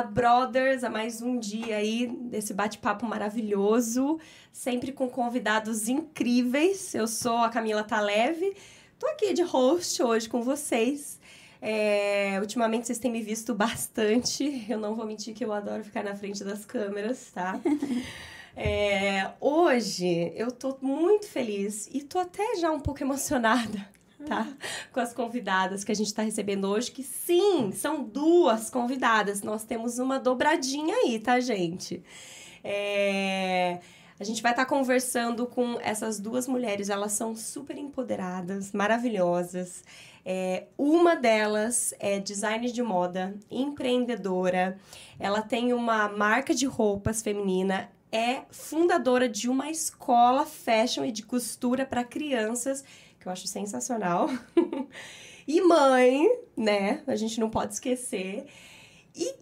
a Brothers, a mais um dia aí desse bate-papo maravilhoso, sempre com convidados incríveis. Eu sou a Camila Taleve, tô aqui de host hoje com vocês. É, ultimamente vocês têm me visto bastante, eu não vou mentir que eu adoro ficar na frente das câmeras, tá? É, hoje eu tô muito feliz e tô até já um pouco emocionada tá? Com as convidadas que a gente está recebendo hoje, que sim, são duas convidadas. Nós temos uma dobradinha aí, tá, gente? É... A gente vai estar tá conversando com essas duas mulheres, elas são super empoderadas, maravilhosas. É, uma delas é designer de moda, empreendedora. Ela tem uma marca de roupas feminina, é fundadora de uma escola fashion e de costura para crianças que eu acho sensacional. e mãe, né? A gente não pode esquecer. E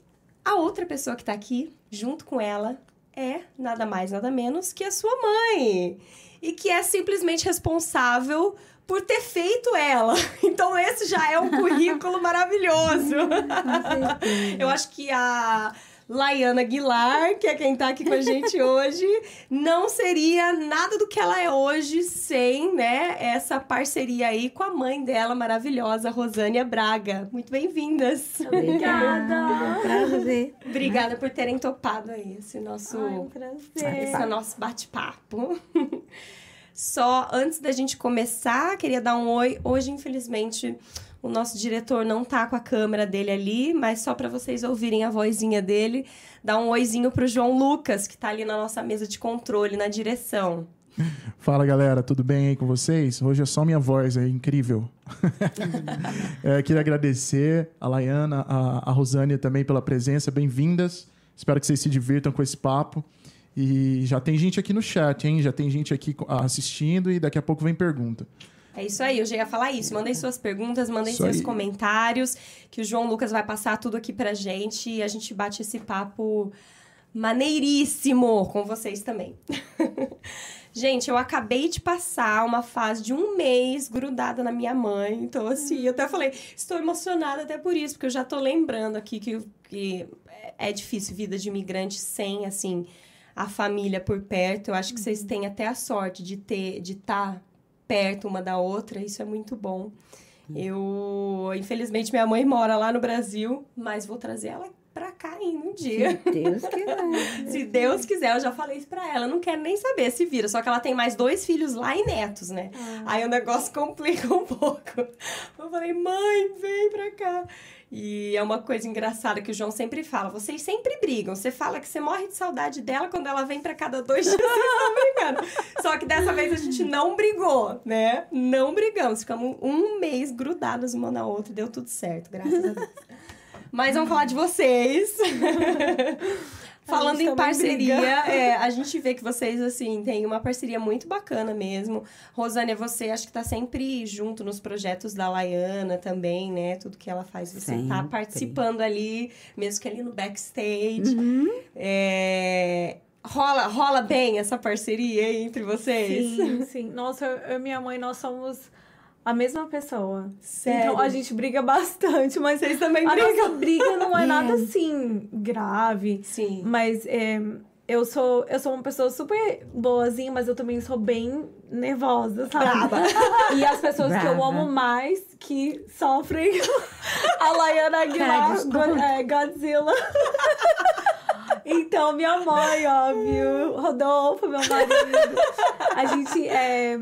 a outra pessoa que tá aqui, junto com ela, é nada mais, nada menos que a sua mãe. E que é simplesmente responsável por ter feito ela. Então, esse já é um currículo maravilhoso. Eu acho que a Laiana Aguilar, que é quem tá aqui com a gente hoje, não seria nada do que ela é hoje sem, né, essa parceria aí com a mãe dela maravilhosa, Rosânia Braga. Muito bem-vindas. Obrigada. prazer. Obrigada por terem topado aí esse nosso, Ai, um prazer. esse nosso bate-papo. Só antes da gente começar, queria dar um oi. Hoje, infelizmente, o nosso diretor não tá com a câmera dele ali, mas só para vocês ouvirem a vozinha dele, dá um oizinho pro João Lucas, que tá ali na nossa mesa de controle, na direção. Fala galera, tudo bem aí com vocês? Hoje é só minha voz, é incrível. é, queria agradecer a Laiana, a, a Rosânia também pela presença, bem-vindas. Espero que vocês se divirtam com esse papo. E já tem gente aqui no chat, hein? Já tem gente aqui assistindo e daqui a pouco vem pergunta. É isso aí, eu já ia falar isso. Mandem suas perguntas, mandem isso seus aí. comentários, que o João Lucas vai passar tudo aqui pra gente e a gente bate esse papo maneiríssimo com vocês também. Gente, eu acabei de passar uma fase de um mês grudada na minha mãe. Então, assim, eu até falei, estou emocionada até por isso, porque eu já tô lembrando aqui que, que é difícil vida de imigrante sem, assim, a família por perto. Eu acho que vocês uhum. têm até a sorte de ter, de estar tá perto uma da outra, isso é muito bom. Eu, infelizmente, minha mãe mora lá no Brasil, mas vou trazer ela pra cá ainda um dia. Se Deus quiser. se Deus quiser, eu já falei isso pra ela. Não quero nem saber se vira. Só que ela tem mais dois filhos lá e netos, né? Ah. Aí o negócio complica um pouco. Eu falei, mãe, vem pra cá. E é uma coisa engraçada que o João sempre fala. Vocês sempre brigam. Você fala que você morre de saudade dela quando ela vem para cada dois dias. Vocês estão brincando. Só que dessa vez a gente não brigou, né? Não brigamos. Ficamos um mês grudadas uma na outra. Deu tudo certo, graças a Deus. Mas vamos falar de vocês. Falando em parceria, é, a gente vê que vocês, assim, têm uma parceria muito bacana mesmo. Rosânia, você acho que tá sempre junto nos projetos da Laiana também, né? Tudo que ela faz, você tá sempre. tá participando ali, mesmo que ali no backstage. Uhum. É, rola, rola bem essa parceria entre vocês? Sim, sim. Nossa, eu e minha mãe, nós somos a mesma pessoa. Sério? Então a gente briga bastante, mas vocês também a brigam. A nossa briga não é nada assim grave. Sim. Mas é, eu sou eu sou uma pessoa super boazinha, mas eu também sou bem nervosa, sabe? Brava. E as pessoas Brava. que eu amo mais que sofrem a Laiana Aguilar, é, Godzilla. Então, minha mãe, óbvio, Rodolfo, meu marido. A gente é,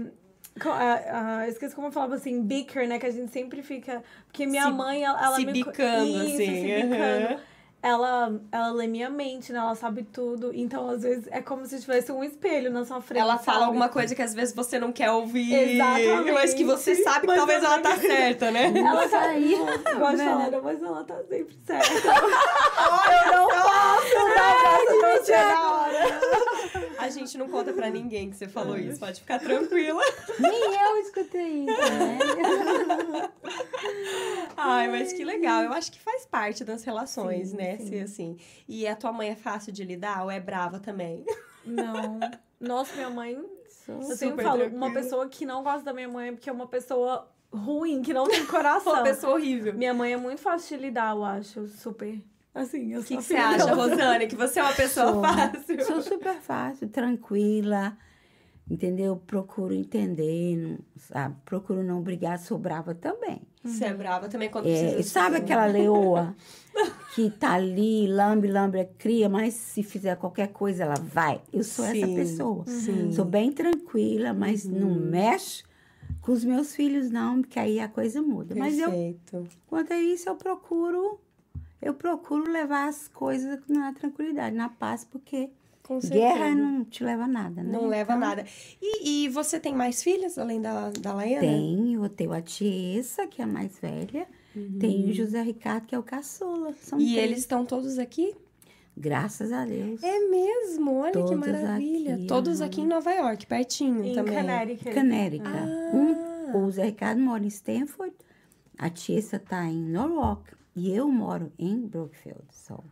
Uh, uh, esqueci como eu falava assim, bicker, né? Que a gente sempre fica. Porque minha se, mãe, ela, ela se me. Bicando, Isso, assim. se bicando. Uhum ela, ela lê minha mente, né? Ela sabe tudo. Então, às vezes, é como se tivesse um espelho na sua frente. Ela fala sabe? alguma coisa que às vezes você não quer ouvir. Exatamente. Mas que você sabe que mas talvez ela tá certa, né? Ela tá aí. Gosto de mas ela tá sempre certa. eu não posso dar essa na hora. A gente não conta pra ninguém que você falou isso. Pode ficar tranquila. Nem eu escutei isso, né? Ai, mas que legal. Eu acho que faz parte das relações, sim, né? Sim. assim. E a tua mãe é fácil de lidar ou é brava também? Não. Nossa, minha mãe. eu sempre falo, tranquilo. uma pessoa que não gosta da minha mãe é porque é uma pessoa ruim, que não tem coração. uma pessoa horrível. Minha mãe é muito fácil de lidar, eu acho. Super. Assim, eu O que, que você filha acha, dela. Rosane? Que você é uma pessoa Sou. fácil. Sou super fácil, tranquila, entendeu? Procuro entender, não- sabe? Procuro não brigar, sou brava também. Você é brava também quando É, precisa. sabe aquela leoa que tá ali, lambe, lambe, cria, mas se fizer qualquer coisa, ela vai. Eu sou essa Sim, pessoa. sim. Sou bem tranquila, mas não mexe com os meus filhos, não, porque aí a coisa muda. Mas eu, Perfeito. quanto a isso, eu procuro, eu procuro levar as coisas na tranquilidade, na paz, porque. Guerra não te leva a nada, né? Não leva a Então, nada. E, e você tem mais filhas além da, da Laiana? Tenho, eu tenho a Tiesa, que é a mais velha. Tenho o José Ricardo, que é o caçula. São Uhum. E três. eles estão todos aqui? Graças a Deus. É mesmo, olha que Todos maravilha. aqui, Todos aqui em Nova York, pertinho Em também. Connecticut. Canérica. Ah. Um, o Zé Ricardo mora em Stanford, a Tiesa tá em Norwalk e eu moro em Brookfield. Só.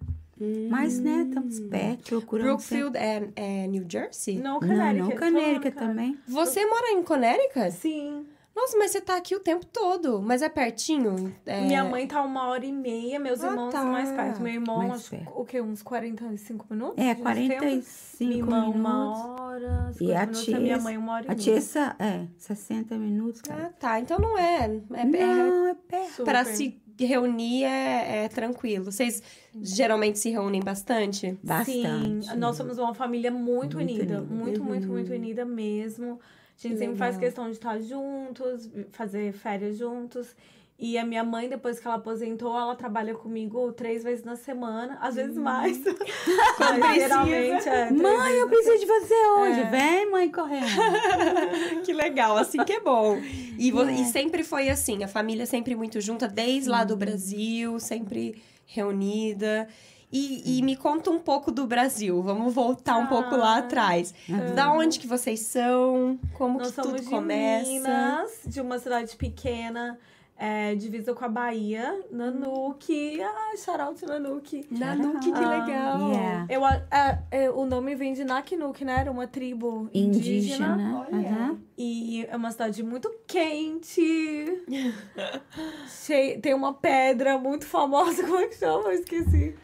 Mas, né, estamos perto, procurando sempre- Brookfield é, é New Jersey? Não, Não, Connecticut. não, falando, cara. também. Você mora em Connecticut? Sim. Nossa, mas você tá aqui o tempo todo. Mas é pertinho? É... Minha mãe tá uma hora e meia, meus Ah, irmãos tá. mais perto. Meu irmão, Mais acho perto. o quê? Uns 45 minutos? É, de distância? 45 Minha irmã, minutos. uma hora. 50 E a minutos. A minha mãe, uma hora e a meia. Tiesa, é, 60 minutos, cara. Ah, tá. Então não é. É, é Não, é perto. Super. Pra se reunir é, é tranquilo. Vocês geralmente se reúnem bastante? Bastante. Sim, nós somos uma família muito, Muito unida. unida. Muito, muito, muito unida mesmo. A gente sempre faz legal. questão de estar juntos, fazer férias juntos. E a minha mãe, depois que ela aposentou, ela trabalha comigo três vezes na semana, às vezes mais. Mas geralmente é. Mãe, eu preciso de você hoje. É. Vem, mãe, correndo. que legal, assim que é bom. E, É. e sempre foi assim, a família sempre muito junta, desde lá do Brasil, sempre reunida. E, e me conta um pouco do Brasil. Vamos voltar um Ah. pouco lá atrás. Da onde que vocês são? Como Nós que tudo de começa? Minas, de uma cidade pequena, é, divisa com a Bahia, Nanuque. Ai, shout Nanuque. Nanuque, que Ah, legal. Yeah. Eu, é, é, o nome vem de Nakinuk, né? Era uma tribo indígena. Indígena. Olha. aham. E é uma cidade muito quente. Cheia, tem uma pedra muito famosa. Como é que chama? Eu esqueci.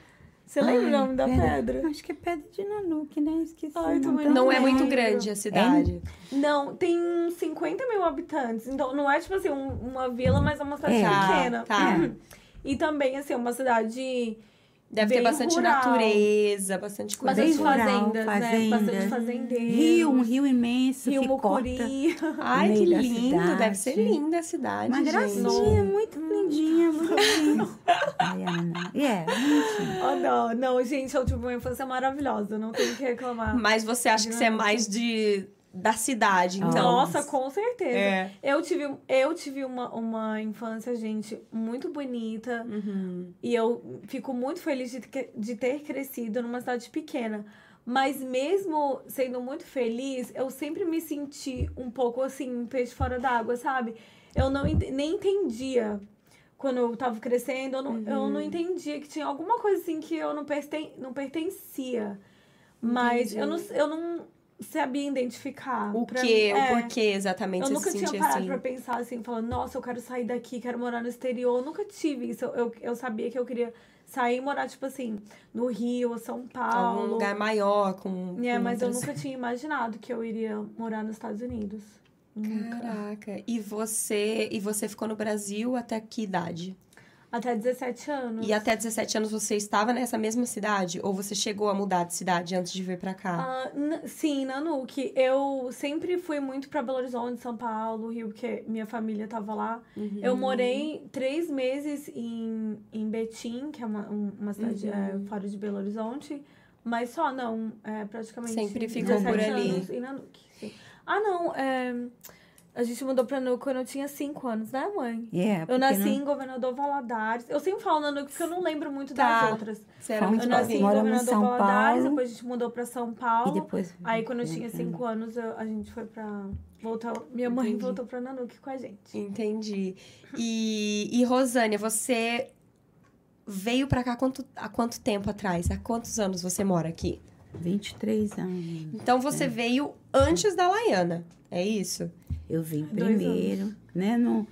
Você lembra o nome da pedra? Acho que é pedra de Nanuque, né? Esqueci. Ai, também tô Não é muito grande a cidade. Não, tem uns 50 mil habitantes. Então não é tipo assim um- uma vila, mas é uma cidade É. pequena. Tá. E também, assim, é uma cidade. Deve ter bastante rural. natureza, bastante coisa. Bastante rural, fazendas, né? fazendas. Bastante fazendeiros. Rio, um rio imenso Rio. Mucuri. Ai, que lindo. Deve ser cidade. linda a cidade, Uma gente. gracinha, muito lindinha, muito lindinha. Ai, Ana. É, bonitinho. Oh, não, não, gente, eu tive uma infância maravilhosa, não tenho o que reclamar. Mas você acha que você é mais de da cidade, então? Nossa, com certeza. É. Eu tive, eu tive uma, uma infância, gente, muito bonita. Uhum. E eu fico muito feliz de, de ter crescido numa cidade pequena. Mas mesmo sendo muito feliz, eu sempre me senti um pouco assim, um peixe fora d'água, sabe? Eu não ent- nem entendia quando eu tava crescendo, eu não, eu não entendia que tinha alguma coisa assim que eu não, perten não pertencia. Mas eu não, eu não sabia identificar. O Pra que, mim- é. o porquê exatamente Eu nunca se tinha parado assim? pra pensar assim, falando, nossa, eu quero sair daqui, quero morar no exterior. Eu nunca tive isso. Eu, eu, eu sabia que eu queria sair e morar, tipo assim, no Rio, São Paulo. Algum lugar maior, com. É, com mas eu nunca tinha imaginado que eu iria morar nos Estados Unidos. Nunca. Caraca. E você, e você ficou no Brasil até que idade? Até 17 anos. E até 17 anos você estava nessa mesma cidade? Ou você chegou a mudar de cidade antes de vir pra cá? N- sim, Nanuque. Eu sempre fui muito pra Belo Horizonte, São Paulo, Rio, porque minha família tava lá. Uhum. Eu morei três meses em, em Betim, que é uma, um- uma cidade Uhum. é, fora de Belo Horizonte. Mas só, não, é, praticamente. Sempre ficou 17 por ali. anos em Nanuque, sim. Ah, não, é, a gente mudou pra Nanuque quando eu tinha cinco anos, né, mãe? É, Eu nasci não- em Governador Valadares. Eu sempre falo Nanuque porque eu não lembro muito Tá. das outras. Você era muito Eu nasci em. Governador São Valadares, Paulo. depois a gente mudou pra São E Paulo. depois... Aí quando eu tinha Uhum. cinco anos, eu- a gente foi pra. Voltar, minha mãe Entendi. voltou pra Nanuque com a gente. Entendi. E, e Rosânia, você veio pra cá quanto, há quanto tempo atrás? Há quantos anos você mora aqui? 23 anos. Então você veio antes da Laiana, é isso? Eu vim primeiro, né? No,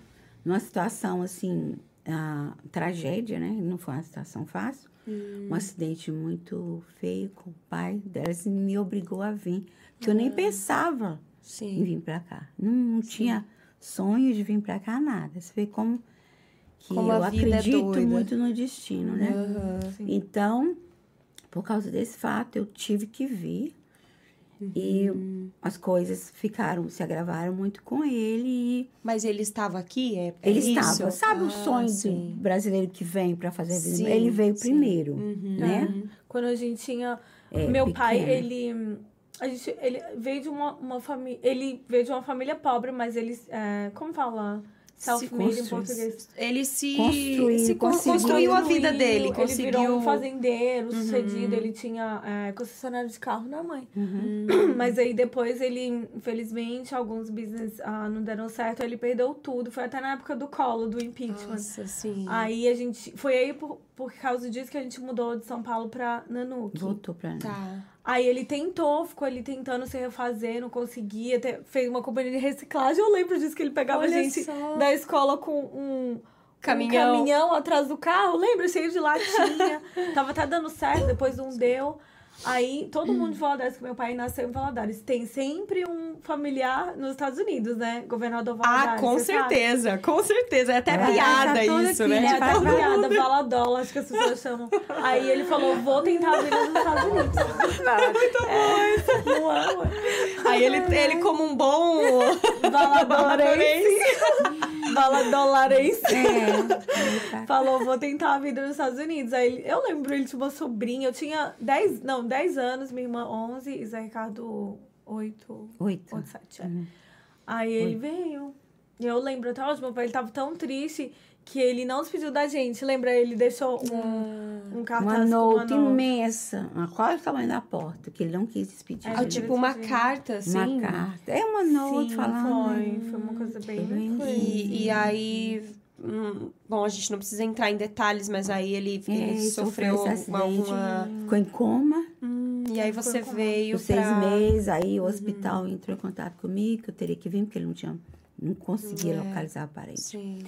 numa situação assim, ah, tragédia, né? Não foi uma situação fácil. Um acidente muito feio com o pai delas me obrigou a vir. Porque eu nem pensava em Sim. vir pra cá. Não, não tinha sonhos de vir pra cá, nada. Você vê como que Como eu a é acredito doida. muito no destino, né? Aham. Então, por causa desse fato, eu tive que vir. E Uhum. as coisas ficaram, se agravaram muito com ele e Mas ele estava aqui? É, é ele isso? estava. Sabe o Ah, sonho sim. do brasileiro que vem para fazer a? Sim, ele veio sim. primeiro, Uhum. né? Quando a gente tinha. É, meu pai, pequeno. ele. A gente, ele veio de uma, uma família. Ele veio de uma família pobre, mas ele. É, como fala? Self-made em português. Ele se, Construiu, se conseguiu. construiu a vida dele. Ele Conseguiu. virou um fazendeiro Uhum. sucedido, ele tinha é, concessionário de carro na mãe. Uhum. Mas aí depois ele, infelizmente, alguns business ah, não deram certo, ele perdeu tudo. Foi até na época do colo, do impeachment. Nossa, sim. Aí a gente. Foi aí por, por causa disso que a gente mudou de São Paulo pra Nanuque. Voltou para Tá. Aí ele tentou, ficou ali tentando se refazer, não conseguia, até fez uma companhia de reciclagem. Eu lembro disso que ele pegava a Olha gente só. da escola com um Caminhão. um caminhão atrás do carro, lembra? Cheio de latinha. Tava até dando certo, depois não deu. Aí, todo mundo de Valadares, que meu pai nasceu em Valadares, tem sempre um familiar nos Estados Unidos, né? Governador Valadares. Ah, com você sabe? certeza, com certeza. É até Vai piada tá tudo isso, aqui, né? né? É até piada, Valadola, acho que as pessoas chamam. Aí ele falou, vou tentar vir nos Estados Unidos. Muito bom Não amo. Aí ele, ele como um bom Valadolarense. Valadolarense. É. Falou, vou tentar a vida nos Estados Unidos. Aí eu lembro, ele tinha uma sobrinha, eu tinha 10, não, 10 anos, minha irmã 11 e Zé Ricardo 8, Oito. 8 7. É. Aí ele veio. E eu lembro até hoje, meu pai ele tava tão triste que ele não despediu da gente. Lembra? Ele deixou um, um cartaz Uma uma nota. imensa, uma quase o tamanho da porta, que ele não quis despedir. É, Ah, tipo uma Sim. carta, assim. uma carta. É uma nota falando. foi. Foi uma coisa bem... E, e aí. Hum, bom, a gente não precisa entrar em detalhes, mas aí ele, É, ele sofreu sofreu alguma. acidente. alguma- Ficou em coma Hum, e aí você veio por seis pra. meses. Aí o hospital entrou em contato comigo, que eu teria que vir, porque ele não tinha. Não conseguia É. localizar a parede. Sim.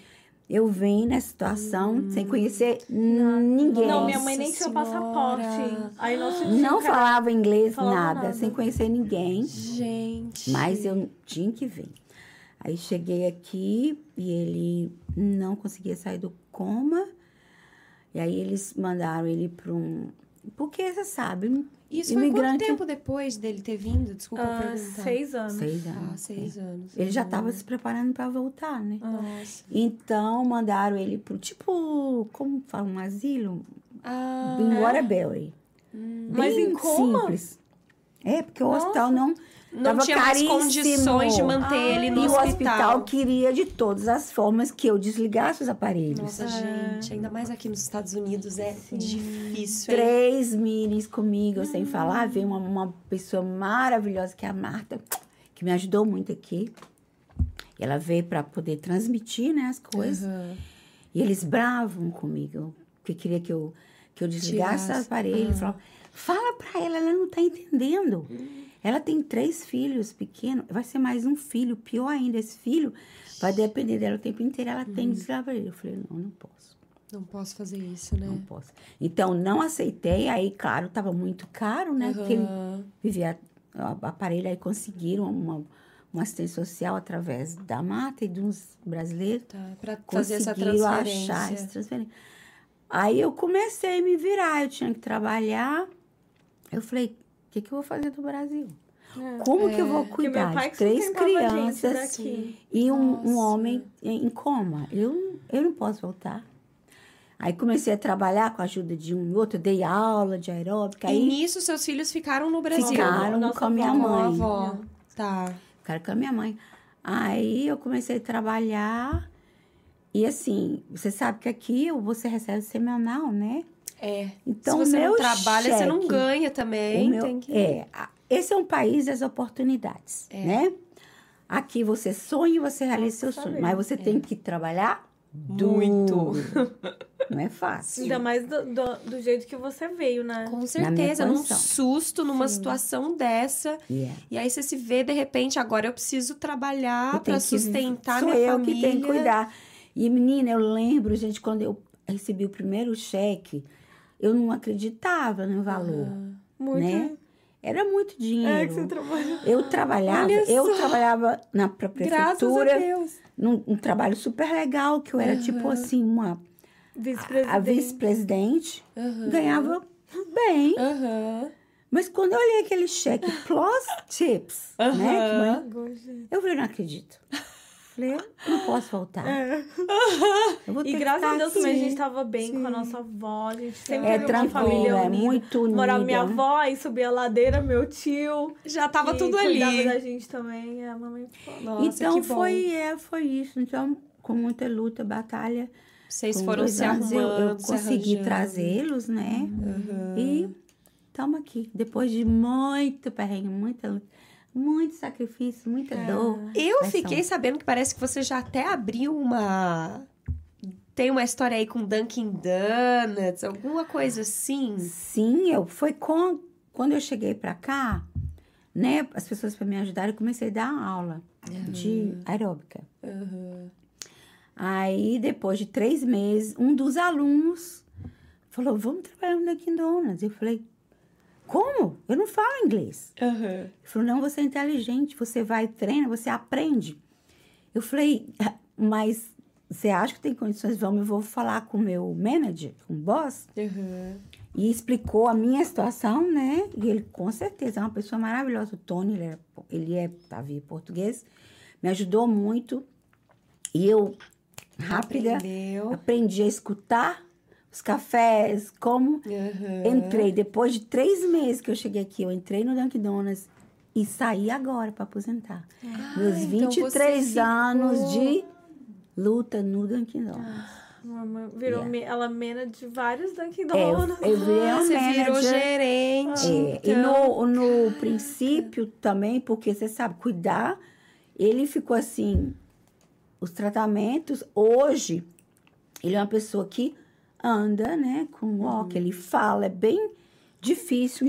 Eu vim nessa situação sem conhecer ninguém. Não, minha mãe nem tinha passaporte. Aí Não cara, falava inglês, Falava nada, nada. sem conhecer ninguém. Gente. Mas eu tinha que vir. Aí cheguei aqui e ele não conseguia sair do coma. E aí eles mandaram ele para um. Porque você sabe, Isso foi quanto imigrante- tempo depois dele ter vindo? Desculpa ah, perguntar. seis anos. seis Ah, anos. seis anos. Ele já estava se preparando para voltar, né? Nossa. Então mandaram ele pro tipo, como fala, um asilo Ah, em Waterbury. Mas Bem em coma? simples. É, porque o Nossa. hospital não não tava tinha mais caríssimo. condições de manter Ah, ele no e o hospital. hospital queria de todas as formas que eu desligasse os aparelhos. Nossa, gente, ainda mais aqui nos Estados Unidos é difícil, hein? Três meetings comigo, sem falar. Veio uma, uma pessoa maravilhosa, que é a Marta, que me ajudou muito aqui. Ela veio para poder transmitir né, as coisas. Aham. E eles bravam comigo, porque queria que eu, que eu desligasse Tirasse. o aparelho. Falava, fala para ela, ela não está entendendo. Ela tem três filhos pequenos, vai ser mais um filho, pior ainda, esse filho vai depender dela o tempo inteiro. Ela tem que desligar o aparelho. Eu falei, não, não posso. Não posso fazer isso, né? Não posso. Então, não aceitei. Aí, claro, estava muito caro, né? Porque ele Aham. vivia o aparelho. Aí conseguiram uma, uma assistência social através da Mata e de uns brasileiros. Tá, pra fazer essa transferência. achar essa transferência. Aí eu comecei a me virar. Eu tinha que trabalhar. Eu falei, o que, que eu vou fazer do Brasil? Como que eu vou Porque meu cuidar de três crianças e um, um homem em coma? Eu, eu não posso voltar. Aí comecei a trabalhar com a ajuda de um e outro, dei aula de aeróbica. E Aí nisso, seus filhos ficaram no Brasil? ficaram Nossa com a minha mãe. avó. Tá. Ficaram com a minha mãe. Aí eu comecei a trabalhar. E assim, você sabe que aqui você recebe semanal, né? É. Então, Se você meu não trabalha, você não cheque, ganha também. meu- tem que... É, a- esse é um país das oportunidades, É. né? Aqui você sonha e você realiza seu sonho, mas você tem que trabalhar Muito. duro. Não é fácil. Ainda mais do, do, do jeito que você veio, né? Com certeza, num susto, numa situação dessa. Yeah. E aí você se vê, de repente, agora eu preciso trabalhar que- sustentar sou minha eu família. que tenho que cuidar. E menina, eu lembro, gente, quando eu recebi o primeiro cheque, eu não acreditava no valor, Muito. né? Era muito dinheiro. É que você trabalha. Eu trabalhava, eu trabalhava na a prefeitura, Deus. num um trabalho super legal, que eu era tipo assim, uma a Vice-presidente. vice-presidente, ganhava bem. Aham. Mas quando eu olhei aquele cheque plus tips, né? Gosto. Eu falei, não acredito. Falei, eu não posso voltar. Eu vou ter E graças a Deus também a gente tava bem com a nossa avó. A gente sempre É uma tranquilo, família é muito unida. Morava minha avó, aí subia a ladeira, meu tio. Já tava tudo ali. da gente também. É, a mamãe. Nossa, então que bom. foi, é, foi isso. Então, com muita luta, batalha, Vocês foram se anos, eu, arrumando, eu se consegui trazê-los, né? Aham. E estamos aqui. Depois de muito perrengue, muita luta, muito sacrifício, muita dor. Eu Mas fiquei são- sabendo que parece que você já até abriu uma. Tem uma história aí com Dunkin' Donuts, alguma coisa assim. Sim, eu foi com, quando eu cheguei pra cá, né? As pessoas para me ajudarem, eu comecei a dar aula de aeróbica. Aí, depois de três meses, um dos alunos falou: Vamos trabalhar no Dunkin' Donuts. Eu falei: Como? Eu não falo inglês. Ele falou: Não, você é inteligente, você vai, treina, você aprende. Eu falei: "Ah, Mas você acha que tem condições? Vamos, eu vou falar com o meu manager, com o boss. E explicou a minha situação, né? E ele, com certeza, é uma pessoa maravilhosa. O Tony, ele é, ele é havia português, me ajudou muito. E eu, rápida, Aprendeu. aprendi a escutar os cafés, como entrei. Depois de três meses que eu cheguei aqui, eu entrei no Dunkin' Donuts e saí agora para aposentar. Meus então você 23 ficou- anos de luta no Dunkin' Donuts. Mamãe virou Yeah. me- ela mena de vários Dunkin' É, eu, Donuts. virei uma Você virou manager. gerente. É, E então. no, no princípio também, porque você sabe, cuidar, ele ficou assim, os tratamentos, hoje, ele é uma pessoa que anda, né, com walk, ele fala, é bem difícil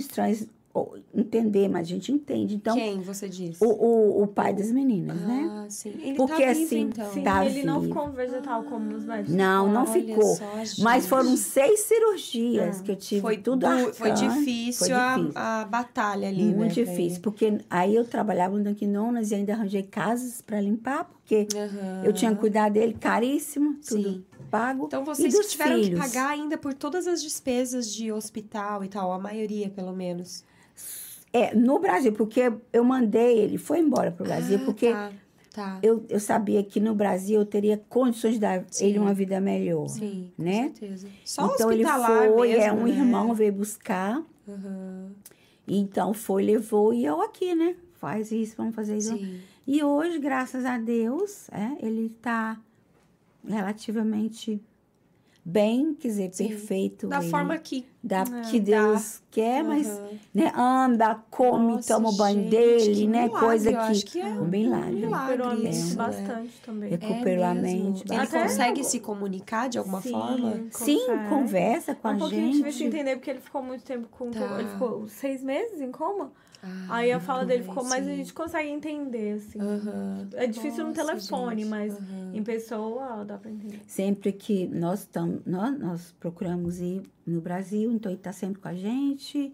ou, entender, mas a gente entende. Então, Quem você disse? o, o, o pai das meninas, né? Ah, sim. Ele Porque tá vivo, assim, então. Sim, Tá ele não vivo. ficou um vegetal como os médicos. Não, não Olha ficou. só, Mas foram seis cirurgias que eu tive Foi, tudo du- foi difícil, Foi a- difícil. A, batalha ali, Muito né? difícil, porque aí eu trabalhava no Dunkin' Donuts e ainda arranjei casas para limpar, porque Aham. eu tinha que cuidar dele caríssimo, tudo Sim. Pago. Então vocês tiveram filhos. que pagar ainda por todas as despesas de hospital e tal, a maioria, pelo menos. É, no Brasil, porque eu mandei ele, foi embora pro Brasil, Ah, porque Tá, tá. eu, eu sabia que no Brasil eu teria condições de dar Sim. ele uma vida melhor. Sim, né? com certeza. Só então ele foi, mesmo, é um né? irmão veio buscar, Aham, então foi, levou e eu aqui, né? Faz isso, vamos fazer isso. Sim. E hoje, graças a Deus, é, ele está relativamente bem, quer dizer, Sim. perfeito. Da ele- forma que... da, É. que Deus quer, mas Aham. né, anda, come, Nossa, toma o banho gente, dele, que né? milagre, Coisa que. que é um milagre. Recuperou a mente né? bastante também. Recuperou a É mesmo? mente Ele consegue se comunicar de alguma Sim, forma? Sim, consegue. conversa com um a pouquinho difícil de gente. entender, porque ele ficou muito tempo com... Tá. Ele ficou seis meses em coma. Ah, Aí a fala dele sim. ficou... Mas a gente consegue entender, assim. É difícil no Nossa, telefone, gente. mas em pessoa dá pra entender. Sempre que nós estamos, nós, nós procuramos ir no Brasil, então ele está sempre com a gente.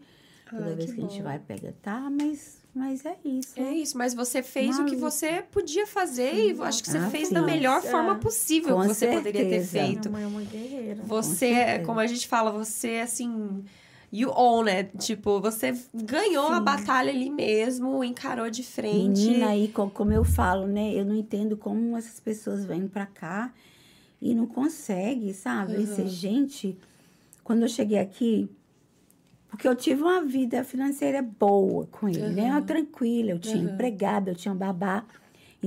Toda Ah, vez que que, a gente vai, pega, tá, mas, mas é isso. É isso, mas você fez o que você podia fazer e acho que você Ah, fez sim. da melhor É. forma possível Com que você poderia ter certeza. feito. Minha mãe é uma guerreira. Você, certeza. como a gente fala, você assim. You own it. Tipo, você ganhou a batalha ali mesmo, encarou de frente. Menina, aí, co- como eu falo, né? Eu não entendo como essas pessoas vêm pra cá e não conseguem, sabe? Esse gente, quando eu cheguei aqui, porque eu tive uma vida financeira boa com ele, né? Tranquila, eu tinha empregada, eu tinha um babá.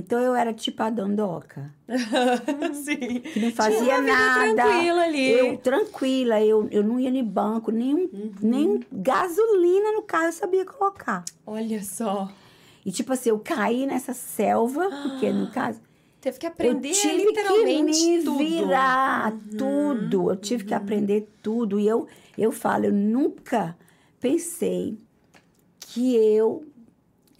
Então eu era tipo a dondoca, Sim. que não fazia nada. tranquila ali. Eu tranquila, eu, eu não ia nem banco, nem, Uhum. nem gasolina no carro eu sabia colocar. Olha só. E tipo assim, eu caí nessa selva, porque no caso Teve que eu aprender tive literalmente que me tudo. virar tudo. Eu tive que aprender tudo. E eu, eu falo, eu nunca pensei que eu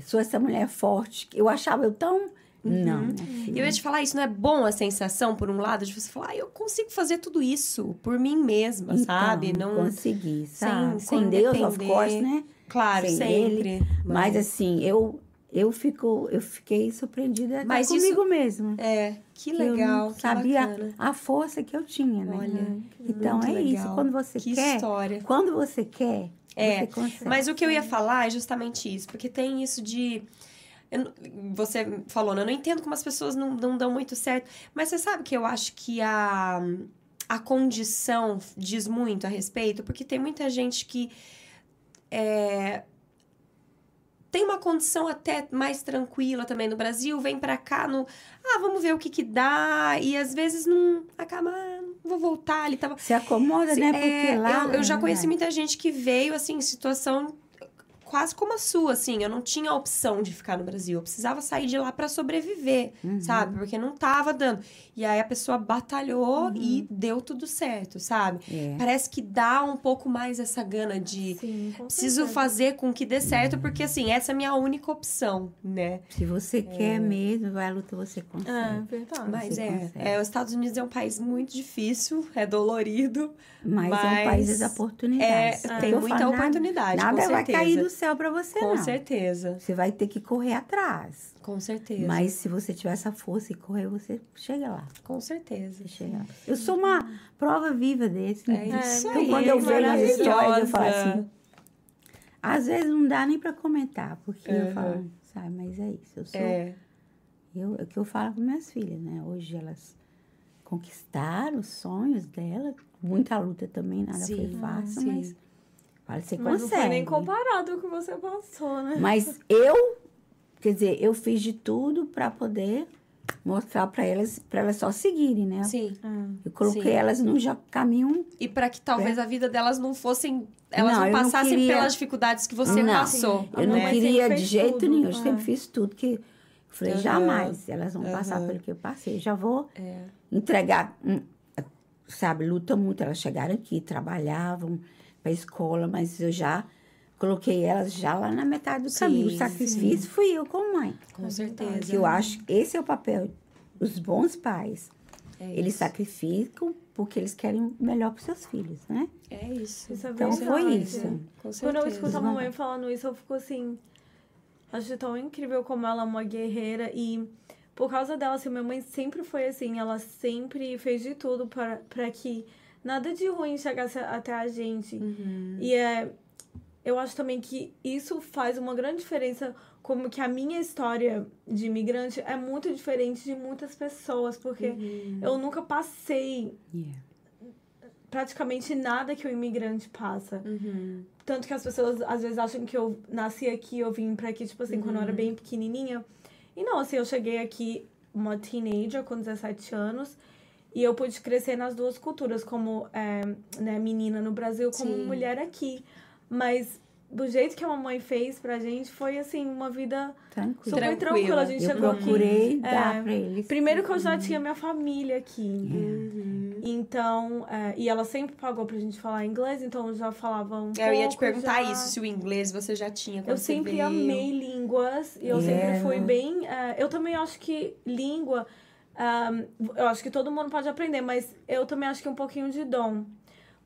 sou essa mulher forte. Eu achava eu tão Não, minha E eu ia te falar, isso não é bom a sensação, por um lado, de você falar, ah, eu consigo fazer tudo isso por mim mesma, Então, sabe? Não. consegui, sabe? sem Com Deus, of depender. course, né? Claro, sem sempre. ele. Mas assim, eu eu fico eu fiquei surpreendida Mas comigo mesma. É, que legal, não que sabia bacana. a força que eu tinha, né? Olha, então muito é legal. isso, quando você Que quer, história. quando você quer, É, você. Mas o que eu ia falar é justamente isso, porque tem isso de. Eu você falou, né? Eu não entendo como as pessoas não, não dão muito certo. Mas você sabe que eu acho que a, a condição diz muito a respeito, porque tem muita gente que é, tem uma condição até mais tranquila também no Brasil, vem pra cá no. Ah, vamos ver o que que dá. E às vezes não acaba. Ah, vou voltar ali. Tava, se acomoda, né? Porque é, lá eu, eu já conheci muita gente que veio, assim, em situação quase como a sua, assim. Eu não tinha a opção de ficar no Brasil. Eu precisava sair de lá pra sobreviver, Uhum. sabe? Porque não tava dando. E aí a pessoa batalhou Uhum. e deu tudo certo, sabe? É. Parece que dá um pouco mais essa gana de... Sim, Preciso fazer com que dê certo, porque assim, essa é a minha única opção, né? Se você quer mesmo, vai à luta, você consegue. É, verdade. Mas Você é, consegue. é, os Estados Unidos é um país muito difícil, é dolorido, Mas, é um Mas país das oportunidades. é, o tem eu muita falo, nada- oportunidade, Nada, com vai cair do céu pra você, Com não. certeza, Você vai ter que correr atrás. com certeza. Mas se você tiver essa força e correr, você chega lá. Com certeza. Você chega lá. Eu sou uma prova viva desse. É isso então, aí. quando eu vejo as histórias, eu falo assim. Às vezes não dá nem pra comentar, porque eu Uhum. falo, sabe, mas é isso. Eu sou. É, Eu, é o que eu falo com minhas filhas, né? Hoje elas conquistaram os sonhos delas. Muita luta também, nada foi Sim, fácil, sim. mas. Fala, você Mas não foi consegue. nem comparado com o que você passou, né? Mas eu, quer dizer, eu fiz de tudo pra poder mostrar pra elas, para elas só seguirem, né? sim. Eu coloquei Sim. elas num já caminho. E para que talvez a vida delas não fossem, elas Não, não, eu não passassem queria- pelas dificuldades que você Não, passou. Eu não né? Queria de jeito tudo, nenhum. Eu é. sempre fiz tudo que. Eu falei, Aham. jamais elas vão passar Aham. pelo que eu passei. Eu já vou É. entregar. Sabe, luta muito. Elas chegaram aqui, trabalhavam pra escola, mas eu já coloquei elas já lá na metade do Sim, caminho. O sacrifício fui eu como mãe. Com certeza. Que eu acho que esse é o papel dos bons pais. É Eles isso. sacrificam porque eles querem o melhor para seus filhos, né? É isso. Isso é Então foi isso. Com Quando eu escuto a mamãe falando isso, eu fico assim. Acho tão incrível como ela é uma guerreira. E por causa dela, assim, minha mãe sempre foi assim. Ela sempre fez de tudo para para que nada de ruim chegasse até a gente. Uhum. E é. Eu acho também que isso faz uma grande diferença, como que a minha história de imigrante é muito diferente de muitas pessoas, porque Uhum. eu nunca passei praticamente nada que o imigrante passa. Uhum. Tanto que as pessoas às vezes acham que eu nasci aqui, eu vim pra aqui, tipo assim, quando eu era bem pequenininha. E não, assim, eu cheguei aqui uma teenager com 17 anos. E eu pude crescer nas duas culturas, como é, né, menina no Brasil, como Sim. mulher aqui. Mas do jeito que a mamãe fez pra gente, foi assim, uma vida Tranquilo. super Tranquila. tranquila. A gente Eu chegou aqui. procurei É, dar para eles. Primeiro que eu já tinha minha família aqui. Uhum. Então, é, e ela sempre pagou pra gente falar inglês, então já falava um É, Eu ia te perguntar já. isso, se o inglês você já tinha Eu sempre veio. amei línguas e eu É. sempre fui bem. é, eu também acho que língua. ahm, eu acho que todo mundo pode aprender, mas eu também acho que é um pouquinho de dom.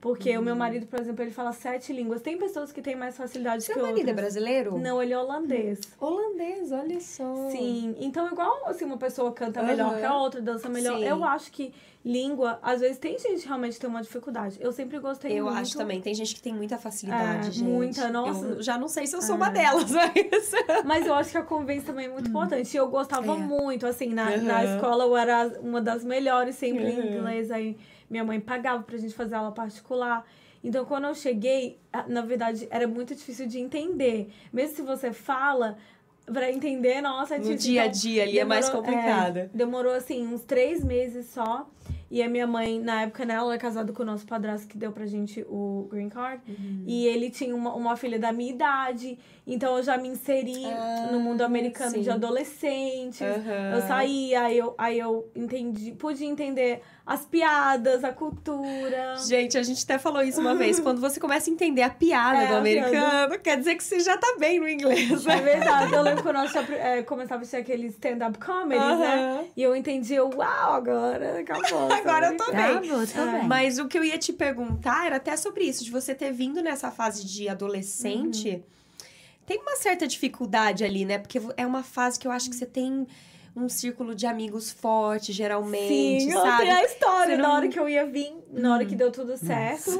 Porque o Uhum. meu marido, por exemplo, ele fala sete línguas. Tem pessoas que têm mais facilidade Seu que marido é outras. brasileiro? Não, ele é holandês. Holandês, olha só. Sim, então igual assim, uma pessoa canta melhor Aham. que a outra, dança melhor. Sim. Eu acho que língua, às vezes tem gente que realmente tem uma dificuldade. Eu sempre gostei Eu muito. acho também. Tem gente que tem muita facilidade, É, gente. muita, nossa. Eu já não sei se eu sou uma delas, mas... Mas eu acho que a convivência também é muito importante. E eu gostava É. muito, assim, na, Uhum. na escola eu era uma das melhores sempre em Uhum. inglês. Aí minha mãe pagava pra gente fazer aula particular. Então, quando eu cheguei, na verdade, era muito difícil de entender. Mesmo se você fala, pra entender, nossa, é No dia a Então, dia ali é mais demorou- complicado. é, demorou, assim, uns três meses só. E a minha mãe, na época, né, ela era casada com o nosso padrasto que deu pra gente o green card. Uhum. E ele tinha uma, uma filha da minha idade. Então eu já me inseri Ah, no mundo americano sim. de adolescentes. Aham. Eu saí, aí eu, aí eu entendi, pude entender as piadas, a cultura. Gente, a gente até falou isso uma vez. Quando você começa a entender a piada É, do americano, quer dizer que você já tá bem no inglês, É né? verdade, eu lembro quando eu é, começava a assistir aquele stand-up comedy, né? Aham. E eu entendi, eu, uau, agora acabou. Agora eu tô bem. Tá bom, tá bem. Mas o que eu ia te perguntar era até sobre isso, de você ter vindo nessa fase de adolescente. Uhum. Tem uma certa dificuldade ali, né? Porque é uma fase que eu acho que você tem um círculo de amigos forte, geralmente, Sim, sabe? tenho a história. Na não- Hum. hora que eu ia vir, na hora que deu tudo certo.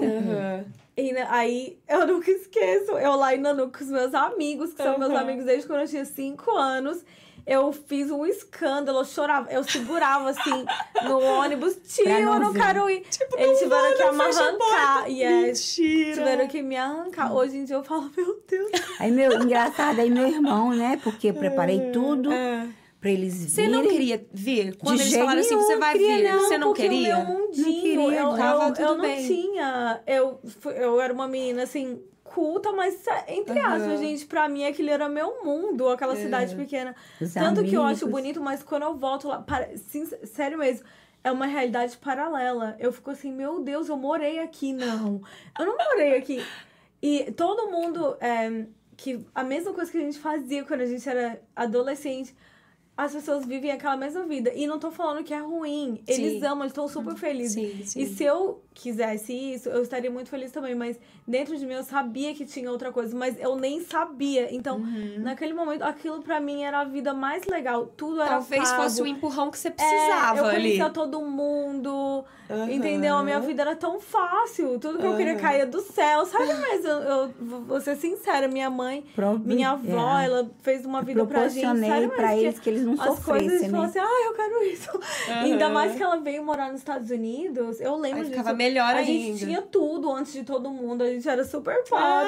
E né, aí eu nunca esqueço, eu lá Nanu com os meus amigos, que são meus amigos desde quando eu tinha 5 anos. Eu fiz um escândalo, eu chorava, eu segurava assim no ônibus, tio, eu não quero ir. Tipo, Eles tiveram que fecha a amarrancar. Yes. Mentira. Tiveram que me arrancar. Hoje em dia eu falo, meu Deus. Aí, meu, engraçado, aí meu irmão, né? Porque eu preparei tudo É. pra eles Você virem. não queria vir? Quando De eles falaram assim, você vai queria vir, não, você não queria? O meu mundinho, Não queria, eu, tava eu, tudo eu não bem. tinha. Eu, eu era uma menina assim, culta, mas entre Aham. aspas, gente, pra mim aquele era meu mundo, aquela É. cidade pequena. Os Tanto que eu acho amigos. bonito, mas quando eu volto lá, para, sin- sério mesmo. É uma realidade paralela. Eu fico assim, meu Deus, eu morei aqui. Não, eu não morei aqui. E todo mundo. é, que A mesma coisa que a gente fazia quando a gente era adolescente. As pessoas vivem aquela mesma vida. E não tô falando que é ruim. Eles Sim. amam, eles estão super felizes. Sim, sim. E se eu quisesse isso, eu estaria muito feliz também. Mas dentro de mim eu sabia que tinha outra coisa, mas eu nem sabia. Então, Uhum. naquele momento, aquilo pra mim era a vida mais legal. Tudo era Talvez pago. fosse o empurrão que você É, precisava eu ali. conhecia todo mundo, Aham. entendeu? A minha vida era tão fácil. Tudo que eu queria cair do céu, sabe? Mas eu, eu vou ser sincera, minha mãe, minha avó, é. ela fez uma vida pra gente. proporcionei pra eles que eles não as coisas sofressem, eles né? falam assim, ah, eu quero isso. Ainda mais que ela veio morar nos Estados Unidos. Eu lembro Aí disso. Melhor a ainda. gente tinha tudo antes de todo mundo. A gente era super popular.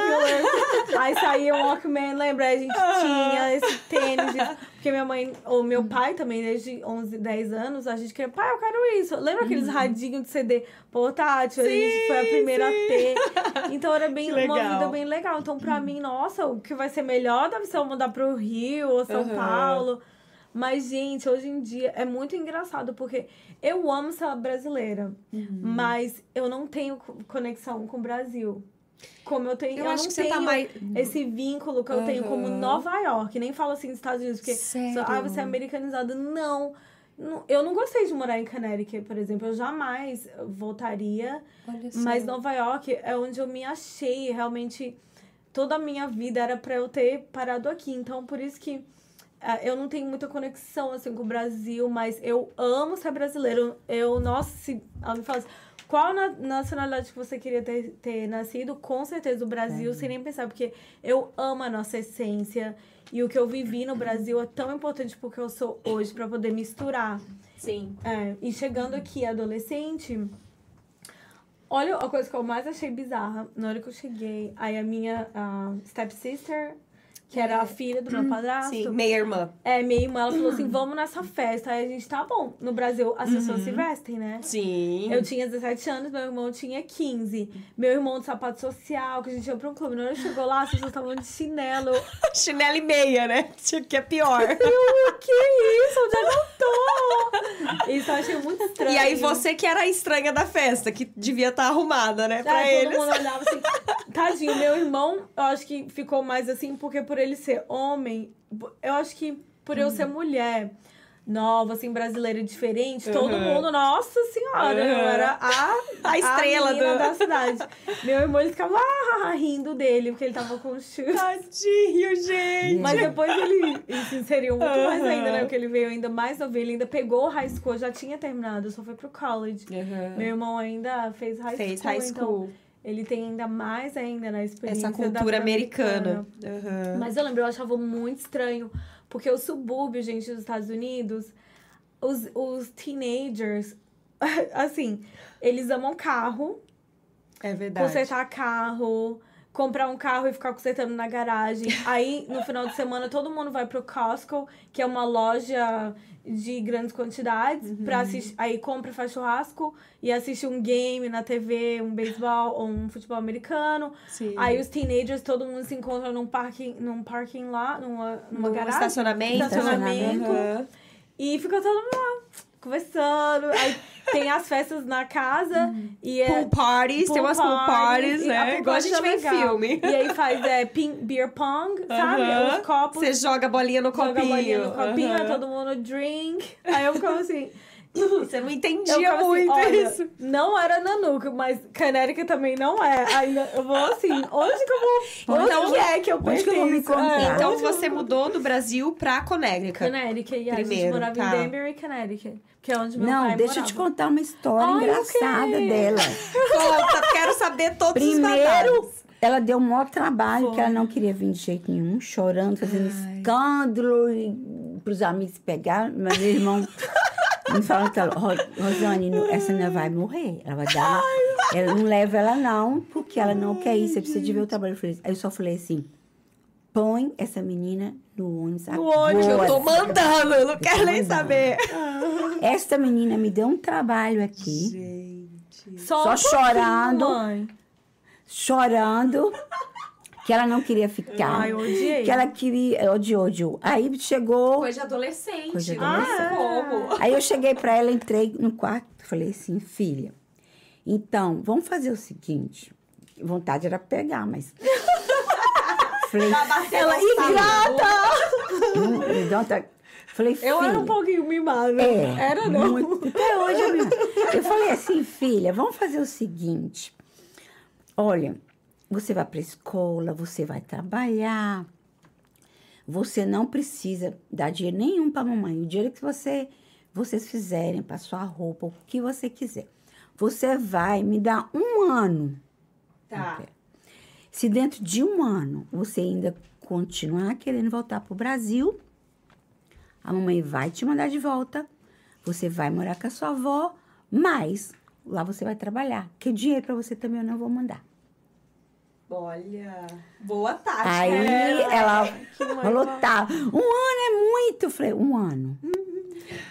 Aí saía o Walkman, lembra? A gente tinha esse tênis. de- Porque minha mãe, ou meu pai também, desde 11, 10 anos, a gente queria, pai, eu quero isso. Lembra aqueles radinhos de CD portátil? a gente foi a primeira a ter. Então era bem, uma vida bem legal. Então, pra mim, nossa, o que vai ser melhor deve ser eu mudar pro Rio ou São Aham. Paulo. Mas, gente, hoje em dia é muito engraçado, porque eu amo ser brasileira, Uhum. mas eu não tenho co- conexão com o Brasil. Como eu tenho. Eu, Eu, acho não que você tenho tá mais. esse vínculo que eu tenho como Aham. Nova York. Nem falo assim dos Estados Unidos, porque Sério? ah, você é americanizada. Não. Eu não gostei de morar em Connecticut, por exemplo. Eu jamais voltaria. Mas Nova York é onde eu me achei. Realmente, toda a minha vida era pra eu ter parado aqui. Então, por isso que eu não tenho muita conexão, assim, com o Brasil. Mas eu amo ser brasileiro. Eu, nossa, se ela me fala assim, qual na- nacionalidade que você queria ter, ter nascido? Com certeza o Brasil, sem nem pensar. Porque eu amo a nossa essência. E o que eu vivi no Brasil é tão importante porque eu sou hoje, pra poder misturar. Sim. É, e chegando aqui, adolescente, olha a coisa que eu mais achei bizarra. Na hora que eu cheguei, aí a minha ah, stepsister, que era a filha do meu padrasto, Sim, meia irmã. é, minha irmã, ela falou assim, vamos nessa festa. Aí a gente, tá bom. No Brasil, as pessoas se vestem, né? Sim. Eu tinha 17 anos, meu irmão tinha 15. Meu irmão de sapato social, que a gente ia pra um clube. Na hora que chegou lá, as pessoas estavam de chinelo. Chinelo e meia, né? Que é pior. Eu, que isso? Onde é eu tô? Isso eu achei muito estranho. E aí você que era a estranha da festa, que devia estar arrumada, né? Pra Aí eles. todo mundo olhava assim. Tadinho, meu irmão, eu acho que ficou mais assim, porque por ele ser homem, eu acho que por eu ser mulher nova, assim, brasileira e diferente, todo Uhum. mundo, nossa senhora, eu Uhum. era a, A estrela menina do- da cidade. Meu irmão, ele ficava ah, rindo dele, porque ele tava com shoes. Tadinho, gente. Mas depois ele, ele se inseriu muito mais Uhum. ainda, né? Porque ele veio ainda mais novo, ele ainda pegou o high school, já tinha terminado, só foi pro college. Meu irmão ainda fez high Fez school, high então school. Ele tem ainda mais ainda na experiência Essa da cultura vida americana. Uhum. Mas eu lembro, eu achava muito estranho, porque o subúrbio, gente, dos Estados Unidos, os, os teenagers, assim, eles amam carro, É verdade. consertar carro, comprar um carro e ficar consertando na garagem. Aí, no final de semana, todo mundo vai pro Costco, que é uma loja de grandes quantidades, pra assistir. Aí compra, faz churrasco e assiste um game na TV, um beisebol ou um futebol americano. Sim. Aí os teenagers, todo mundo se encontra num parking, num parking lá, numa, numa No garagem. estacionamento. Estacionamento. Aham. E fica todo mundo lá, conversando. Aí tem as festas na casa e é. Pool parties, tem pool umas pool parties, e né? Igual a gente é vê em filme. E aí faz é, ping, beer pong, sabe? Os copos. Você joga a bolinha no joga a copinho. bolinha no copinho, aí todo mundo drink. Aí eu ficava assim. Você não Eu entendia assim, muito olha, isso. Não era Nanuca, mas Canérica também não é. Ainda eu vou assim, onde que eu vou. Onde Onde que- é que eu onde que eu vou me encontrar? É, Então você mudou do Brasil pra Connecticut. Connecticut, e a gente morava tá. em Danbury, Connecticut. Que é onde meu Não, pai deixa eu te morava. contar uma história Ai, engraçada ok. dela. Conta, quero saber todos os Primeiro, detalhes. ela deu o maior trabalho, que ela não queria vir de jeito nenhum, chorando, fazendo escândalo, e pros amigos pegar. Mas meu irmão me falando que ela, "Ro- Rosane, essa não vai morrer. Ela vai dar. Ela não leva ela, não, porque ela não quer isso. Você precisa de ver o trabalho. Eu falei- Aí eu só falei assim: põe essa menina no ônibus No ônibus, Eu tô agora." mandando, eu não quero nem mandando. saber. Esta menina me deu um trabalho aqui. Gente. Só, Só um chorando. mãe. chorando, que ela não queria ficar. Ai, eu odiei. Que ela queria. Odiou, odiou. Aí chegou. Coisa de adolescente. Coisa adolescente. como. Aí eu cheguei pra ela, entrei no quarto, falei assim, filha, então, vamos fazer o seguinte. Vontade era pegar, mas. Falei, Ela ingrata! Falei, filha. Eu era um pouquinho mimada. É, Era não. muito. Até hoje eu, me- eu falei assim, filha, vamos fazer o seguinte. Olha, você vai para escola, você vai trabalhar. Você não precisa dar dinheiro nenhum para mamãe. O dinheiro que você vocês fizerem para sua roupa, o que você quiser. Você vai me dar um ano. Tá. Se dentro de um ano você ainda continuar querendo voltar para o Brasil, a mamãe vai te mandar de volta. Você vai morar com a sua avó, mas lá você vai trabalhar. Que dinheiro para você também eu não vou mandar. Olha, boa tática. Aí ela mãe falou, tá, um ano é muito. Eu falei, um ano.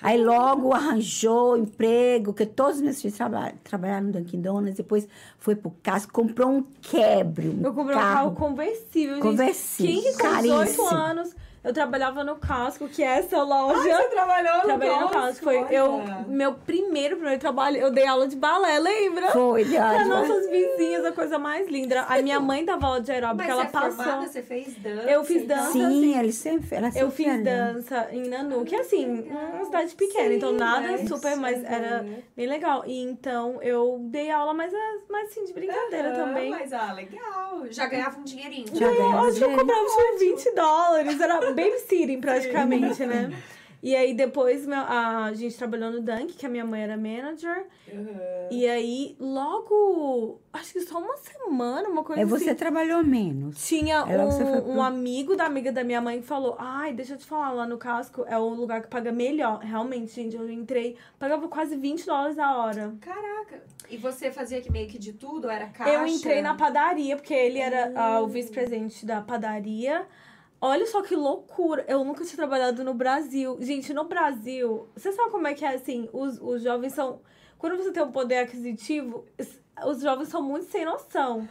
Aí logo arranjou emprego, que todos os meus filhos traba trabalharam no Dunkin' Donuts, depois foi pro casco, comprou um quebre, um Eu comprei um carro conversível, gente. Conversível, Quem que com caríssimo. 18 anos, eu trabalhava no Casco, que é essa loja. Você trabalhou no Trabalhei no Costco, Casco. Foi olha. eu, meu primeiro, primeiro trabalho, eu dei aula de balé, lembra? Foi, ótimo. nossas vizinhas, a coisa mais linda. A minha mãe dava aula de aeróbica, ela é passou. formada, você fez dança? Eu fiz dança. Sim, ele sempre, ela sempre Eu fiz dança em Nanu, que assim, uma cidade pequena, então nada né? super, mas era Uhum. bem legal. E então eu dei aula, mas, mas assim, de brincadeira Aham, também. Mas, ah, legal. Já ganhava um dinheirinho. Já ganhava Acho que eu comprava por 20 dólares. Era babysitting praticamente, né? E aí depois meu- a gente trabalhou no Dunk, que a minha mãe era manager. Uhum. E aí, logo, acho que só uma semana, uma coisa É, você assim. trabalhou menos. Tinha você um, pro- um amigo da amiga da minha mãe que falou: Ai, deixa eu te falar, lá no casco é o lugar que paga melhor. Realmente, gente, eu entrei, pagava quase 20 dólares a hora. Caraca. E você fazia que meio que de tudo? Era caixa? Eu entrei na padaria, porque ele era ah, o vice-presidente da padaria. Olha só que loucura. Eu nunca tinha trabalhado no Brasil. Gente, no Brasil, você sabe como é que é assim? Os, os jovens são. Quando você tem um poder aquisitivo, os jovens são muito sem noção.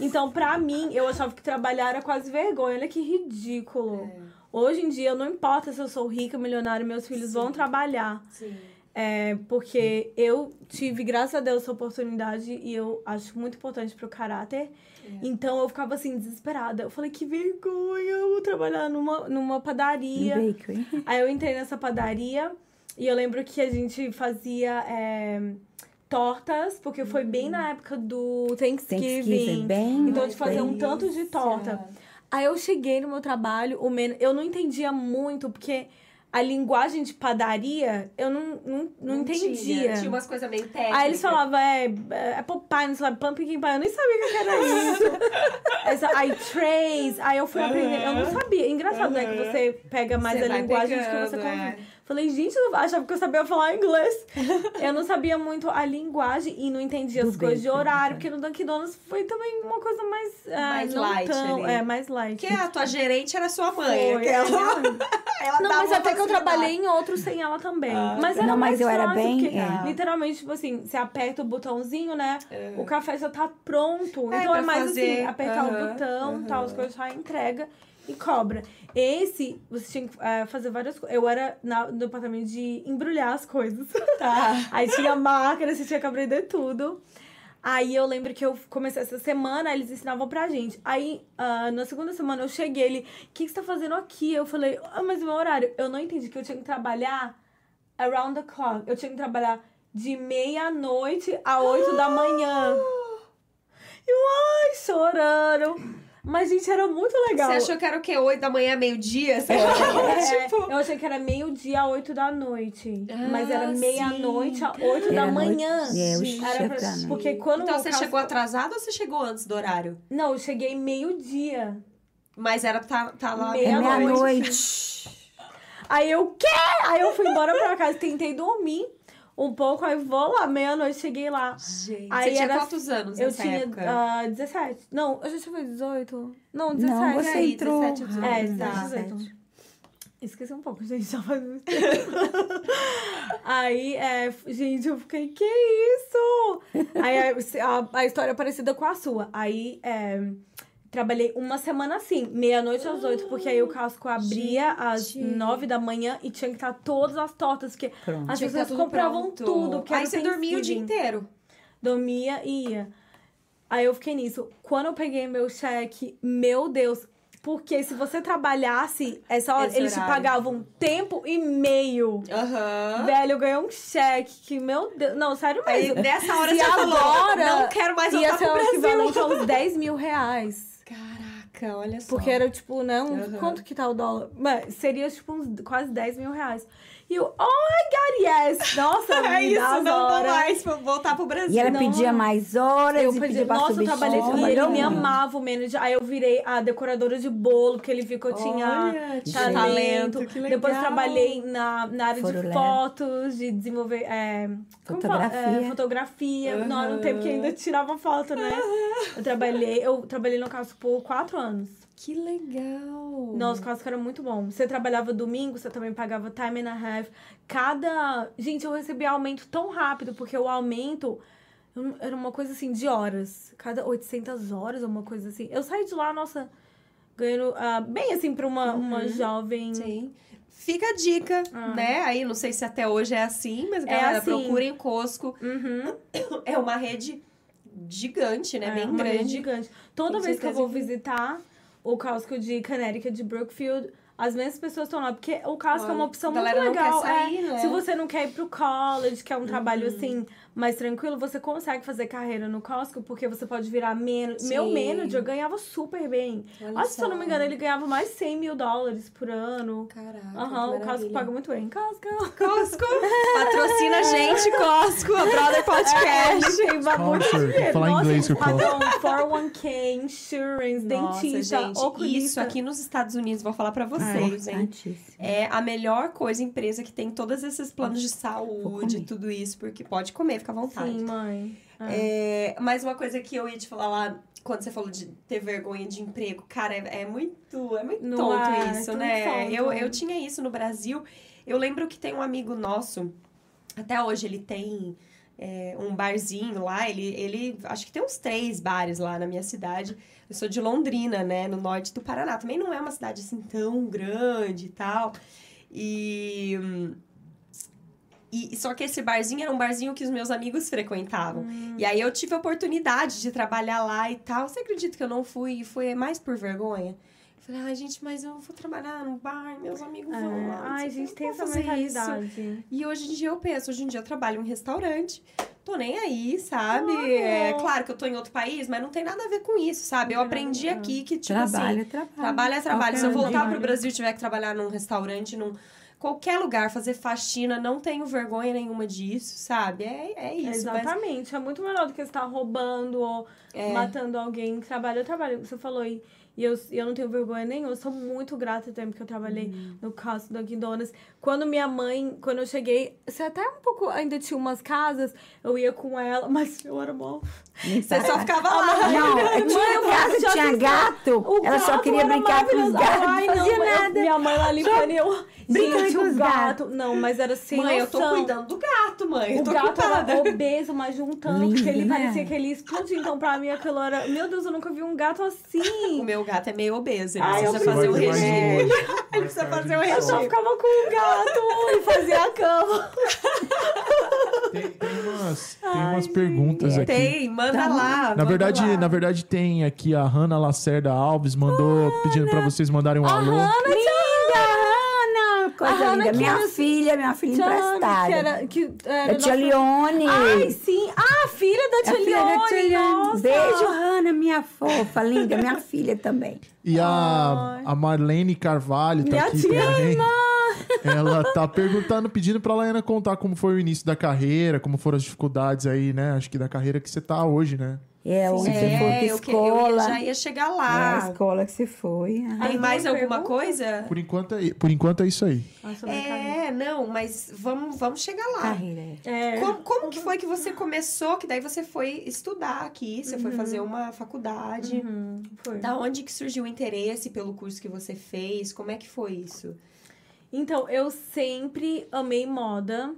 Então, pra mim, eu achava que trabalhar era quase vergonha. Olha que ridículo. Hoje em dia, não importa se eu sou rica, milionária, meus filhos vão trabalhar. Sim. É, porque eu tive, graças a Deus, essa oportunidade e eu acho muito importante pro caráter. Então eu ficava assim, desesperada. Eu falei, que vergonha, eu vou trabalhar numa, numa No padaria. bakery. Aí eu entrei nessa padaria e eu lembro que a gente fazia é, tortas, porque foi bem na época do Thanksgiving. Thanksgiving, bem. Então a gente fazia um tanto de torta. Aí eu cheguei no meu trabalho, o men... eu não entendia muito, porque a linguagem de padaria eu não, não, não, entendia. Tinha, tinha umas coisas meio técnicas. Aí eles falavam, é, é apple pie, não sei lá, pumpkin pie. Eu nem sabia o que era isso. Essa, aí, trays. Aí eu fui aprender. Eu não sabia. Engraçado, né? Que você pega mais Você a linguagem de que você pegando, convive. é. Falei, gente, eu achava que eu sabia falar inglês. eu não sabia muito a linguagem e não entendia as coisas de horário, né? porque no Dunkin' Donuts foi também uma coisa mais. ah, Mais light tão. É, mais light. Porque a tua gerente era sua mãe. Foi, aquela- é, ela Não, mas até que eu trabalhei em outros sem ela também. Ah, mas era Não, mas mais eu era bem- porque, é. literalmente, tipo assim, você aperta o botãozinho, né? O café já tá pronto. É, então é mais fazer, assim, apertar aham, o botão, aham. tal, as coisas já entrega e cobra. Esse, você tinha que eh, fazer várias coisas. Eu era na- no departamento de embrulhar as coisas. Tá. Aí tinha máquina, você tinha que aprender tudo. Aí eu lembro que eu comecei essa semana, eles ensinavam pra gente. Aí, ah, na segunda semana, eu cheguei, ele, o que, que você tá fazendo aqui? Eu falei, ah, mas o meu horário. Eu não entendi que eu tinha que trabalhar around the clock. Eu tinha que trabalhar de meia-noite a oito da manhã. Eu, ai, chorando. Mas, gente, era muito legal. Você achou que era o quê? 8 da manhã, meio-dia? Você É, tipo... eu achei que era meio-dia a 8 da noite. mas era Ah, meia-noite a 8 da manhã. noite- é, eu pra-. Porque quando Então você Casco- chegou atrasado ou você chegou antes do horário? Não, eu cheguei meio-dia. Mas era tá, tá lá Meia- É Meia-noite. meia-noite. Aí eu, quê? Aí eu fui embora pra casa, tentei dormir um pouco, aí vou lá, meia-noite, cheguei lá. Gente, Aí você tinha era- quantos anos Eu tinha época? ah, 17. Não, eu já tinha 18. Não, 17. Não, você aí, entrou. 17, 18. É, Ah, 17, 17. 18. Esqueci um pouco, gente, já faz muito tempo. Aí, é, gente, eu fiquei, que isso? Aí a, a, a história é parecida com a sua. Aí, é, trabalhei uma semana assim, meia-noite às oito, porque aí o casco abria às Gente. nove da manhã e tinha que estar todas as tortas, porque Pronto. as pessoas tudo compravam pronto. tudo. Que Aí você dormia o dia inteiro. Dormia e ia. Aí eu fiquei nisso. Quando eu peguei meu cheque, meu Deus. Porque se você trabalhasse essa hora, Esse eles te horário. pagavam tempo e meio. Aham. Velho, eu ganhei um cheque que, meu Deus. Não, sério Aí mesmo. nessa hora E você falou, agora não quero mais Ia voltar ser pro Brasil. equivalente aos 10 mil reais. Caraca, olha só. Porque era tipo, né? Um, Aham. Quanto que tá o dólar? Mas seria tipo uns quase 10 mil reais. E eu, oh my god, yes! Nossa, É isso, não vou horas. mais vou voltar pro Brasil. E ela Não, pedia não. mais horas Eu e pedi, pedia nossa, eu trabalhei e ele trabalhou me amava o manager. Aí eu virei a decoradora de bolo, porque ele viu que eu tinha Olha, talento. que legal. Depois trabalhei na, na área de Forolé. fotos, de desenvolver é? Fotografia. É, fotografia. Não, Aham. no tempo que ainda tirava foto, né? Eu trabalhei, eu trabalhei no caso por quatro anos. Que legal. Nossa, o casco era muito bom. Você trabalhava domingo, você também pagava time and a half. Cada. Gente, eu recebi aumento tão rápido, porque o aumento era uma coisa assim de horas. Cada 800 horas, uma coisa assim. Eu saí de lá, nossa, ganhando ah, bem assim pra uma, uma jovem. Sim. Fica a dica, Ah. né? Aí, não sei se até hoje é assim, mas É galera, assim. procurem o Costco. Uhum. É uma rede gigante, né? É, Bem uma rede grande. gigante. Toda vez que eu vou que- visitar o casco de Connecticut, de Brookfield, as mesmas pessoas estão lá. Porque o casco é uma opção muito quer legal. sair, é, né? Uhum. Se você não quer ir pro college, que é um trabalho assim mais tranquilo, você consegue fazer carreira no Costco, porque você pode virar menos. Meu manager ganhava super bem. Olha Acho que, se eu não me engano, ele ganhava mais 100 mil dólares por ano. Caraca, Aham, que o Costco paga muito bem. Costco. Costco, patrocina a gente, Costco, a Brother Podcast. Ele tem muito dinheiro. falar Nossa, inglês o padrão, 401k, insurance, Nossa, dentista, gente, oculista. isso aqui nos Estados Unidos, vou falar pra vocês, hein? Importantíssimo. É a melhor coisa, empresa que tem todos esses planos de saúde, tudo isso, porque pode comer, fica à vontade. Sim, mãe. É, mas uma coisa que eu ia te falar lá, quando você falou de ter vergonha de emprego, cara, é, é muito, é muito Não tonto é, isso, é né? tonto. Eu, eu tinha isso no Brasil. Eu lembro que tem um amigo nosso, até hoje ele tem é, um barzinho lá, ele, ele acho que tem uns três bares lá na minha cidade. Eu sou de Londrina, né, no norte do Paraná. Também não é uma cidade assim tão grande e tal. E. E, só que esse barzinho era um barzinho que os meus amigos frequentavam. E aí eu tive a oportunidade de trabalhar lá e tal. Você acredita que eu não fui? E foi mais por vergonha? Eu falei, ai, gente, mas eu vou trabalhar no bar, meus amigos vão lá. É. não Ai, o gente, tem essa fazer isso. mentalidade. E hoje em dia eu penso, hoje em dia eu trabalho em restaurante, tô nem aí, sabe? É claro que eu tô em outro país, mas não tem nada a ver com isso, sabe? Eu Não aprendi a aqui que, tipo assim, Trabalho é trabalho. Trabalho é trabalho. Se eu voltar um. pro Brasil e tiver que trabalhar num restaurante, num qualquer lugar, fazer faxina, não tenho vergonha nenhuma disso, sabe? É, é isso. mas- Exatamente. É muito melhor do que estar roubando ou É. matando alguém que trabalha. Eu trabalho, você falou aí. E eu, eu não tenho vergonha nenhuma. Eu sou muito grata também porque eu trabalhei no caso do Dunkin' Donuts. Quando minha mãe, quando eu cheguei, você até um pouco ainda tinha umas casas, eu ia com ela, mas eu era mó. Você só ficava lá. Não, Mãe, tinha gosto de tinha assistir. gato. O Ela só queria brincar com os gatos, Ai, não fazia eu- nada. Minha mãe lá limpando e eu. brincando Gente, com o os gato. Não, mas era sem Mãe, eu tô cuidando do gato, mãe. O gato ocupada. era obeso, mas juntando, Lindo, porque ele né? parecia que ele ia explodir. Então, pra mim, aquilo era. Meu Deus, eu nunca vi um gato O assim. meu gato é meio obeso. Ele Ai, precisa fazer o regime. Ele precisa fazer o Eu só regime. ficava com o gato e fazia a cama. Tem, tem umas, tem umas perguntas aqui. Tem, manda Tá lá. Na manda verdade, lá. na verdade, tem aqui a Hanna Lacerda Alves, mandou pedindo pra vocês mandarem um alô. Linda, Ana! Coisa A linda. Minha era- filha, minha filha Tia Hannah, emprestada. que era, que era Da tia nossa- Leone. Ai, sim. Ah, a filha da É a tia filha da tia Leone. Leone. Nossa. Beijo, Hanna, minha fofa, linda. Minha filha também. E a, a Marlene Carvalho tá Minha aqui tia também. Ela tá perguntando, pedindo pra Laiana contar como foi o início da carreira, como foram as dificuldades aí, né? Acho que da carreira que você tá hoje, né? É, onde você foi É, pra eu, que- eu ia- escola. já ia chegar É, a lá. escola que você foi. Ah, Tem mais Alguma pergunta? coisa? Por enquanto é, por enquanto é isso aí. Nossa. É, não, mas vamos, vamos chegar lá. Carreira. é. É. Como, como que foi que você começou? Que daí você foi estudar aqui, você foi fazer uma faculdade. Uhum, foi. Da onde que surgiu o interesse pelo curso que você fez? Como é que foi isso? Então, eu sempre amei moda.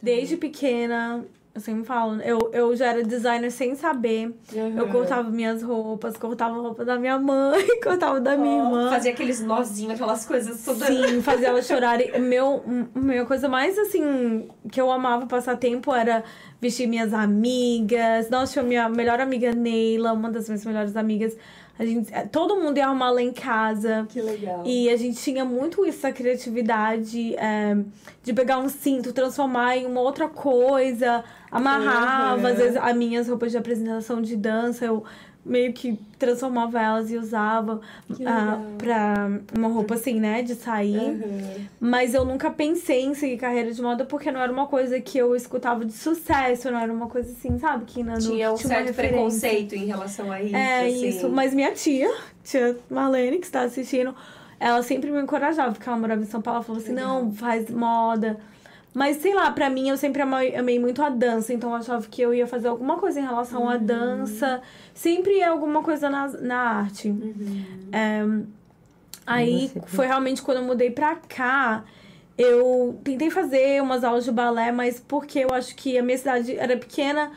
Desde pequena, eu sempre falo, eu, eu já era designer sem saber. Eu cortava minhas roupas, cortava a roupa da minha mãe, cortava da minha irmã. Fazia aqueles nozinhos, aquelas coisas todas. Sim, fazia elas chorarem. O Meu, a minha coisa mais, assim, que eu amava passar tempo era vestir minhas amigas. Nossa, tinha minha melhor amiga Neila, uma das minhas melhores amigas. A gente, eh, todo mundo ia arrumar lá em casa. Que legal. E a gente tinha muito isso, essa criatividade é, de pegar um cinto, transformar em uma outra coisa, amarrava, Uhum. às vezes, as minhas roupas de apresentação de dança, eu meio que transformava elas e usava legal. pra uma roupa assim, né, de sair. Uhum. Mas eu nunca pensei em seguir carreira de moda porque não era uma coisa que eu escutava de sucesso, não era uma coisa assim, sabe? Que não, Tinha um uma certo preconceito em relação a isso. É assim. isso, mas minha tia, tia Marlene, que está assistindo, ela sempre me encorajava, porque ela morava em São Paulo, ela falou assim, Legal. não, faz moda. Mas sei lá, pra mim eu sempre amei, amei muito a dança, então eu achava que eu ia fazer alguma coisa em relação Uhum. à dança. Sempre é alguma coisa na, na arte. Uhum. É, aí foi realmente quando eu mudei pra cá. Eu tentei fazer umas aulas de balé, mas porque eu acho que a minha cidade era pequena,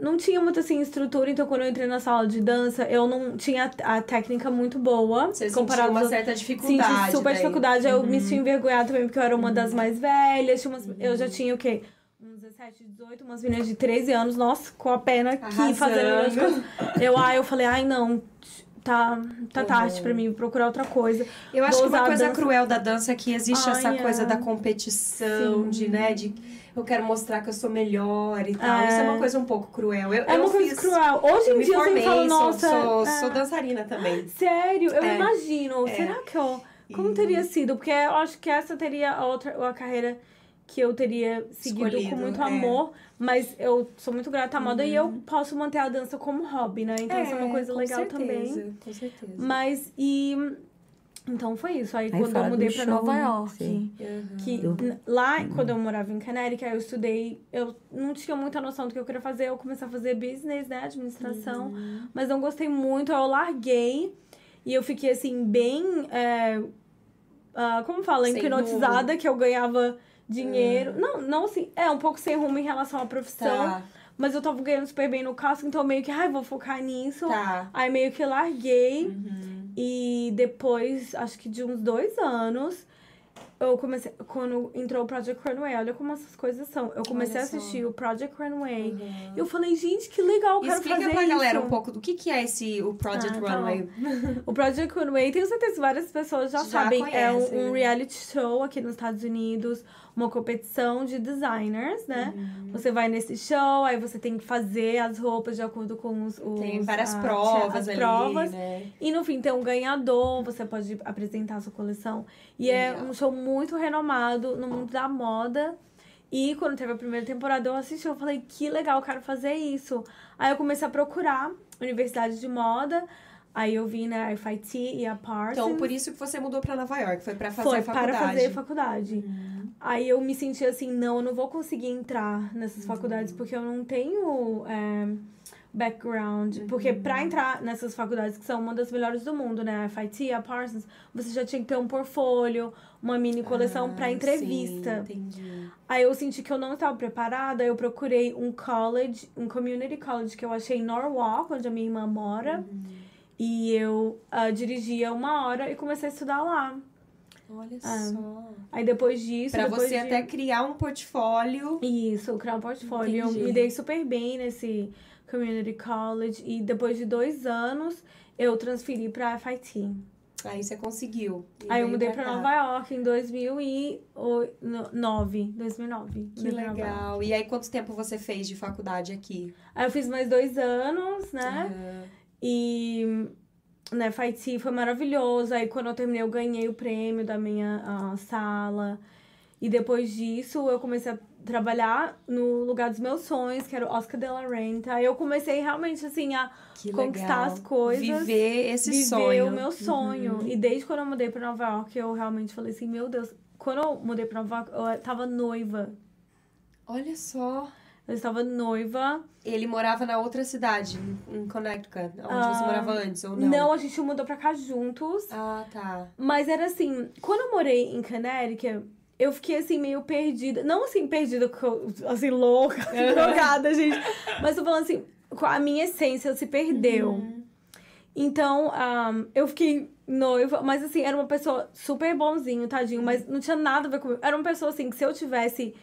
não tinha muito assim estrutura, então quando eu entrei na sala de dança, eu não tinha a técnica muito boa. Você comparado uma certa Senti dificuldade. super daí. dificuldade. aí Eu me senti envergonhada também, porque eu era uma das mais velhas. Tinha umas- Eu já tinha o quê? Uns 17, 18, umas meninas de 13 anos, nossa, com a pena aqui Arrasando. fazendo. Eu, ai, eu falei, ai não, tá, tá tarde pra mim, procurar outra coisa. Eu acho Vou que uma coisa dança- cruel da dança é que existe Ai, essa é. coisa da competição, Sim. de, né, de eu quero mostrar que eu sou melhor e tal. É. Isso é uma coisa um pouco cruel. Eu, É eu uma coisa fiz, cruel. Hoje Eu em dia eu formei, sempre falo, sou, nossa. sou, é, sou dançarina também. Sério, eu É. imagino. É. Será que eu. Como teria sido? Porque eu acho que essa teria a outra a carreira que eu teria seguido Escolhido, com muito é. amor, mas eu sou muito grata à moda e eu posso manter a dança como hobby, né? Então isso é uma coisa com legal certeza, também. Com certeza. Mas e então foi isso. Aí, Aí quando eu do mudei pra show, Nova né? York. Uhum. que n- lá quando eu morava em Canérica, eu estudei, eu não tinha muita noção do que eu queria fazer, eu comecei a fazer business, né, administração, Uhum. mas não gostei muito, eu larguei e eu fiquei assim bem, é, ah, como fala, Sem hipnotizada que eu ganhava dinheiro, não, não assim, é um pouco sem rumo em relação à profissão, Tá, mas eu tava ganhando super bem no casting, então meio que, ai, vou focar nisso. tá. Aí meio que larguei. Uhum. E depois, acho que de uns dois anos, eu comecei. Quando entrou o Project Runway, olha como essas coisas são. Eu comecei a assistir o Project Runway. Uhum. E eu falei, gente, que legal, quero Explica fazer pra isso. galera um pouco do que, que é esse o Project Ah, tá Runway. O Project Runway, tenho certeza que várias pessoas já, Já sabem. é conhecem, um, um reality show aqui nos Estados Unidos, uma competição de designers, né? Uhum. Você vai nesse show, aí você tem que fazer as roupas de acordo com os. os Tem várias a- provas as ali, provas. né? E no fim tem um ganhador, você pode apresentar a sua coleção. E é um show muito renomado no mundo da moda. E quando teve a primeira temporada, eu assisti, eu falei, que legal, eu quero fazer isso. Aí eu comecei a procurar universidade de moda. Aí eu vim na FIT e a Parsons. Então, por isso que você mudou pra Nova York, foi pra fazer Foi a faculdade. para fazer faculdade. Aí eu me senti assim, não, eu não vou conseguir entrar nessas faculdades porque eu não tenho é, background. Porque pra entrar nessas faculdades, que são uma das melhores do mundo, né? A FIT, a Parsons, você já tinha que ter um portfólio, uma mini coleção Ah, pra entrevista. Sim, entendi. Aí eu senti que eu não estava preparada, eu procurei um college, um community college que eu achei em Norwalk, onde a minha irmã mora. E eu ah, dirigia uma hora e comecei a estudar lá. Olha Ah, só. Aí depois disso. Pra depois você de... até criar um portfólio. Isso, criar um portfólio. Eu Entendi. me dei super bem nesse community college. E depois de dois anos, eu transferi pra FIT. Aí você conseguiu. Aí eu mudei pra cá. Nova York em 2009. 2009. Que pra legal. E aí, quanto tempo você fez de faculdade aqui? Aí eu fiz mais dois anos, né? Aham. E né, Fight foi maravilhoso. Aí quando eu terminei, eu ganhei o prêmio da minha sala. E depois disso, eu comecei a trabalhar no lugar dos meus sonhos, que era o Oscar de la Renta. Eu comecei realmente, assim, a Que conquistar legal. as coisas. Viver esse viver sonho. o meu sonho. Uhum. E desde quando eu mudei pra Nova York, eu realmente falei assim, meu Deus. Quando eu mudei pra Nova York, eu tava noiva. Olha só. Eu estava noiva. Ele morava na outra cidade, em Connecticut, onde Ah, você morava antes, ou não? Não, a gente mudou pra cá juntos. Ah, tá. Mas era assim, quando eu morei em Connecticut, eu fiquei assim, meio perdida. Não assim, perdida, assim, louca, drogada, gente. Mas tô falando assim, a minha essência se perdeu. Uhum. Então, ahm, eu fiquei noiva, mas assim, era uma pessoa super bonzinho, tadinho, mas não tinha nada a ver comigo. Era uma pessoa assim, que se eu tivesse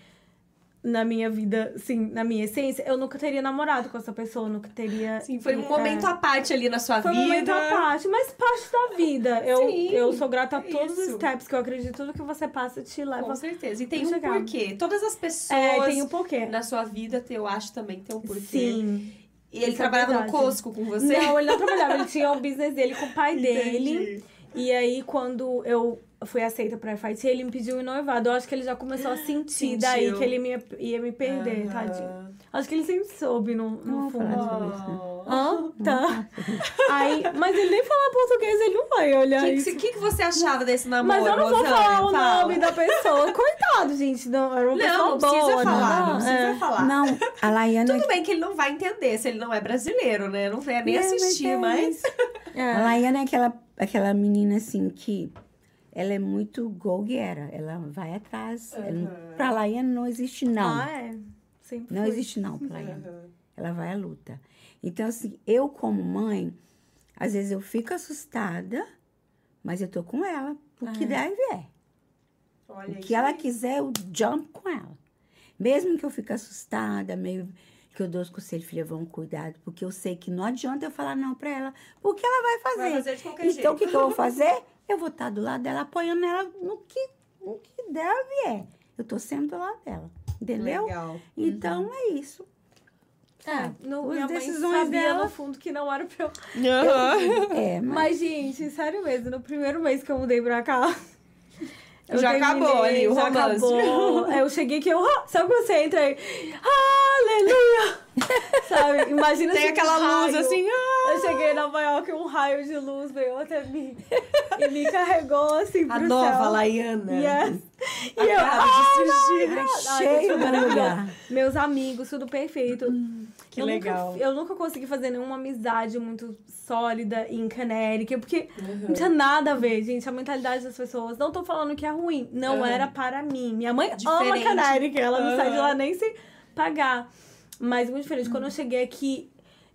na minha vida, assim, na minha essência, eu nunca teria namorado com essa pessoa, nunca teria. Sim, foi um É. momento à parte ali na sua Foi um vida. momento à parte, mas parte da vida. Eu, Sim, eu sou grata a é todos os isso. steps que eu acredito, tudo que você passa te leva. Com certeza. E tem um chegar. porquê. Todas as pessoas É, tem um porquê. na sua vida, eu acho também tem um porquê. Sim. E ele é trabalhava no verdade. Costco com você? Não, ele não trabalhava, ele tinha o business dele com o pai dele. E aí, quando eu fui aceita pra FIT, ele me pediu um noivado. Eu acho que ele já começou a sentir Sentiu. daí que ele ia, ia me perder, Aham. tadinho. Acho que ele sempre soube no, no Não, fundo. Oh. Hã? Tá. Aí, mas ele nem fala português, ele não vai olhar O que, isso. que, que que você achava desse namoro, Mas eu não vou falar o Fala. nome da pessoa. Coitado, gente. Não, era uma pessoa Não, não precisa boa, falar, não, não. precisa É. falar. Não, a Laiana, Tudo bem que ele não vai entender se ele não é brasileiro, né? Não vai nem É, mas assistir, é mas... a É. Laiana é aquela, aquela menina assim que ela é muito go-getter. Ela vai atrás. Ela, pra Laiana não existe não. Ah, é. Sempre não fui. existe não pra Laiana. Ela vai à luta. Então, assim, eu como mãe, às vezes eu fico assustada, mas eu tô com ela. O que deve é. Olha O que ela aí. quiser, eu jump com ela. Mesmo que eu fique assustada, meio que eu dou os conselhos, filha, vamos cuidado, porque eu sei que não adianta eu falar não pra ela, porque ela vai fazer. Vai fazer de qualquer então, o que, que eu vou fazer? Eu vou estar do lado dela, apoiando ela no que, no que deve é. Eu tô sempre do lado dela, entendeu? Legal. Então, é isso. É, no, As minha mãe decisões sabia dela- no fundo que não era pra eu... É, mas... Mas, gente, sério mesmo, no primeiro mês que eu mudei pra cá... eu Já acabou ali o romance. acabou. Eu cheguei aqui, eu... ah, Sabe quando você entra aí? Aleluia! Sabe? Imagina Tem se um aquela luz raio- assim, ah! Eu cheguei em Nova York, um raio de luz veio até mim. e me carregou assim pro A céu. nova Laiana. Yes. E eu, Acaba de ah, surgir. Ai, cheio lugar. Meus amigos, tudo perfeito. Que eu legal. Nunca, eu nunca consegui fazer nenhuma amizade muito sólida em Connecticut, porque não tinha nada a ver, gente. A mentalidade das pessoas. Não tô falando que é ruim. Não Uhum. era para mim. Minha mãe ama Diferente. Connecticut. Ela não sai de Uhum. lá nem sem pagar. Mas muito diferente. Quando eu cheguei aqui,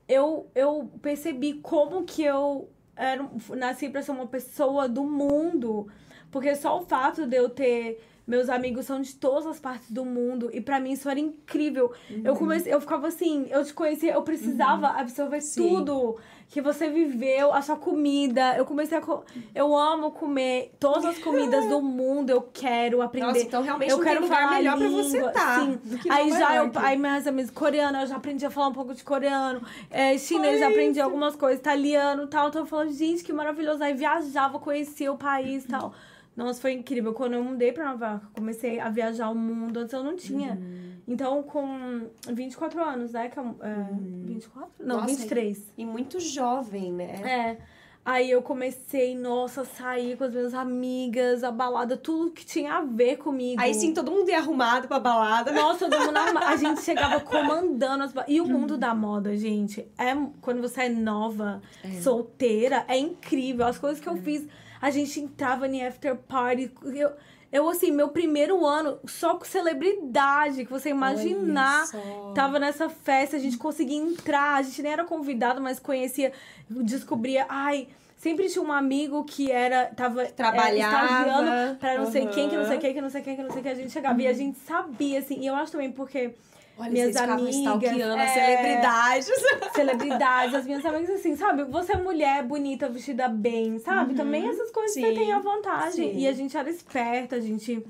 eu, eu percebi como que eu era, nasci pra ser uma pessoa do mundo. Porque só o fato de eu ter. Meus amigos são de todas as partes do mundo. E pra mim isso era incrível. Eu comecei, eu ficava assim, eu te conhecia, eu precisava absorver Sim. tudo que você viveu, a sua comida. Eu comecei a. co- Eu amo comer todas as comidas do mundo, eu quero aprender. Nossa, então realmente eu quero lugar falar melhor pra você estar sim. Aí já eu, York. aí minhas amigas coreano, eu já aprendi a falar um pouco de coreano, é, chinês, já aprendi algumas coisas, italiano e tal. Então eu falando, gente, que maravilhoso. Aí viajava, conhecia o país e tal. Nossa, foi incrível. Quando eu mudei pra Nova York, comecei a viajar o mundo. Antes eu não tinha. Uhum. Então, com 24 anos, né? Que eu, é, 24? Não, Nossa, 23. E muito jovem, né? É. Aí eu comecei, nossa, a sair com as minhas amigas, a balada, tudo que tinha a ver comigo. Aí sim, todo mundo ia arrumado pra balada. Nossa, todo mundo arruma- A gente chegava comandando as E o mundo da moda, gente, é quando você é nova, solteira, é incrível. As coisas que eu fiz, a gente entrava em after party. Eu, eu assim, meu primeiro ano, só com celebridade, que você imaginar. Tava nessa festa, a gente conseguia entrar, a gente nem era convidado, mas conhecia, descobria, ai. Sempre tinha um amigo que era, tava Trabalhava. estagiando pra não sei quem, que não sei quem, que não sei quem, que não sei quem, a gente chegava. E a gente sabia, assim, e eu acho também porque Olha, minhas amigas, stalkeando é. celebridades. celebridades, as minhas amigas, assim, sabe? Você é mulher bonita, vestida bem, sabe? Também essas coisas você Sim. tem à vantagem. Sim. E a gente era esperta, a gente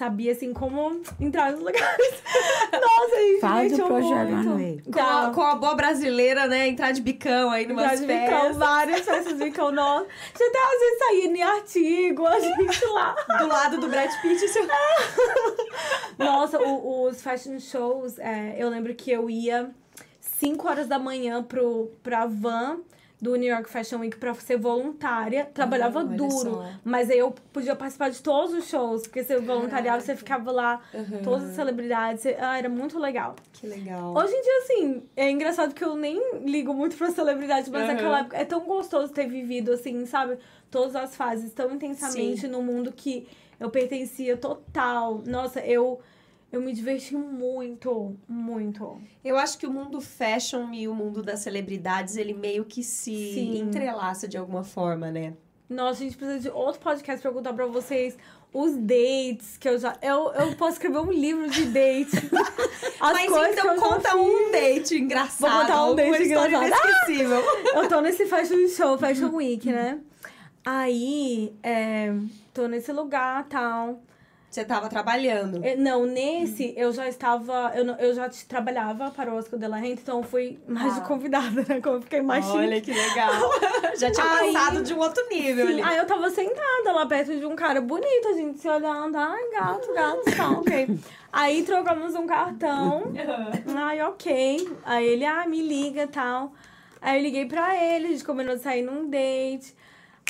sabia, assim, como entrar nos lugares. Nossa, gente Fala do projeto muito. Com a, com a boa brasileira, né? Entrar de bicão aí Entrar numas de bicão, festas. várias festas de bicão, nossa. Já até às vezes saía em artigo, a gente lá. Do lado do Brad Pitt. Seu... Nossa, o- os fashion shows, é, eu lembro que eu ia 5 horas da manhã pro, pra van do New York Fashion Week pra ser voluntária. Trabalhava olha duro, só. mas aí eu podia participar de todos os shows, porque você voluntariava, você ficava lá, todas as celebridades. você- ah, era muito legal. Que legal. Hoje em dia, assim, é engraçado que eu nem ligo muito pra celebridades, mas Aham. naquela época é tão gostoso ter vivido, assim, sabe? Todas as fases tão intensamente no mundo que eu pertencia total. Nossa, eu, eu me diverti muito, muito. Eu acho que o mundo fashion e o mundo das celebridades, ele meio que se Sim. entrelaça de alguma forma, né? Nossa, a gente precisa de outro podcast pra contar pra vocês os dates que eu já. Eu, eu posso escrever um livro de date. As Mas coisas então conta um date engraçado. Vou contar um date engraçado. inesquecível. Eu tô nesse fashion show, fashion week, né? Aí, é, tô nesse lugar tal. Você tava trabalhando. É, Não, nesse eu já estava. Eu, eu já trabalhava para o Oscar de la Renta, então eu fui mais de Ah. convidada, né? Como eu fiquei mais Olha chique. que legal. Já tinha Aí- passado de um outro nível Sim, ali. Aí eu tava sentada lá perto de um cara bonito, a gente se olhando. Ai, gato, gato, tá, ok. Aí trocamos um cartão. Ai, ok. Aí ele, ah, me liga e tal. Aí eu liguei pra ele, a gente combinou de sair num date.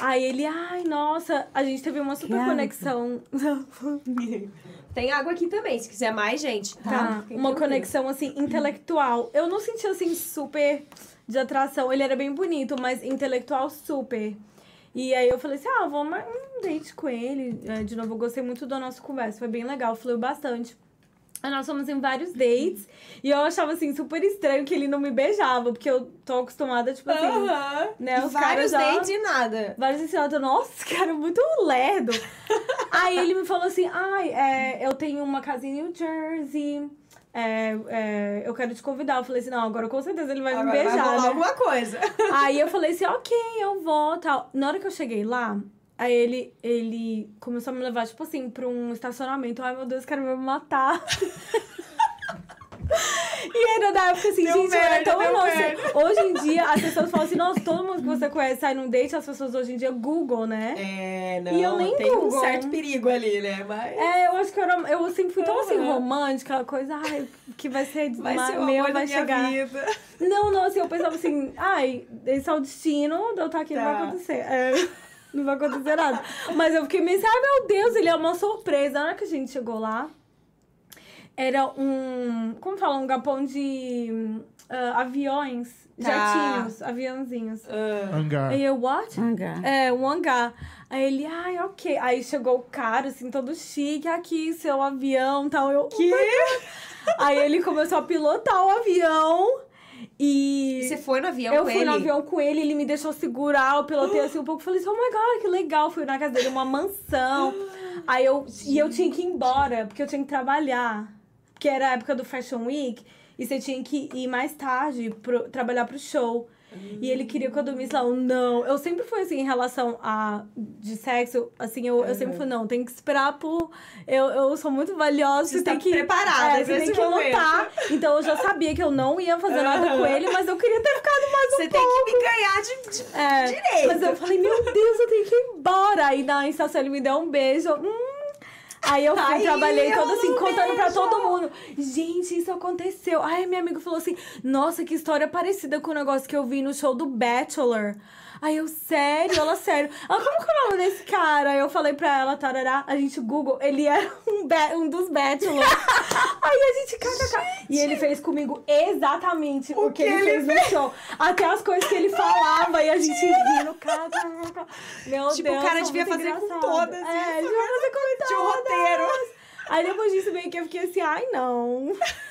Aí ele, ai, nossa, a gente teve uma super água. conexão. Tem água aqui também, se quiser mais, gente. Tá? Tá, uma conexão assim intelectual. Eu não senti assim super de atração. Ele era bem bonito, mas intelectual super. E aí eu falei assim: "Ah, vou um date com ele". É, De novo, eu gostei muito da nossa conversa, foi bem legal, fluiu bastante. Nós fomos em vários dates e eu achava assim super estranho que ele não me beijava, porque eu tô acostumada tipo assim, Aham. né, E os vários caras já- dates e nada. Vários ensinados, nossa, esse cara é muito lerdo. Aí ele me falou assim, ai, é, eu tenho uma casa em New Jersey, é, é, eu quero te convidar. Eu falei assim, não, agora com certeza ele vai me Agora vai beijar, rolar né? alguma coisa. Aí eu falei assim, ok, eu vou, tal. Na hora que eu cheguei lá, aí ele, ele começou a me levar, tipo assim, pra um estacionamento. Ai, meu Deus, vai me matar. E era da época assim, Deu gente, eu era merda, tão inocente. merda. Hoje em dia, as pessoas falam assim, nossa, todo mundo que você conhece sai num date, as pessoas hoje em dia Google, né? É, não. E eu nem tem um Google. certo perigo ali, né? Mas. É, eu acho que eu, era, eu sempre fui tão assim Aham. romântica, aquela coisa, ai, que vai ser, Vai ser o meu, vai chegar. vida. Não, não, assim, eu pensava assim, ai, esse é o destino de eu estar aqui, não vai Tá. acontecer. É, não vai acontecer nada. Mas eu fiquei meio assim, ai meu Deus, ele é uma surpresa. Na hora que a gente chegou lá, era um, como fala, um galpão de ah, aviões, Tá. jetinhos, aviãozinhos. Ah, Hangar. Aí eu, what? Hangar. É, um hangar. Aí ele, ai, ok. Aí chegou o cara, assim, todo chique, aqui, seu avião e tal. Eu, que? Aí ele começou a pilotar o avião e. Você foi no avião eu com fui ele? no avião com ele, ele me deixou segurar, eu pilotei assim um pouco. Falei assim, oh my god, que legal. Fui na casa dele, uma mansão. Aí eu. E eu tinha que ir embora, porque eu tinha que trabalhar. Porque era a época do Fashion Week. E você tinha que ir mais tarde pro, trabalhar pro show. E ele queria que eu dormisse lá. Eu, não. Eu sempre fui assim em relação a de sexo. Assim, eu, eu sempre fui, não, tem que esperar por. Eu, eu sou muito valiosa. Você Você está tem que. preparada é, você tem que momento. lutar. Então eu já sabia que eu não ia fazer nada com ele, mas eu queria ter ficado mais um Você tem que me ganhar de. de- é, Direito. Mas eu falei, meu Deus, eu tenho que ir embora. Aí na estação ele me deu um beijo. Hum. Aí eu fui, Ai, trabalhei eu toda assim, contando pra vejo. todo mundo. Gente, isso aconteceu. Aí meu amigo falou assim: Nossa, que história parecida com o negócio que eu vi no show do Bachelor. Aí eu, sério? Ela, sério. Ela, como que é o nome desse cara? Aí eu falei pra ela, tarará, a gente Google, ele era um, um dos Bachelors. Aí a gente, kkk. E ele fez comigo exatamente o, que, ele fez no show. Até as coisas que ele falava e a gente rindo, kkk. Meu Tipo, Deus, o cara devia fazer com engraçado. todas, É, isso. devia fazer com Tinha um todas. roteiro. Aí depois disso meio que eu fiquei assim, ai não.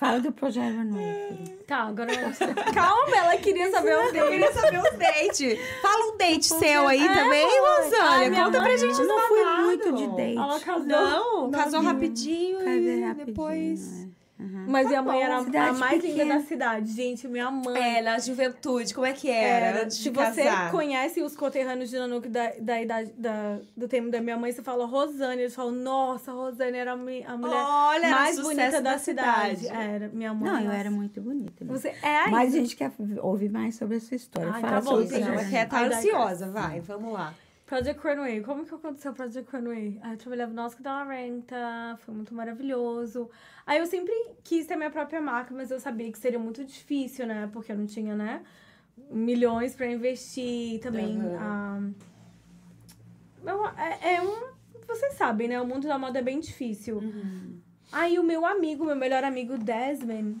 Fala do projeto Emanuel. Tá, agora. Calma, ela queria saber o Eu dele. queria saber os dates. Fala um date seu aí É, também, Rosânia. Conta pra mãe gente Eu os não fui muito de date. Ela casou. Não, casou Não. rapidinho Casei e rapidinho, depois... é. Uhum. Mas minha Tá mãe bom, era a mais linda da cidade, gente. Minha mãe. É, na juventude, como é que era, Era, antes se você casar? conhece os conterrâneos de Nanuque da, da idade da, do tempo da minha mãe, você fala Rosane. Eles falam, nossa, Rosane era a, mulher Olha, era mais bonita da, da cidade. cidade. Era, minha mãe. Não, eu nossa. era muito bonita. né? Você é aí. Mas a gente quer ouvir mais sobre a sua história. Ai, Fala tá bom, sobre então. Projeto. ela quer tá Ai, daí, ansiosa, vai, vamos lá. Project Runway. Como que aconteceu o Project Runway? Aí eu trabalhava no Oscar da Renta, foi muito maravilhoso. Aí eu sempre quis ter minha própria marca, mas eu sabia que seria muito difícil, né? Porque eu não tinha, né? Milhões pra investir também. Ah, eu- é, é um. Vocês sabem, né? O mundo da moda é bem difícil. Aí o meu amigo, meu melhor amigo Desmond,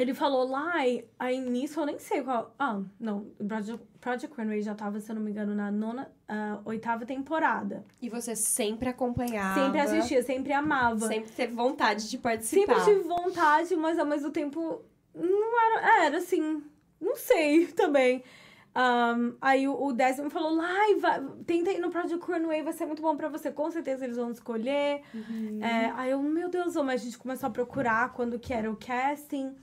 ele falou lá, aí nisso eu nem sei qual. Ah, não. Project, Project Runway já tava, se eu não me engano, na nona, ah, oitava temporada. E você sempre acompanhava. Sempre assistia, sempre amava. Sempre teve vontade de Sempre participar. tive vontade, mas ao mesmo tempo não era. Era assim. Não sei também. Um, aí o, o Desmond falou: Lai, vai, tenta ir no Project Runway, vai ser muito bom pra você. Com certeza eles vão escolher. É, aí eu, meu Deus, mas a gente começou a procurar quando que era o casting.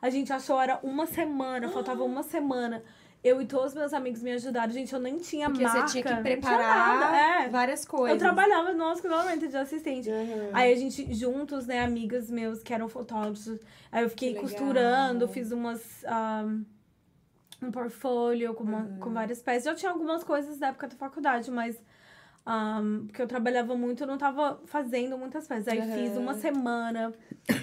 A gente achou era uma semana, faltava uma semana. Eu e todos os meus amigos me ajudaram. Gente, eu nem tinha Porque marca. você tinha que preparar nada, é. várias coisas. Eu trabalhava no Oscar Orlando de assistente. Uhum. Aí a gente, juntos, né, amigas meus que eram fotógrafos, aí eu fiquei costurando, fiz umas. um, um portfólio com, uma- Uhum. com várias peças. Já tinha algumas coisas da época da faculdade, mas. um, porque eu trabalhava muito, eu não tava fazendo muitas peças. Aí Uhum. fiz uma semana,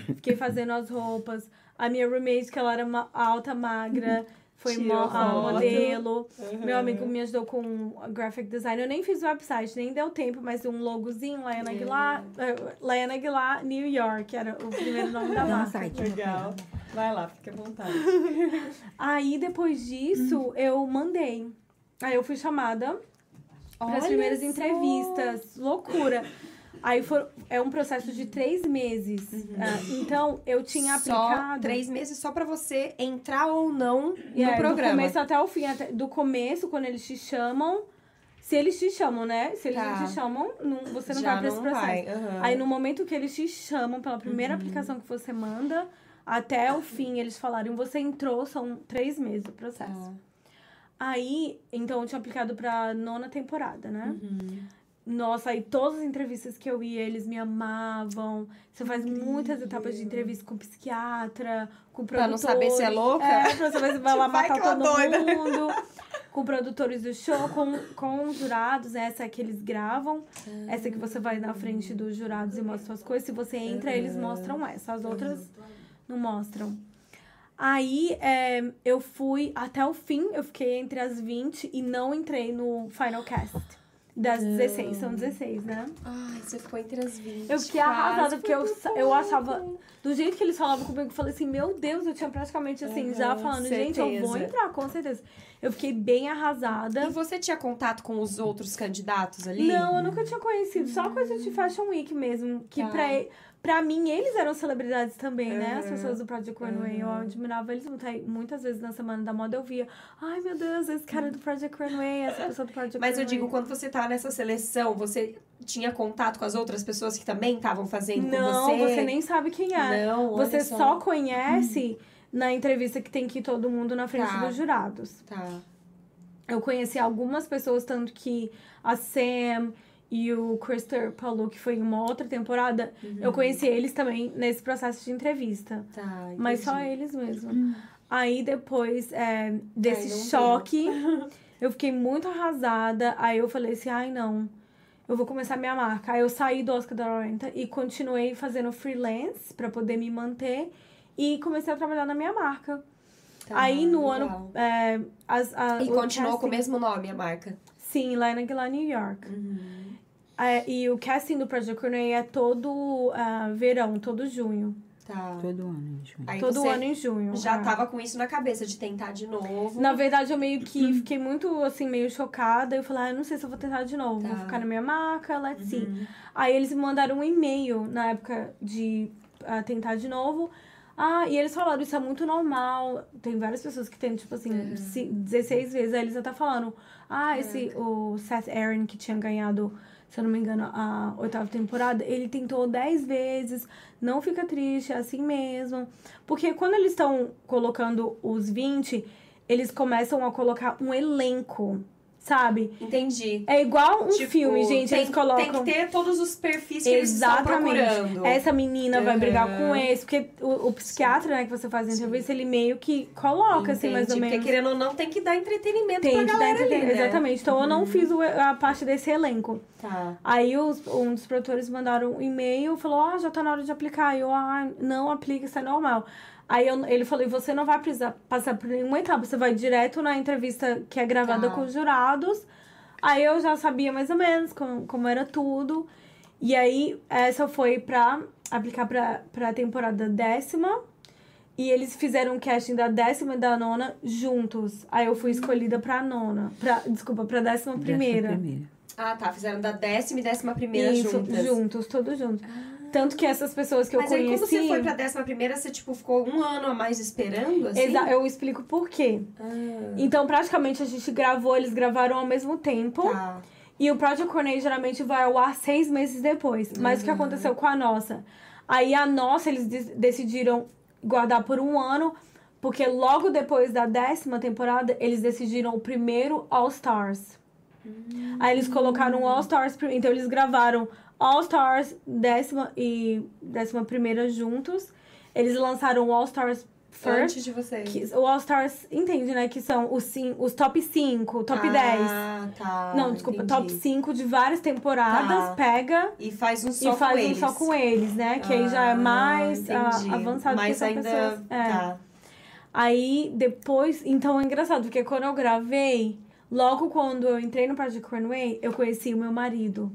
fiquei fazendo as roupas. A minha roommate, que ela era ma- alta, magra, foi a modelo. Uhum. Meu amigo me ajudou com a graphic design. Eu nem fiz o website, nem deu tempo, mas um logozinho, Laiana Aguilar, eh, Laiana Aguilar, New York, era o primeiro nome da marca. site. Legal. Vai lá, fique à vontade. Aí, depois disso, eu mandei. Aí eu fui chamada para as primeiras só. entrevistas. Loucura. Aí foi, é um processo de três meses. Ah, então, eu tinha Só aplicado. três meses só pra você entrar ou não É, no programa. Do começo até o fim. até- do começo, quando eles te chamam. Se eles te chamam, né? Se eles Tá. não te chamam, não- você não Já vai pra esse processo. aham. Aí no momento que eles te chamam pela Uhum. primeira aplicação que você manda, até o fim eles falaram, você entrou, são três meses o processo. Tá. Aí, então eu tinha aplicado pra nona temporada, né? Uhum. Nossa, aí todas as entrevistas que eu ia, eles me amavam. Você faz muitas etapas de entrevista com psiquiatra, com Pra não produtores. saber se é louca? É, pra saber se vai lá matar eu todo doida. mundo. Com produtores do show, com, com os jurados, essa que eles gravam. Essa que você vai na frente dos jurados e mostra suas coisas. Se você entra, eles mostram essa. As outras não mostram. Aí é, eu fui até o fim, eu fiquei entre as 20 e não entrei no final cast. Das 16, são 16, né? Ai, você ficou entre as 20. Eu fiquei quase. arrasada, porque eu, eu achava. Do jeito que eles falavam comigo, eu falei assim: Meu Deus, eu tinha praticamente assim, já Aham, falando, gente, eu vou certeza. entrar, com certeza. Eu fiquei bem arrasada. E você tinha contato com os outros candidatos ali? Não, eu nunca tinha conhecido. Só coisa de Fashion Week mesmo. Que Tá. pra, pra mim, eles eram celebridades também, né? As Uhum. pessoas do Project Runway. Eu admirava eles muito. Aí, muitas vezes na Semana da Moda eu via. Ai, meu Deus, esse cara do Project Runway, essa pessoa do Project Mas eu Runway. digo, quando você tá nessa seleção, você tinha contato com as outras pessoas que também estavam fazendo Não, com você? você nem sabe quem é. Não, Você olha só conhece na entrevista que tem que ir todo mundo na frente Tá. dos jurados. Tá. Eu conheci algumas pessoas, tanto que a Sam e o Christopher Paulo, que foi em uma outra temporada, eu conheci eles também nesse processo de entrevista. Tá, Mas só eles mesmo. Aí depois é, desse choque, eu fiquei muito arrasada. Aí eu falei assim, ai não. eu vou começar minha marca. Aí eu saí do Oscar da Renta e continuei fazendo freelance pra poder me manter e comecei a trabalhar na minha marca. Tá, Aí no legal. ano. É, as, a, E continuou com o casting- mesmo nome, a marca. Sim, lá naquela New York. Uhum. É, e o casting do Project Corney é todo ah, verão, todo junho. Tá. Todo ano, em junho. Aí todo ano em junho. já é. tava com isso na cabeça de tentar de novo. Na verdade, eu meio que fiquei muito, assim, meio chocada. Eu falei, ah, eu não sei se eu vou tentar de novo. Tá. Vou ficar na minha marca, let's see. Uhum. Aí eles me mandaram um e-mail na época de ah, tentar de novo. Ah, e eles falaram, isso é muito normal. Tem várias pessoas que tem, tipo assim, Uhum. ci- 16 vezes. Aí eles até falando, ah, esse, o Seth Aaron, que tinha ganhado, se eu não me engano, a oitava temporada, ele tentou 10 vezes. Não fica triste, é assim mesmo. Porque quando eles estão colocando os 20, eles começam a colocar um elenco, sabe? Entendi. É igual um Tipo, filme, gente. tem, eles colocam. Tem que ter todos os perfis que eles Exatamente. estão procurando. Essa menina vai Uhum. brigar com esse. Porque o, o psiquiatra, né, que você faz a entrevista, ele meio que coloca, assim, mais ou Entendi, menos. Porque querendo ou não, tem que dar entretenimento Tem pra que dar galera ali, entretenimento. né? Exatamente. Então eu não fiz o- a parte desse elenco. Tá. Aí os, um dos produtores mandaram um e-mail, falou, ah, já tá na hora de aplicar. E eu, ah, não aplica, isso é normal. Aí eu- ele falou, e você não vai precisar passar por nenhuma etapa, você vai direto na entrevista que é gravada Tá. com os jurados. Aí eu já sabia mais ou menos como, como era tudo. E aí essa foi pra aplicar pra, pra temporada décima. E eles fizeram o casting da décima e da nona juntos. Aí eu fui escolhida pra nona. Pra, desculpa, pra décima primeira. Décima primeira. Ah, tá. Fizeram da décima e décima primeira Isso, juntas. juntos, todos juntos. Tanto que essas pessoas que Mas eu aí, conheci. como você foi pra décima primeira, você, tipo, ficou um ano a mais esperando, assim? Exa- eu explico por quê. Ah, Então, praticamente, a gente gravou, eles gravaram ao mesmo tempo. tá. E o Project Corney geralmente vai ao ar seis meses depois. Mas o que aconteceu com a nossa? Aí a nossa, eles de- decidiram guardar por um ano, porque logo depois da décima temporada, eles decidiram o primeiro All Stars. Aí eles colocaram o All Stars, então eles gravaram All Stars décima e décima primeira juntos. Eles lançaram o All Stars First. Antes de vocês. que- o All Stars, entende, né? Que são os, cin- os top 5, top 10. Ah, tá. Não, desculpa, entendi. top 5 de várias temporadas, Tá. pega E faz um só e faz com um eles. só com eles, né? Que aí já é Ah, mais ah, entendi. avançado Mas que ainda... pessoas. É. Tá. Aí depois, então é engraçado, porque quando eu gravei, logo quando eu entrei no Project Runway, eu conheci o meu marido.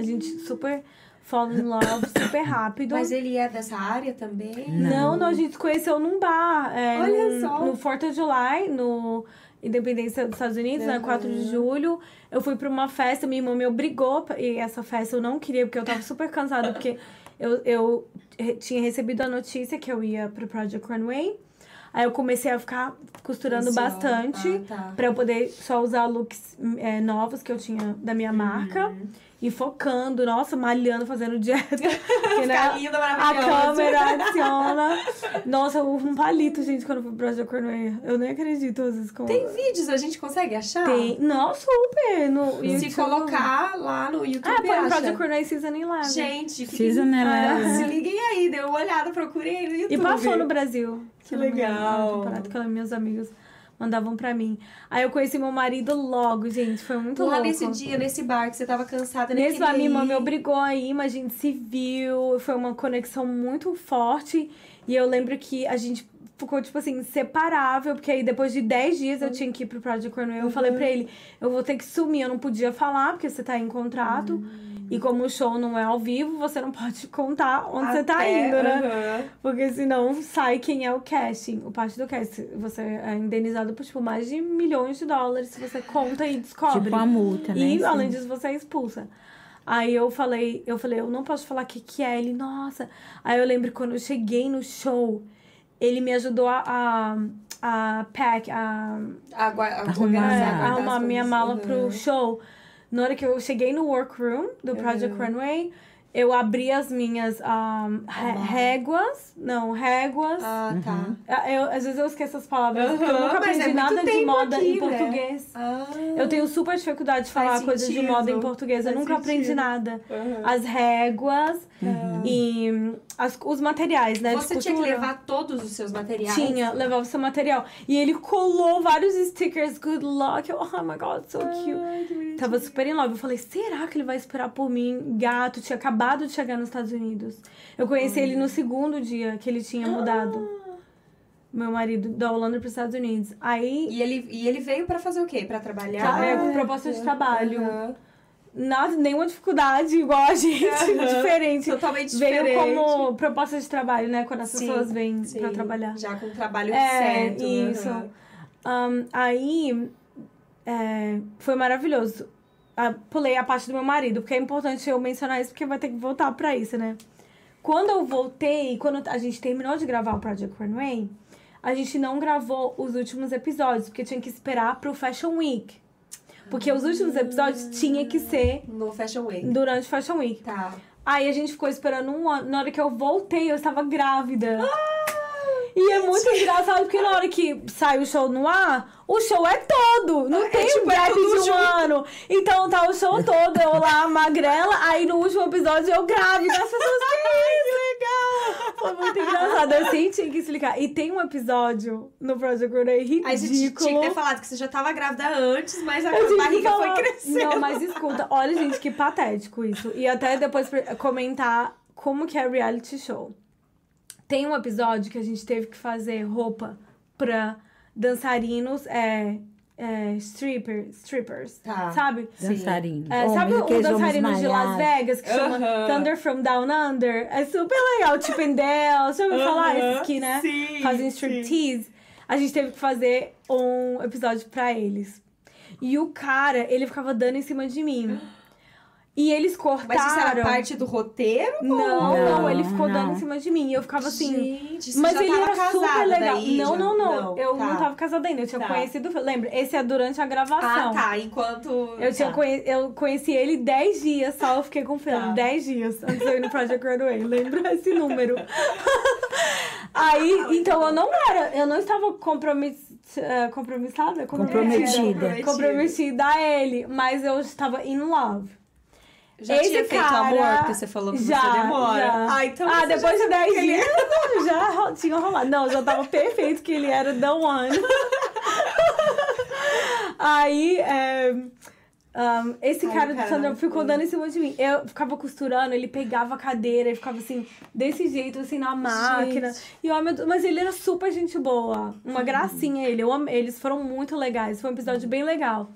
A gente super fall in love, super rápido. Mas ele é dessa área também? Não, não, a gente se conheceu num bar. É, Olha num- só. No 4 of July, no Independência dos Estados Unidos, né? Uhum. 4 de julho. Eu fui pra uma festa, minha irmã me obrigou. E essa festa eu não queria, porque eu tava super cansada, porque eu, eu tinha recebido a notícia que eu ia pro Project Runway. Aí eu comecei a ficar costurando bastante. Ah, tá. Pra eu poder só usar looks é, novos que eu tinha da minha marca. Uhum. E focando, nossa, malhando, fazendo dieta. Porque, né, linda, a câmera adiciona. Nossa, houve um palito, gente, quando eu fui pro Project Cornway. Eu nem acredito às vezes como... Tem vídeos, a gente consegue achar? Tem. Não, super. No Se YouTube. colocar lá no YouTube, Ah, põe acha. Project Cornway Season 11. Gente, Season 11. Se liguem aí, dê uma olhada, procurem aí no YouTube. E passou no Brasil. Que engano, legal. temporada que ela- meus amigos mandavam pra mim. Aí eu conheci meu marido logo, gente. Foi muito Lá louco. nesse dia, nesse bar que você tava cansada, Nesse a minha irmã ir. me obrigou a ir, mas a gente se viu, foi uma conexão muito forte. E eu lembro que a gente ficou, tipo assim, inseparável, porque aí depois de 10 dias eu tinha que ir pro Project Cornwall. Eu falei pra ele, eu vou ter que sumir, eu não podia falar, porque você tá em contrato. E como o show não é ao vivo, você não pode contar onde você tá Até, indo, né? Porque senão sai quem é o casting, o parte do casting. Você é indenizado por, tipo, mais de milhões de dólares se você conta e descobre. Tipo uma multa, né? E Sim. além disso, você é expulsa. Aí eu falei, eu falei, eu não posso falar o que, que é. Ele, nossa. Aí eu lembro que quando eu cheguei no show, ele me ajudou a, a, a pack, a, A gua- a guardar arrumar minha mala Uhum. pro show. Na hora que eu cheguei no workroom do Project Uhum. Runway, eu abri as minhas um, ré- réguas. Não, réguas. Ah, tá. Ah, Eu, às vezes eu esqueço as palavras, porque eu nunca é aprendi muito nada de moda aqui, em né? português. Ah. Eu tenho super dificuldade de falar coisas de moda em português. Eu nunca aprendi sentido. nada. Uhum. As réguas e hum, as- os materiais, né? Você tinha que levar todos os seus materiais? Tinha, levava o seu material. E ele colou vários stickers, good luck. Oh my god, so cute. Ai. Tava super em love. Eu falei, será que ele vai esperar por mim? Gato, tinha acabado de chegar nos Estados Unidos. Eu conheci ele no segundo dia que ele tinha mudado. Meu marido, da Holanda para os Estados Unidos. Aí, E ele, e ele veio pra fazer o quê? Pra trabalhar? tá, é, com proposta de trabalho. Aham. Nada, nenhuma dificuldade igual a gente, Aham. diferente. Totalmente Veio diferente. como proposta de trabalho, né? Quando as Sim, pessoas vêm Sim, pra trabalhar. Já com o trabalho É, certo. isso. aham. Um, aí é, foi maravilhoso. Ah, pulei a parte do meu marido, porque é importante eu mencionar isso, porque vai ter que voltar pra isso, né? Quando eu voltei, quando a gente terminou de gravar o Project Runway, a gente não gravou os últimos episódios, porque tinha que esperar pro Fashion Week. Porque os últimos episódios tinha que ser No Fashion Week. durante o Fashion Week. Tá. Aí a gente ficou esperando um ano. Na hora que eu voltei, eu estava grávida. E é muito engraçado porque na hora que sai o show no ar, o show é todo. Não É, tem tipo, é gap tudo de um junto. ano. Então tá o show todo, eu lá, magrela, aí no último episódio eu grávida. As pessoas, que legal! Foi muito engraçado. Eu sim tinha que explicar. E tem um episódio no Project Runway ridículo. Aí você tinha que ter falado que você já tava grávida antes, mas a barriga foi crescendo. Não, mas escuta, olha, gente, que patético isso. E até depois comentar como que é reality show. Tem um episódio que a gente teve que fazer roupa pra dançarinos, é, é stripper, strippers, Tá. sabe? Dançarinos. É, Homens, sabe o dançarino de Las. Vegas que chama Aham. Thunder from Down Under? É super legal. Chip and Dale, já ouviu falar? Aham, Esses que, né? sim, Fazem striptease. A gente teve que fazer um episódio pra eles. E o cara, ele ficava dando em cima de mim. E eles cortaram. Mas isso era parte do roteiro? Não, não, Não, ele ficou dando não. em cima de mim. E eu ficava assim. Gente, você Mas já ele tava era casada super legal. daí? não, Já- não, não, Eu tá. não tava casada ainda. Eu tinha Tá. conhecido. Lembra? Esse é durante a gravação. Ah, tá. Enquanto. Eu, tinha tá. conhe... eu conheci ele 10 dias só, eu fiquei com o filme. Tá. 10 dias antes de eu ir no Project Runway. Lembra esse número? Aí, então eu não era, eu não estava compromiss... eh, compromissada? Comprometida. Comprometida a ele, mas eu estava in love. Já Esse tinha feito cara- amor, porque você falou que já, você demora. Já. Ah, então ah depois já de 10 sabia que ele dias já ro- tinha rolado. Não, já tava perfeito que ele era the one. Aí, é, um, esse Ai, cara do caralho. Sandra ficou dando em cima de mim. Eu ficava costurando, ele pegava a cadeira e ficava assim, desse jeito, assim, na máquina. E eu, ai, meu Deus, mas ele era super gente boa. Uma gracinha ele. Eu amei. Eles foram muito legais. Foi um episódio bem legal.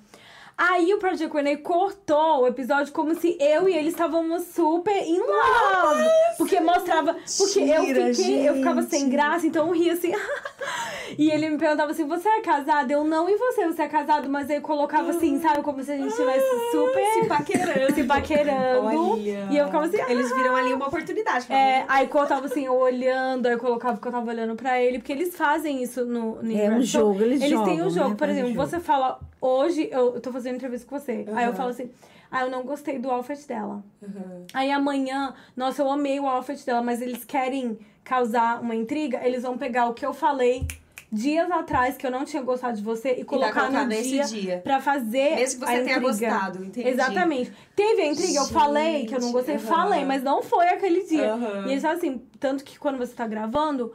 Aí o Project Renee cortou o episódio como se eu e ele estávamos super in love. Porque mostrava. Porque eu fiquei, eu ficava sem gente. graça, então eu ria assim. e ele me perguntava assim: você é casado? Eu não, e você? Você é casado? Mas aí colocava assim, sabe? Como se a gente estivesse super Se paquerando. se paquerando. Olha. E eu ficava assim, Eles viram ali uma oportunidade. pra é, aí cortava assim, eu olhando, aí eu colocava que eu tava olhando pra ele, porque eles fazem isso no, no É um reality show. jogo, eles têm um jogam, jogo, né? por exemplo, jogo. você fala, hoje eu tô fazendo entrevista com você. Aí eu falo assim, ah, eu não gostei do outfit dela. Uhum. Aí amanhã, nossa, eu amei o outfit dela, mas eles querem causar uma intriga, eles vão pegar o que eu falei dias atrás, que eu não tinha gostado de você, e colocar, colocar no nesse dia, dia. pra fazer Mesmo que a você tenha intriga. gostado, entendi. Exatamente. Teve a intriga, eu falei que eu não gostei, Gente, falei, mas não foi aquele dia. Aham. E eles falam assim, tanto que quando você tá gravando,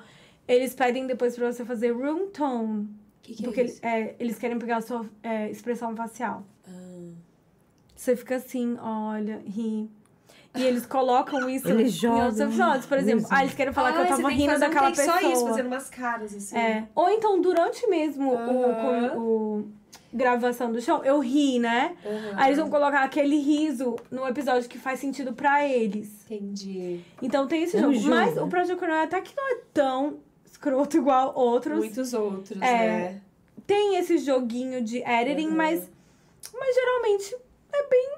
eles pedem depois pra você fazer room tone. Que que é porque isso? é, eles querem pegar a sua é, expressão facial. Ah. Você fica assim, olha, ri. E eles colocam isso Eles em jogam, outros episódios. Por exemplo, ah, eles querem falar que eu Ah, você tava rindo fazer um daquela pessoa. Só isso, fazendo umas caras assim. É. Ou então, durante mesmo Aham. o, o, o gravação do show, eu ri, né? Aí eles vão colocar aquele riso no episódio que faz sentido pra eles. Entendi. Então tem esse É um jogo. jogo, Mas o Project Runway até que não é tão escroto igual outros. Muitos outros, É. né? Tem esse joguinho de editing, Uhum. mas, mas geralmente é bem.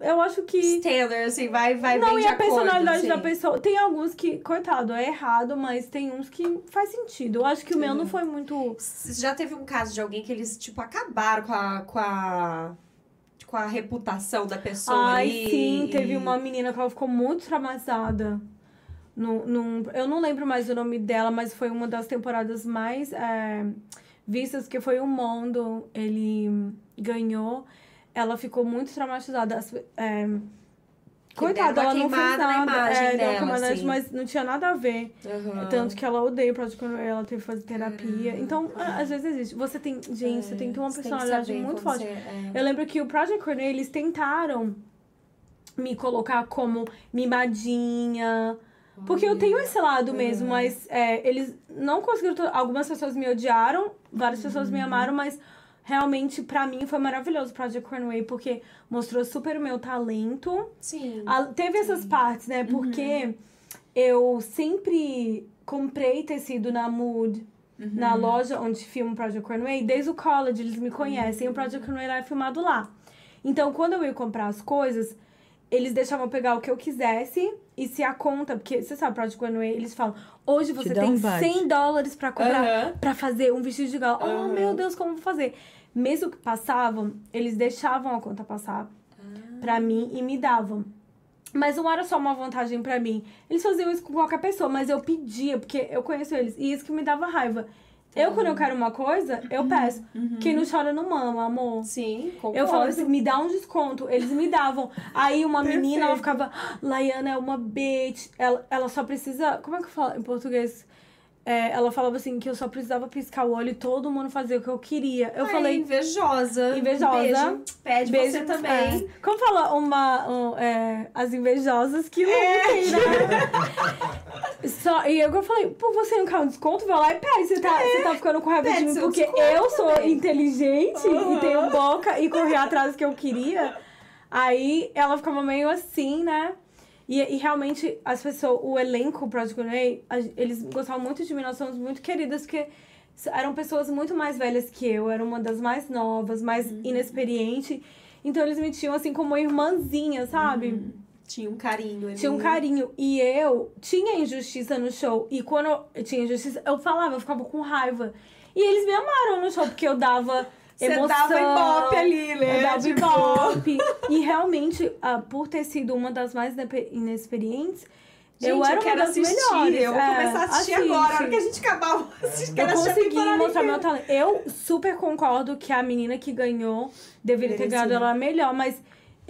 Eu acho que. Standard, assim, vai, vai não, bem e a personalidade acordo, da assim. pessoa. Tem alguns que, coitado, é errado, mas tem uns que faz sentido. Eu acho que o meu não foi muito. Já teve um caso de alguém que eles, tipo, acabaram com a... Com a... Com a reputação da pessoa Ai, ali. sim, teve uma menina que ela ficou muito traumatizada. Num, num- eu não lembro mais o nome dela, mas foi uma das temporadas mais é, vistas, que foi o Mondo. Ele ganhou. Ela ficou muito traumatizada. As- é, Coitada, ela não fez nada. imagem é, dela, assim. mas não tinha nada a ver. Aham. Tanto que ela odeia o Project Runway, ela teve que fazer terapia. Então, às vezes existe. Você tem, gente, você tem que ter uma Você personalidade muito forte. você- é. Eu lembro que o Project Runway, eles tentaram me colocar como mimadinha. Porque eu tenho esse lado mesmo, mas é, eles não conseguiram. Algumas pessoas me odiaram, várias pessoas Uhum. me amaram, mas realmente pra mim foi maravilhoso o Project Runway, porque mostrou super o meu talento. Sim. A- teve essas partes, né? Porque eu sempre comprei tecido na Mood, na loja onde filma o Project Runway, desde o college, eles me conhecem. O Project Runway lá é filmado lá. Então, quando eu ia comprar as coisas, eles deixavam eu pegar o que eu quisesse e se a conta, porque você sabe, Project Runway, eles falam: hoje você dá tem um budget. 100 dólares pra cobrar Aham. pra fazer um vestido de gala. Oh, Aham. meu Deus, como vou fazer? Mesmo que passavam, eles deixavam a conta passar pra mim e me davam. Mas não era só uma vantagem pra mim. Eles faziam isso com qualquer pessoa, mas eu pedia, porque eu conheço eles. E isso que me dava raiva. Eu, quando eu quero uma coisa, eu peço. Quem não chora não mama, amor. Sim, concordo. Eu falava assim, me dá um desconto. Eles me davam. Aí uma menina, ela ficava, "Ah, Laiana é uma bitch. Ela, ela só precisa. Como é que eu falo em português? É, ela falava assim que eu só precisava piscar o olho e todo mundo fazia o que eu queria. Eu Ai, falei, invejosa. Invejosa. Beijo. Pede Beijo você também. É. Como fala uma. um, é, as invejosas que É. lutem, né? Só, e eu, eu falei, pô, você não quer um desconto? Vai lá e pede. Você tá, você tá ficando com raiva de mim porque eu sou também. inteligente Uhum. e tenho boca e corri atrás do que eu queria. Aí ela ficava meio assim, né? E, e realmente, as pessoas, o elenco Project Runway, eles gostavam muito de mim, nós somos muito queridas, porque eram pessoas muito mais velhas que eu, era uma das mais novas, mais Uhum. inexperiente. Então eles me tinham assim como irmãzinha, sabe? Uhum. Tinha um carinho ali. Tinha um carinho. E eu tinha injustiça no show. E quando eu tinha injustiça, eu falava, eu ficava com raiva. E eles me amaram no show, porque eu dava Você emoção. dava ibope ali, né? Eu dava Tipo, ibope. E realmente, ah, por ter sido uma das mais inexperientes, Gente, eu era quero uma das assistir. melhores. Eu vou É, começar a assistir assiste. agora. A hora que a gente acabar, eu assistir. Eu Quero consegui mostrar meu talento. Eu super concordo que a menina que ganhou deveria ter ganhado ela melhor, mas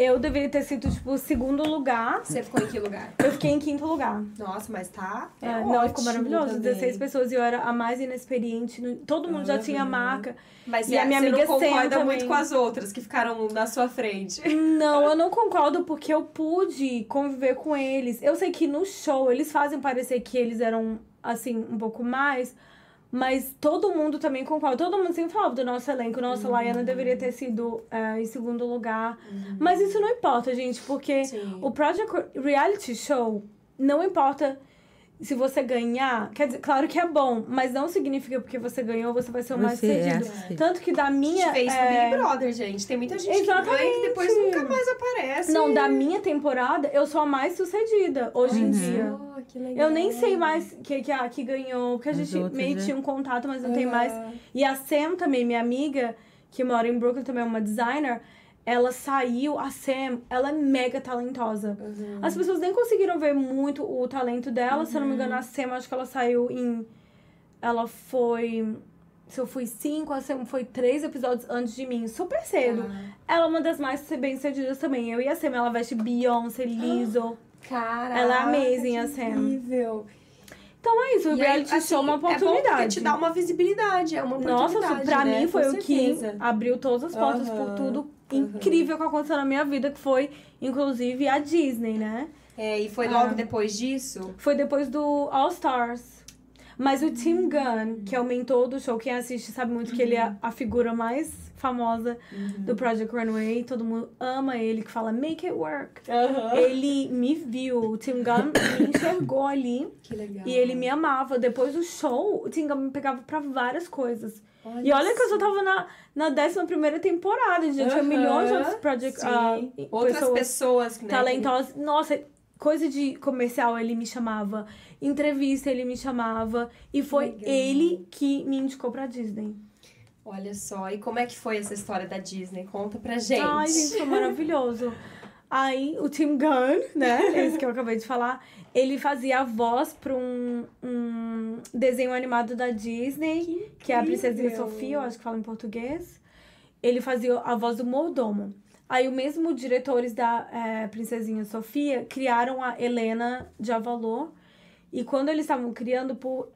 eu deveria ter sido, tipo, segundo lugar. Você ficou em que lugar? Eu fiquei em quinto lugar. Nossa, mas tá. É, É, não, ficou maravilhoso. também. 16 pessoas e eu era a mais inexperiente. Todo mundo já tinha Uhum. marca. Mas E a você- minha você amiga não Sam concorda também. muito com as outras que ficaram na sua frente. Não, eu não concordo porque eu pude conviver com eles. Eu sei que no show eles fazem parecer que eles eram, assim, um pouco mais. Mas todo mundo também concorda. Todo mundo sempre falava do nosso elenco. Nossa, Uhum. Laiana deveria ter sido é, em segundo lugar. Mas isso não importa, gente, porque Sim. o Project Reality Show não importa se você ganhar. Quer dizer, claro que é bom, mas não significa porque você ganhou, você vai ser o mais Você é sucedido. assim. Tanto que da A minha. gente fez é, Big Brother, gente. Tem muita gente que ganha Exatamente. que depois nunca mais aparece. Não, da minha temporada, eu sou a mais sucedida hoje em dia. Oh, que legal. Eu nem sei mais que, que a que ganhou, porque a gente outras, meio né? tinha um contato, mas não tem Ah. mais. E a Sam também, minha amiga, que mora em Brooklyn, também é uma designer, ela saiu, a Sam, ela é mega talentosa. Uhum. As pessoas nem conseguiram ver muito o talento dela, se eu não me engano, a Sam, acho que ela saiu em. Ela foi. Se eu fui cinco, a Sam foi três episódios antes de mim, super cedo. Ah. Ela é uma das mais bem-sucedidas também. Eu e a Sam, ela veste Beyoncé, Lizzo. Caraca, Ela é amazing, que a Sam. incrível. Então é isso, o reality assim, show é uma É bom oportunidade. te dá uma visibilidade, é uma Nossa, oportunidade, pra né? mim foi Com o que certeza. abriu todas as portas Aham, por tudo aham. incrível que aconteceu na minha vida, que foi, inclusive, a Disney, né? É, e foi Ah. logo depois disso? Foi depois do All Stars. Mas o Tim Gunn, que é o mentor do show, quem assiste sabe muito que ele é a figura mais famosa do Project Runway. Todo mundo ama ele, que fala make it work. Ele me viu, o Tim Gunn me enxergou ali Que legal. e ele me amava. Depois do show, o Tim Gunn me pegava pra várias coisas. Olha E olha que eu só tava na, na 11 temporada, já tinha Aham, milhões de outros project, ah, Outras pessoas pessoas, né? talentosas. Nossa, coisa de comercial ele me chamava, entrevista ele me chamava. E foi Legal. ele que me indicou pra Disney. Olha só, e como é que foi essa história da Disney? Conta pra gente. Ai, gente, foi maravilhoso. Aí o Tim Gunn, né? Esse que eu acabei de falar, ele fazia a voz pra um, um desenho animado da Disney, que, é a Princesinha. Sofia, eu acho que fala em português. Ele fazia a voz do Mordomo. Aí o mesmo diretores da é, Princesinha Sofia criaram a Helena de Avalor. E quando eles estavam criando por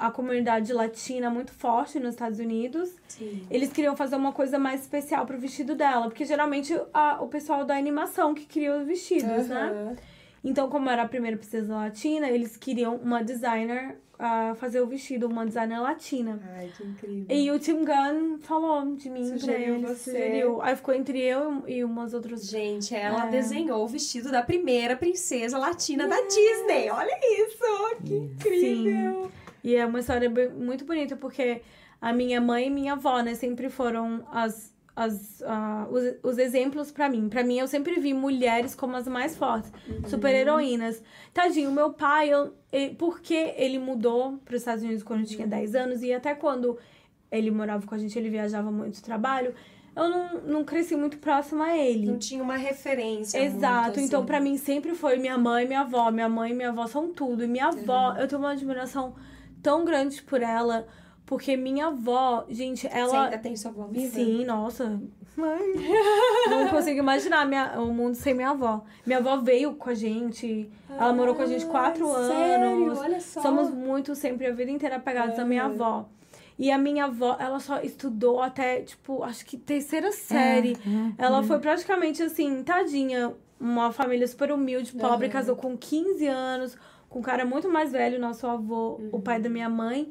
a comunidade latina muito forte nos Estados Unidos, Sim. eles queriam fazer uma coisa mais especial pro vestido dela. Porque geralmente a- o pessoal da animação que cria os vestidos, né? Então, como era a primeira princesa latina, eles queriam uma designer a fazer o vestido, uma designer latina. Ai, que incrível. E o Tim Gunn falou de mim Sugeriu pra ele, você. sugeriu. Aí ficou entre eu e umas outras Gente, ela É. desenhou o vestido da primeira princesa latina da Disney. Olha isso, que incrível. E é uma história muito bonita, porque a minha mãe e minha avó, né, sempre foram as, as, ah, os, os exemplos pra mim. Pra mim, eu sempre vi mulheres como as mais fortes, super heroínas. Tadinho, meu pai, eu, e- porque ele mudou para os Estados Unidos quando eu tinha 10 anos, e até quando ele morava com a gente, ele viajava muito trabalho, eu não, não cresci muito próxima a ele. Não tinha uma referência. Exato, muito, então assim. pra mim sempre foi minha mãe e minha avó. Minha mãe e minha avó são tudo. E minha avó, eu tenho uma admiração tão grande por ela, porque minha avó, gente, Você ela. ainda tem sua avó viva? Sim, nossa. Mãe. Não consigo imaginar minha, o mundo sem minha avó. Minha avó veio com a gente. Ela morou com a gente quatro Ai, sério? anos. Olha só. Somos muito, sempre, a vida inteira apegados à minha avó. E a minha avó, ela só estudou até, tipo, acho que terceira série. Ela foi praticamente assim, tadinha. Uma família super humilde, pobre, Aham. casou com 15 anos, com um cara muito mais velho, nosso avô, o pai da minha mãe.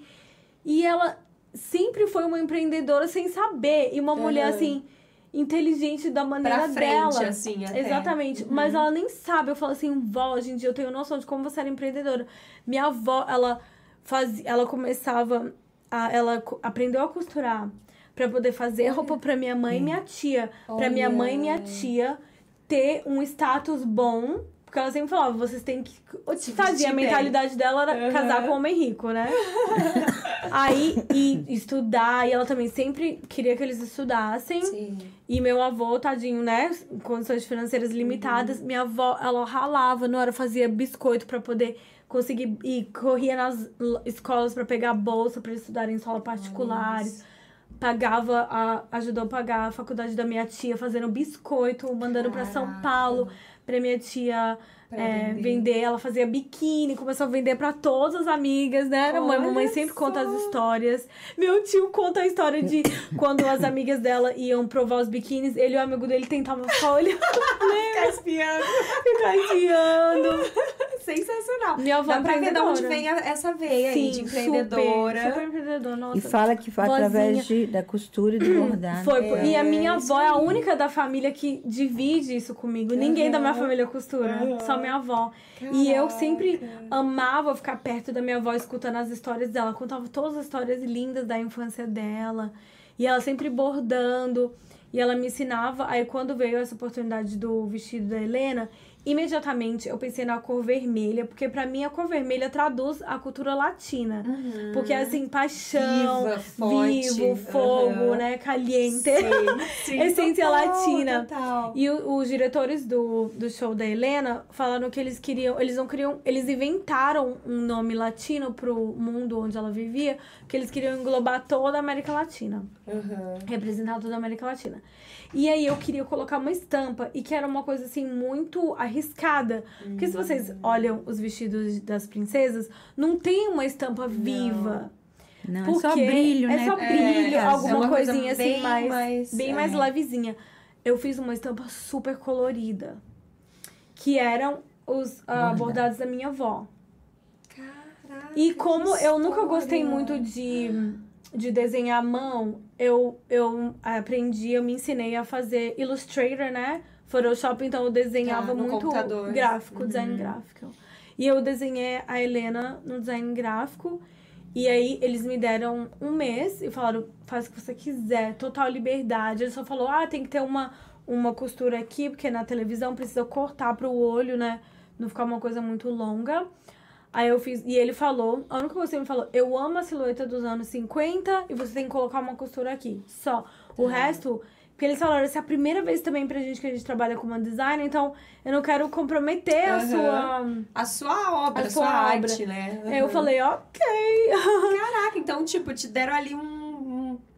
E ela sempre foi uma empreendedora sem saber. E uma mulher, Aham. assim, inteligente da maneira Pra frente, dela. assim, até. Exatamente. Mas ela nem sabe. Eu falo assim, vó, hoje em dia eu tenho noção de como você era empreendedora. Minha avó, ela fazia, ela começava, a, ela aprendeu a costurar pra poder fazer roupa pra minha mãe e minha tia. Pra minha mãe e minha tia ter um status bom. Porque ela sempre falava, vocês têm que. Se Fazia, a mentalidade dela era Aham. casar com um homem rico, né? Aí, e estudar, e ela também sempre queria que eles estudassem. Sim. E meu avô, tadinho, né? Condições financeiras limitadas. Minha avó, ela ralava na hora, fazia biscoito pra poder conseguir. E corria nas escolas pra pegar bolsa pra eles estudarem em escola particulares. Pagava, a, ajudou a pagar a faculdade da minha tia, fazendo biscoito, mandando pra São. Paulo, pra minha tia é, vender. vender. Ela fazia biquíni, começou a vender pra todas as amigas, né? Era mãe, mamãe sempre conta as histórias. Meu tio conta a história de quando as amigas dela iam provar os biquínis, ele e o amigo dele tentavam ficar olhando, Ficar espiando. ficar espiando. Sensacional. Minha avó Dá pra ver de onde vem a- essa veia aí de empreendedora. Super, super empreendedora, nossa. E fala que foi Vozinha. através de, da costura e do bordado. Foi, É, e a minha isso avó é a única da família que divide isso comigo. Ninguém da minha família costura, só minha avó. E eu Caraca. sempre amava ficar perto da minha avó, escutando as histórias dela. Contava todas as histórias lindas da infância dela. E ela sempre bordando. E ela me ensinava. Aí, quando veio essa oportunidade do vestido da Helena, imediatamente eu pensei na cor vermelha, porque pra mim a cor vermelha traduz a cultura latina. Porque assim, paixão, Viva, forte. vivo, fogo, Aham. né? Caliente. Sim, Essência total, latina. Total. E o- os diretores do, do show da Helena falaram que eles queriam, eles não queriam, eles inventaram um nome latino pro mundo onde ela vivia, que eles queriam englobar toda a América Latina, Aham. representar toda a América Latina. E aí eu queria colocar uma estampa e que era uma coisa assim muito arriscada, porque se vocês olham os vestidos das princesas, não tem uma estampa viva. Não, é Porque só brilho, é né? só brilho, É, alguma é uma coisa coisinha assim bem mais, mais- bem é. mais levezinha. Eu fiz uma estampa super colorida, que eram os Bordado. bordados da minha avó. Caraca, E como eu nunca gostei muito de, de desenhar à mão, eu, eu aprendi, eu me ensinei a fazer Illustrator, né? Photoshop, então eu desenhava no muito computador. gráfico, design gráfico. E eu desenhei a Helena no design gráfico. E aí eles me deram um mês e falaram, faz o que você quiser, total liberdade. Ele só falou, ah, tem que ter uma, uma costura aqui, porque na televisão precisa cortar pro olho, né? Não ficar uma coisa muito longa. Aí eu fiz, e ele falou, a única coisa que ele me falou, eu amo a silhueta dos anos 50 e você tem que colocar uma costura aqui. Só. O resto, porque eles falaram, essa é a primeira vez também pra gente que a gente trabalha com uma designer, então eu não quero comprometer a Aham. sua. A sua obra, A a sua sua, obra. arte, né? Aí eu falei, ok. Caraca, então, tipo, te deram ali um-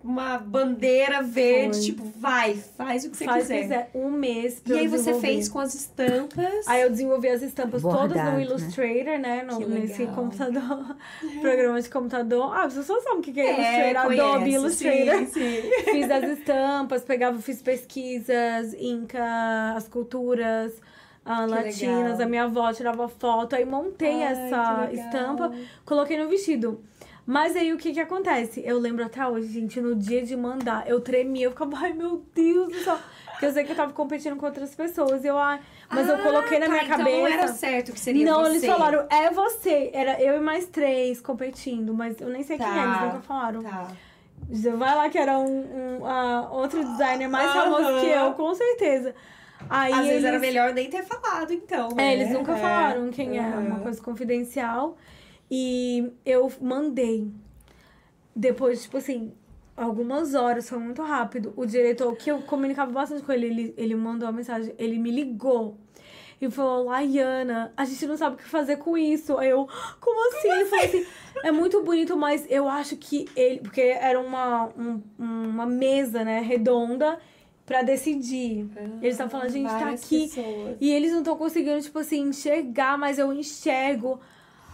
uma bandeira verde, Foi. tipo, vai, faz o que você Faz quiser. quiser. Um mês pra E aí você fez com as estampas. Aí eu desenvolvi as estampas todas Bordado, no né? Illustrator, né? No, Que nesse computador, programa de computador. Ah, você só sabe o que que é, É, Illustrator, Adobe conheço, Illustrator. Sim, sim. Fiz as estampas, pegava, fiz pesquisas, Inca, as culturas ah, latinas, legal. a minha avó tirava foto, aí montei Ai, essa estampa, coloquei no vestido. Mas aí o que que acontece? Eu lembro até hoje, gente, no dia de mandar, eu tremia, eu ficava, ai meu Deus do céu. Porque eu sei que eu tava competindo com outras pessoas, e eu, ai, mas eu Ah, coloquei na tá, minha então cabeça. não era certo que seria Não, você. eles falaram, é você. Era eu e mais três competindo, mas eu nem sei quem Tá. é, eles nunca falaram. Tá. Vai lá que era um, um, ah, outro designer mais famoso que eu, com certeza. Aí Às eles, vezes era melhor nem ter falado, então. É, né? eles nunca falaram quem é, uma coisa confidencial. E eu mandei. Depois, tipo assim, algumas horas, foi muito rápido. O diretor, que eu comunicava bastante com ele, ele, ele mandou uma mensagem, ele me ligou. E falou, Laiana, a gente não sabe o que fazer com isso. Aí eu, como assim? Ele falou assim, é muito bonito, mas eu acho que ele. Porque era uma, um- uma mesa, né, redonda pra decidir. Eles estavam falando, a gente tá aqui. pessoas. E eles não estão conseguindo, tipo assim, enxergar, mas eu enxergo.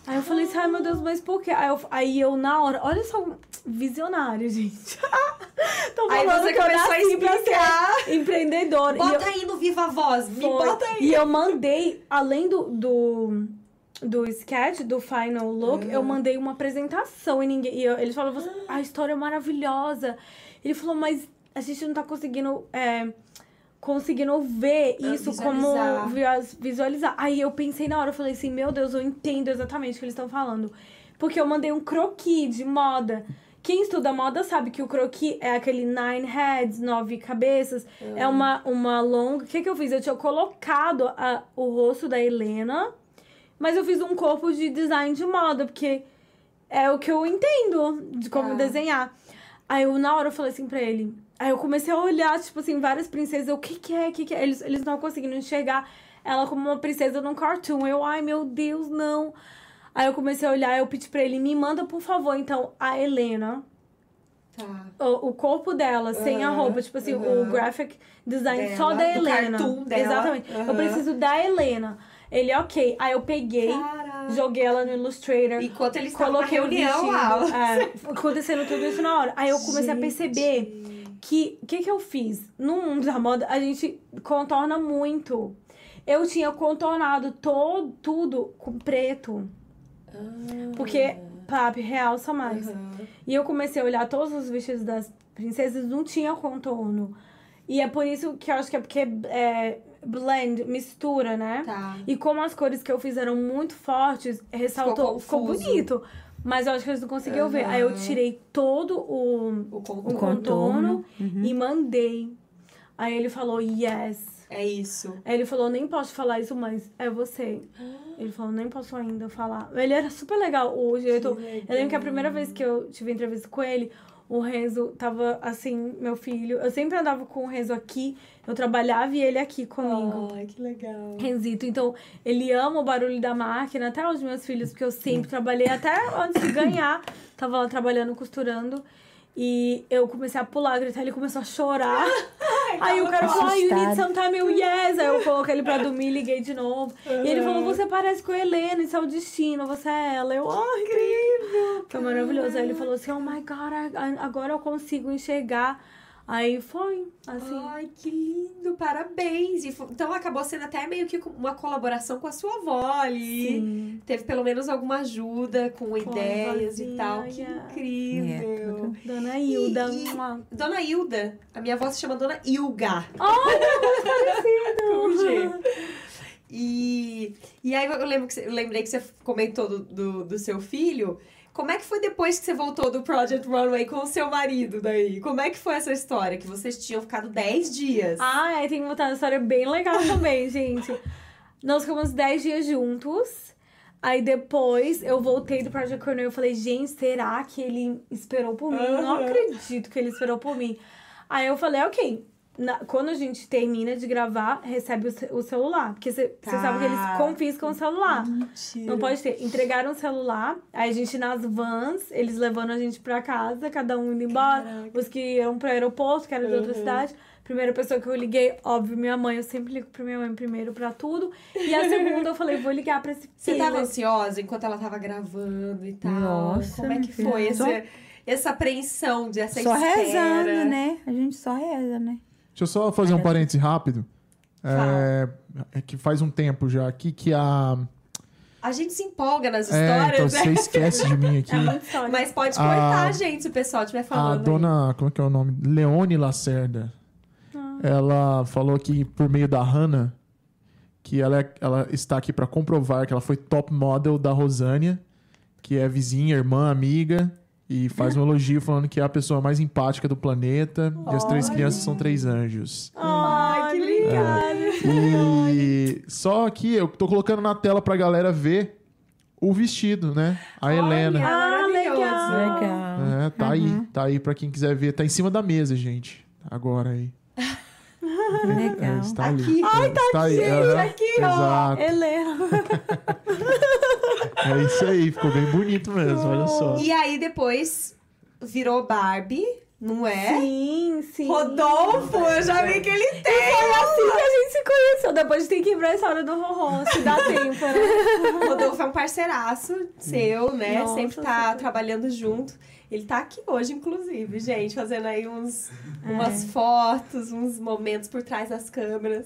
Aí eu falei assim, ai meu Deus, mas por quê? Aí eu, aí eu na hora, olha só, visionário, gente. Tô Aí falando você que começou a pra explicar. empreendedora. E eu- Bota aí no Viva Voz, me foi. bota aí. E eu mandei, além do, do, do sketch, do final look, eu mandei uma apresentação e ninguém. E eu, eles falaram, "Você- a história é maravilhosa. Ele falou, mas a gente não tá conseguindo. é, conseguindo ver Ah, isso visualizar. como visualizar. Aí eu pensei na hora, eu falei assim, meu Deus, eu entendo exatamente o que eles estão falando. Porque eu mandei um croquis de moda. Quem estuda moda sabe que o croquis é aquele nine heads, nove cabeças. É uma, uma longa. O que, que eu fiz? Eu tinha colocado a- o rosto da Helena, mas eu fiz um corpo de design de moda, porque é o que eu entendo de como Tá. desenhar. Aí eu, na hora, eu falei assim pra ele. Aí eu comecei a olhar, tipo assim, várias princesas. Eu, o que que é? O que que é? Eles, eles não conseguindo enxergar ela como uma princesa num cartoon. Eu, ai, meu Deus, não. Aí eu comecei a olhar, eu pedi pra ele, me manda, por favor, então, a Helena, Tá. o, o corpo dela, sem a roupa, tipo assim, o aham. graphic design Dela, só da Helena. dela, Exatamente. Eu aham. preciso da Helena. Ele, ok. Aí eu peguei, Caraca. joguei ela no Illustrator. Enquanto eles estavam na Coloquei o reunião vestido, é, acontecendo tudo isso na hora. Aí eu comecei a perceber que o que, que eu fiz? No mundo da moda, a gente contorna muito. Eu tinha contornado todo, tudo com preto. Porque papo realça mais. Aham. E eu comecei a olhar todos os vestidos das princesas, não tinha contorno. E é por isso que eu acho que é porque é blend, mistura, né? Tá. E como as cores que eu fiz eram muito fortes, ressaltou, ficou, confuso. bonito. Mas eu acho que eles não conseguiam ver. Aí eu tirei todo o, O o contorno. contorno Uhum. e mandei. Aí ele falou, yes. É isso. Aí ele falou, nem posso falar isso, mas é você. Ele falou, nem posso ainda falar. Ele era super legal, o diretor. Eu lembro que a primeira vez que eu tive entrevista com ele, o Renzo tava assim, meu filho. Eu sempre andava com o Renzo aqui, eu trabalhava e ele aqui comigo. Ai, que legal. Renzito. Então, ele ama o barulho da máquina, até os meus filhos, porque eu sempre trabalhei, até antes de ganhar, tava lá trabalhando, costurando. E eu comecei a pular, gritar, ele começou a chorar. Aí o cara falou, ah, you need some time, eu, yes. Aí eu coloquei ele pra dormir, liguei de novo. E ele falou, você parece com a Helena, isso é o destino, você é ela. Eu, ai, incrível. Foi maravilhoso. Aí ele falou assim, oh my God, agora eu consigo enxergar. Aí foi, assim. Ai, que lindo, parabéns. E fo- então acabou sendo até meio que uma colaboração com a sua avó ali. Sim. Teve pelo menos alguma ajuda com ideias e tal. Que yeah. incrível. Dona Hilda. E- e- uma- Dona Hilda, a minha avó se chama Dona Ilga. Oh, G. E, e aí eu, lembro que eu lembrei que você comentou do, do, do seu filho. Como é que foi depois que você voltou do Project Runway com o seu marido daí? Como é que foi essa história? Que vocês tinham ficado 10 dias. Ah, é, tem que contar uma história bem legal também, gente. Nós ficamos 10 dias juntos. Aí depois eu voltei do Project Cornell e falei, gente, será que ele esperou por mim? Não Aham. acredito que ele esperou por mim. Aí eu falei, ok, na- quando a gente termina de gravar, recebe o, o celular. Porque você Tá. sabe que eles confiscam o celular. Não pode ter. Entregaram o celular, aí a gente nas vans, eles levando a gente pra casa, cada um indo embora. Caraca. Os que iam pro aeroporto, que era de outra Uhum. cidade. Primeira pessoa que eu liguei, óbvio, minha mãe. Eu sempre ligo pra minha mãe primeiro pra tudo. E a segunda eu falei, vou ligar pra esse Você tava ansiosa enquanto ela tava gravando e tal? Nossa, Como é que foi essa, essa apreensão dessa Só espera? rezando, né? A gente só reza, né? Deixa eu só fazer um parêntese rápido. É, é que faz um tempo já aqui que a. A gente se empolga nas É, então histórias, você né? esquece de mim aqui. É. Mas pode A- cortar, gente, se o pessoal estiver A falando. aí. dona. Como é que é o nome? Leone Lacerda. Ela falou que por meio da Hannah, que ela, é- ela está aqui para comprovar que ela foi top model da Rosânia, que é vizinha, irmã, amiga, e faz um elogio falando que é a pessoa mais empática do planeta e as três crianças são três anjos. Ai, que obrigada. E só que eu tô colocando na tela pra galera ver o vestido, né? A Helena. Ah, Maravilhoso. legal. Legal. É, tá aí, tá aí pra quem quiser ver. Tá em cima da mesa, gente. Agora aí. É, Legal. está ali. Aqui. Ai, tá aí. aham, aqui, ó. Exato. Helena. É isso aí, ficou bem bonito mesmo, olha só. E aí depois virou Barbie, não é? Sim, sim. Rodolfo, eu já vi que ele tem. Foi assim que a gente se conheceu. Depois tem que ir pra história do Ronron, se dá tempo, né? Rodolfo é um parceiraço seu, né? Nossa, Sempre tá super. trabalhando junto. Ele tá aqui hoje, inclusive, gente, fazendo aí uns, umas fotos, uns momentos por trás das câmeras.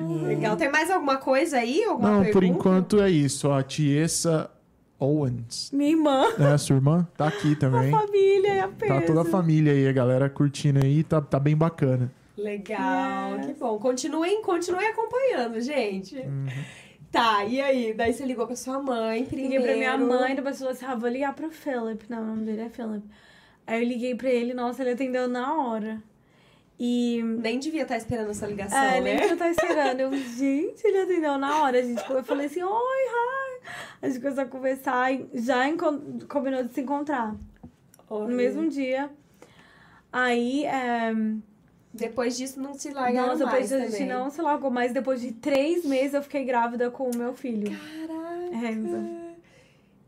Legal. Tem mais alguma coisa aí? Alguma Não, pergunta? por enquanto é isso. ó, A Tiesa Owens, Minha irmã, né? Sua irmã, tá aqui também. família e a peso. Tá toda a família aí, a galera curtindo aí, tá, tá bem bacana. Legal, Yes. que bom. Continuem, continuem acompanhando, gente. Uhum. Tá, e aí? Daí você ligou pra sua mãe primeiro. Liguei pra minha mãe, depois falou assim: ah, vou ligar pro Philip. Não, o nome dele é Philip. Aí eu liguei pra ele, nossa, ele atendeu na hora. E. Nem devia estar esperando essa ligação, É, né? nem que eu tava esperando. Eu, gente, ele atendeu na hora. A gente, eu falei assim, oi, hi. A gente começou a conversar e já combinou de se encontrar. Olha. No mesmo dia. Aí, é, Depois disso, não se largaram nossa, mais depois a gente não se largou, mas depois de três meses eu fiquei grávida com o meu filho. Caraca. Renzo.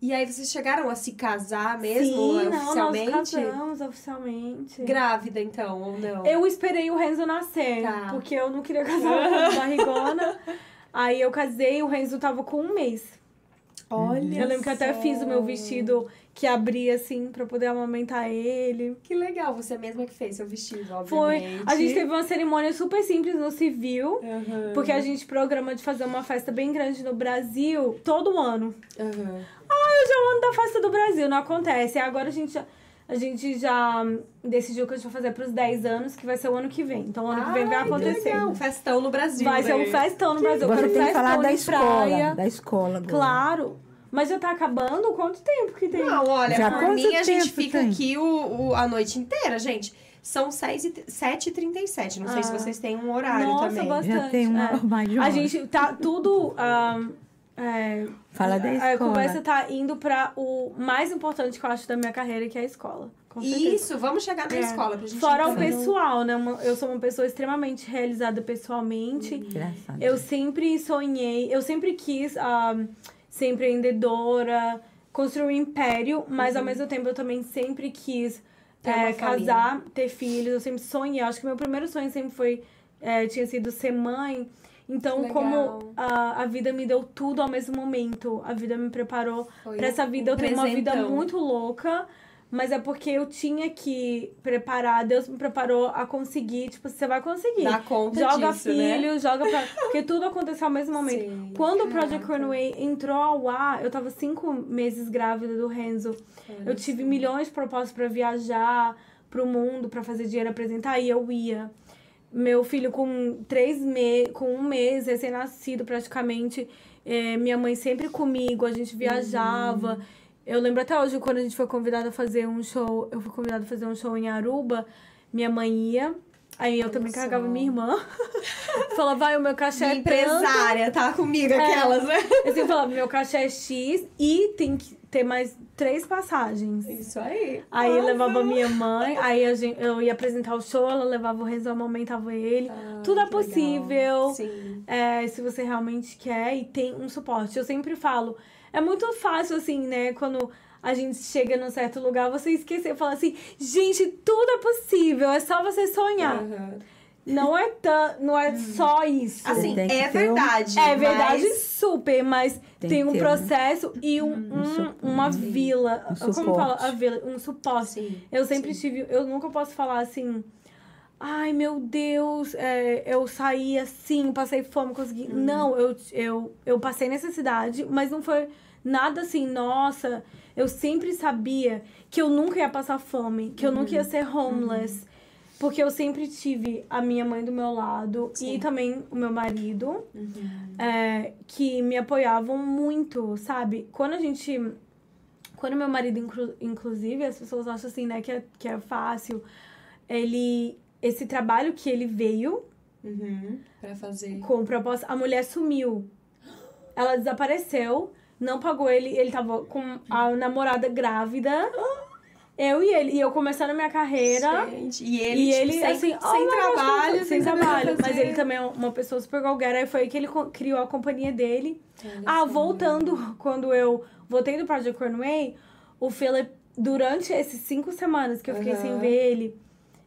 E aí, vocês chegaram a se casar mesmo, Sim, não, oficialmente? nós casamos oficialmente. Grávida, então, ou não? Eu esperei o Renzo nascer, Tá. porque eu não queria casar com barrigona. Aí eu casei, o Renzo tava com um mês. Olha Eu lembro que até só. fiz o meu vestido que abria assim pra poder amamentar ele. Que legal, você mesma que fez seu vestido, Foi. obviamente. A gente teve uma cerimônia super simples no civil. Aham. Porque a gente programa de fazer uma festa bem grande no Brasil todo ano. Aham. Hoje é o ano da festa do Brasil, não acontece. Agora a gente já, a gente já decidiu que a gente vai fazer pros 10 anos, que vai ser o ano que vem. Então o ano que vem vai Ai, que acontecer. legal, um festão no Brasil. Vai ser um né? festão no Brasil. Eu Você quero tem que festão falar da escola. praia. Da escola agora. Claro. Mas já tá acabando? Quanto tempo que tem? Não, olha, Já por quanto mim a gente tempo fica tem? aqui o, o- a noite inteira, gente. São 6 e, 7h37. Não sei se Ah. vocês têm um horário Nossa, também. bastante. Já tem uma, é. mais de uma A gente tá tudo. ah, é, Fala da A escola. conversa tá indo pra o mais importante que eu acho da minha carreira, que é a escola. Isso, vamos chegar na É. escola pra gente Fora o pessoal, né? Uma- Eu sou uma pessoa extremamente realizada pessoalmente. Engraçado. Eu sempre sonhei, eu sempre quis ah, ser empreendedora, construir um império, mas ao mesmo tempo eu também sempre quis Ter é, casar, ter filhos. Eu sempre sonhei. Acho que meu primeiro sonho sempre foi é, tinha sido ser mãe. Então, Legal. como a, a vida me deu tudo ao mesmo momento, a vida me preparou pra essa um vida. Eu tenho uma vida muito louca, mas é porque eu tinha que preparar. Deus me preparou a conseguir. Tipo, você vai conseguir. Dar conta Joga disso, né? filho, joga pra. Porque tudo aconteceu ao mesmo momento. Sim, Quando o caraca. Project Runway entrou ao ar, eu tava cinco meses grávida do Renzo. Eu tive milhões de propostas pra viajar pro mundo, pra fazer dinheiro apresentar, e eu ia. Meu filho com três meses, com um mês, recém-nascido praticamente, eh, minha mãe sempre comigo, a gente viajava. Eu lembro até hoje quando a gente foi convidada a fazer um show, eu fui convidada a fazer um show em Aruba, minha mãe ia. Aí eu também carregava minha irmã. Falava, vai, o meu cachê é tanto. empresária, tá comigo, É. aquelas, né? Eu sempre falava, meu cachê é X e tem que ter mais três passagens. Isso aí. Aí eu Nossa. levava minha mãe, aí a gente, eu ia apresentar o show, ela levava o Renzo, amamentava ele. Ah, Tudo é possível. Sim. É, se você realmente quer e tem um suporte. Eu sempre falo, é muito fácil, assim, né? Quando a gente chega num certo lugar, você esquecer, falar assim, gente, tudo é possível, é só você sonhar. Aham. Não é tão, não é só isso. Assim, é ter um- verdade. é verdade, mas- super, mas tem, Tem um ter, processo e um, um- su- uma vila. um Como suporte. fala? A vila, um suporte. Sim. Eu sempre tive. Eu nunca posso falar assim. Ai, meu Deus, é, eu saí assim, passei fome, consegui. Uhum. Não, eu, eu, eu passei necessidade, mas não foi nada assim, nossa. Eu sempre sabia que eu nunca ia passar fome, que eu nunca Uhum. ia ser homeless. Porque eu sempre tive a minha mãe do meu lado Sim. e também o meu marido Uhum. é, que me apoiavam muito, sabe? Quando a gente. Quando meu marido, inclu- inclusive, as pessoas acham assim, né, que é, que é fácil. Ele. Esse trabalho que ele veio Uhum. Pra fazer. com proposta. A mulher sumiu. Ela desapareceu, não pagou ele. Ele tava com a namorada grávida. Eu e ele. E eu começando a minha carreira. Gente, e ele, E tipo, ele, sem, assim, sem oh trabalho, sem, sem trabalho. Mas ele também é uma pessoa super galguera. Aí foi aí que ele criou a companhia dele. Olha Ah, voltando, quando eu voltei do Project Runway, o Philip, durante esses cinco semanas que eu fiquei sem Aham. ver ele,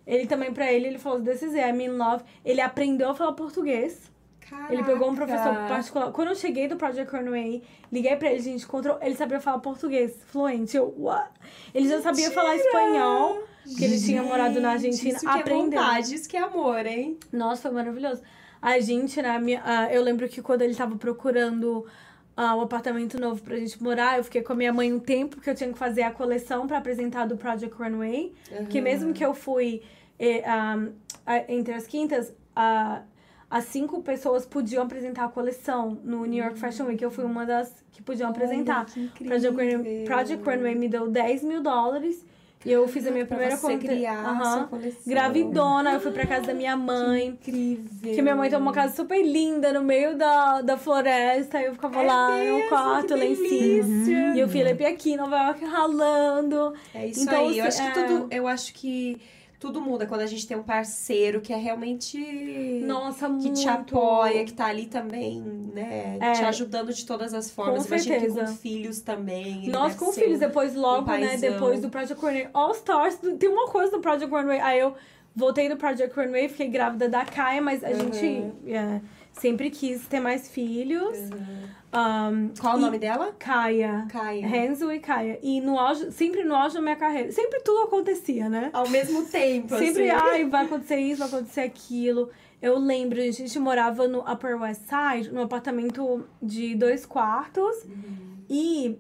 ele também, pra ele, ele falou, this is it, I'm in love. Ele aprendeu a falar português. Ele pegou um professor Caraca. particular. Quando eu cheguei do Project Runway, liguei pra ele, a gente encontrou, ele sabia falar português fluente. Eu, what? Ele já sabia falar espanhol, porque ele tinha morado na Argentina. Isso que é aprendeu. vontade, isso que é amor, hein? Nossa, foi maravilhoso. A gente, né, minha, ah, eu lembro que quando ele tava procurando ah, um apartamento novo pra gente morar, eu fiquei com a minha mãe um tempo, porque eu tinha que fazer a coleção pra apresentar do Project Runway. Porque mesmo que eu fui eh, ah, entre as quintas, ah, as cinco pessoas podiam apresentar a coleção no New York Fashion Week. Eu fui uma das que podiam apresentar. Project Runway, Project Runway me deu 10 mil dólares. E eu fiz a minha Pra primeira você conta. criar coleção. Gravidona, eu fui pra casa da minha mãe. Incrível. Que minha mãe tem uma casa super linda no meio da, da floresta. E eu ficava É lá mesmo? no quarto, Que lá em cima. delícia. E o Felipe aqui em Nova York ralando. É isso Então, aí. Eu acho assim, que é- tudo. Eu acho que tudo muda quando a gente tem um parceiro que é realmente. Nossa, que muito. te apoia, que tá ali também, né? É. te ajudando de todas as formas. Com Imagina que certeza. com filhos também. Nós com filhos, um- depois logo, né? paizão. Depois do Project Runway All Stars. Tem uma coisa do Project Runway. Aí eu voltei do Project Runway, fiquei grávida da Kaia, mas a Uhum. gente é, sempre quis ter mais filhos. Um, Qual o nome dela? Kaia. Caia. Renzo e Kaia. E no auge, sempre no auge da minha carreira. Sempre tudo acontecia, né? Ao mesmo tempo, Sempre, assim. ai, vai acontecer isso, vai acontecer aquilo. Eu lembro, a gente morava no Upper West Side, num apartamento de dois quartos e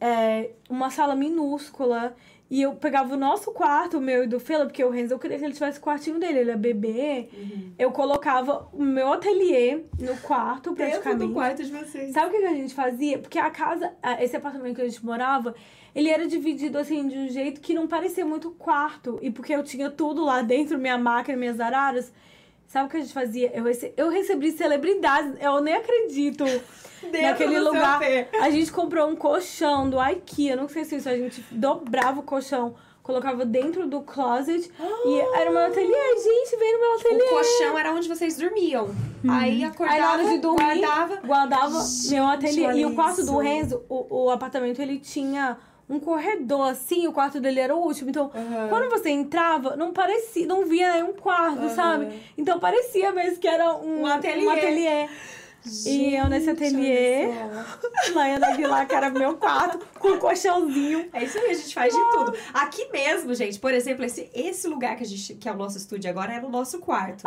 é, uma sala minúscula. E eu pegava o nosso quarto, o meu e do Philip, porque o Renzo, eu queria que ele tivesse o quartinho dele, ele é bebê. Eu colocava o meu ateliê no quarto, Dentro praticamente. do quarto de vocês. Sabe o que a gente fazia? Porque a casa, esse apartamento que a gente morava, ele era dividido assim de um jeito que não parecia muito quarto. E porque eu tinha tudo lá dentro, minha máquina, minhas araras. Sabe o que a gente fazia? Eu, rece eu recebi celebridades, eu nem acredito. Naquele do lugar. A gente comprou um colchão do IKEA, não sei se isso, a gente dobrava o colchão, colocava dentro do closet e era o meu ateliê. Gente, vem no meu ateliê. O colchão era onde vocês dormiam. Aí acordava, Aí na hora de dormir, guardava. guardava meu ateliê. E o quarto do isso. Renzo, o, o apartamento, ele tinha um corredor assim, o quarto dele era o último. Então, Aham. quando você entrava, não parecia, não via nenhum quarto, Aham. sabe? Então parecia mesmo que era um, Um ateliê. Um ateliê. E eu nesse Gente, ateliê, só. Laiana Aguilar, que era meu quarto, com um colchãozinho. É isso aí, a gente faz de tudo. Aqui mesmo, gente, por exemplo, esse, esse lugar que, a gente, que é o nosso estúdio agora é no nosso quarto.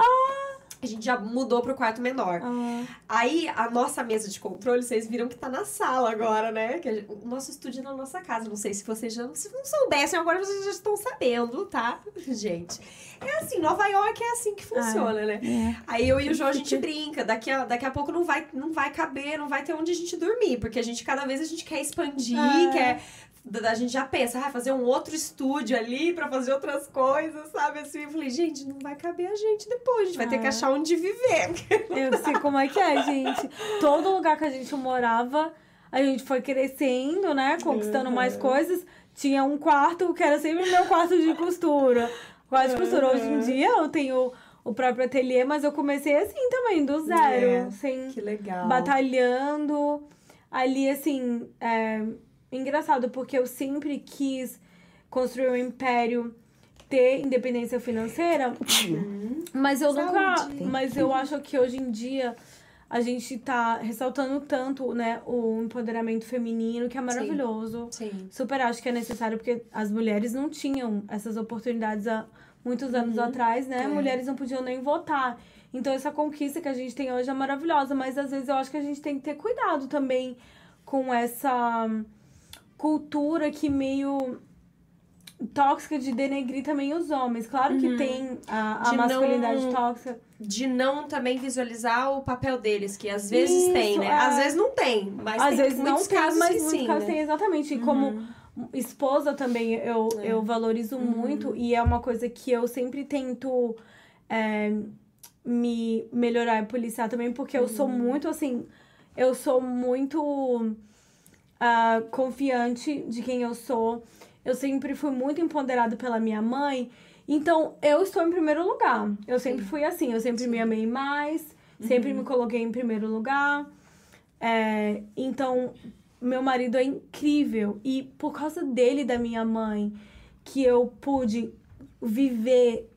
A gente já mudou pro quarto menor. Ah, Aí, a nossa mesa de controle, vocês viram que tá na sala agora, né? Que gente- o nosso estúdio é na nossa casa. Não sei se vocês já se não soubessem, agora vocês já estão sabendo, tá? Gente, é assim, Nova York é assim que funciona, né? É. Aí eu e o João, a gente brinca. Daqui a, daqui a pouco não vai, não vai caber, não vai ter onde a gente dormir. Porque a gente, cada vez, a gente quer expandir, É. quer... A gente já pensa, ah, fazer um outro estúdio ali pra fazer outras coisas, sabe? Assim, eu falei, gente, não vai caber a gente depois. A gente vai ter que É. achar onde viver. eu sei como é que é, gente. Todo lugar que a gente morava, a gente foi crescendo, né? Conquistando mais coisas. Tinha um quarto que era sempre meu quarto de costura. Quarto de costura. Hoje em dia eu tenho o próprio ateliê, mas eu comecei assim também, do zero. É, sem Que legal. batalhando. Ali, assim, é engraçado, porque eu sempre quis construir um império, ter independência financeira, mas eu nunca. Saúde. Mas eu acho que hoje em dia a gente tá ressaltando tanto, né, o empoderamento feminino, que é maravilhoso. Sim. Super acho que é necessário, porque as mulheres não tinham essas oportunidades há muitos anos atrás, né? É. Mulheres não podiam nem votar. Então, essa conquista que a gente tem hoje é maravilhosa, mas às vezes eu acho que a gente tem que ter cuidado também com essa cultura que meio tóxica de denegrir também os homens. Claro que tem a, a De masculinidade não- tóxica. De não também visualizar o papel deles, que às vezes Isso, tem, né? é. Às vezes não tem, mas Às tem vezes muitos não tem, casos mas que muitos sim, casos né? tem, exatamente. E como esposa também, eu, É. eu valorizo Uhum. muito. E é uma coisa que eu sempre tento é, me melhorar e policiar também, porque eu Uhum. sou muito, assim... Eu sou muito ah, confiante de quem eu sou. Eu sempre fui muito empoderada pela minha mãe. Então, eu estou em primeiro lugar. Eu sempre fui assim. Eu sempre me amei mais. Sempre me coloquei em primeiro lugar. É, então, meu marido é incrível. E por causa dele e da minha mãe, que eu pude viver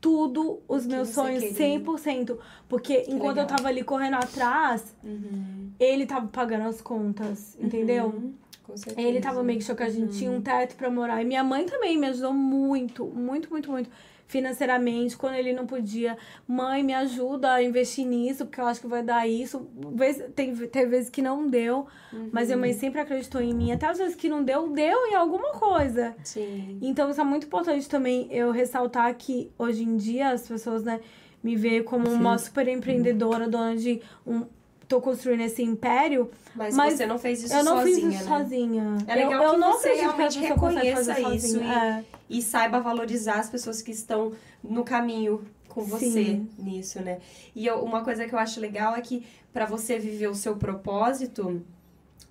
tudo os meus você sonhos queria. 100%. Porque enquanto eu legal. tava ali correndo atrás, Uhum. ele tava pagando as contas, entendeu? Uhum. Com certeza. Ele tava meio que que a gente tinha um teto pra morar. E minha mãe também me ajudou muito, muito, muito, muito. Financeiramente, quando ele não podia. Mãe, me ajuda a investir nisso, porque eu acho que vai dar isso. Vez- Tem, tem vezes que não deu, mas minha mãe sempre acreditou em mim. Até as vezes que não deu, deu em alguma coisa. Sim. Então, isso é muito importante também eu ressaltar que hoje em dia as pessoas, né, me veem como uma super empreendedora, dona de um. Tô construindo esse império. Mas, Mas você não fez isso eu não sozinha, fiz isso né? sozinha. É legal eu, eu que não você realmente reconheça isso sozinha. É. E saiba valorizar as pessoas que estão no caminho com você Sim. nisso, né? E eu- uma coisa que eu acho legal é que para você viver o seu propósito,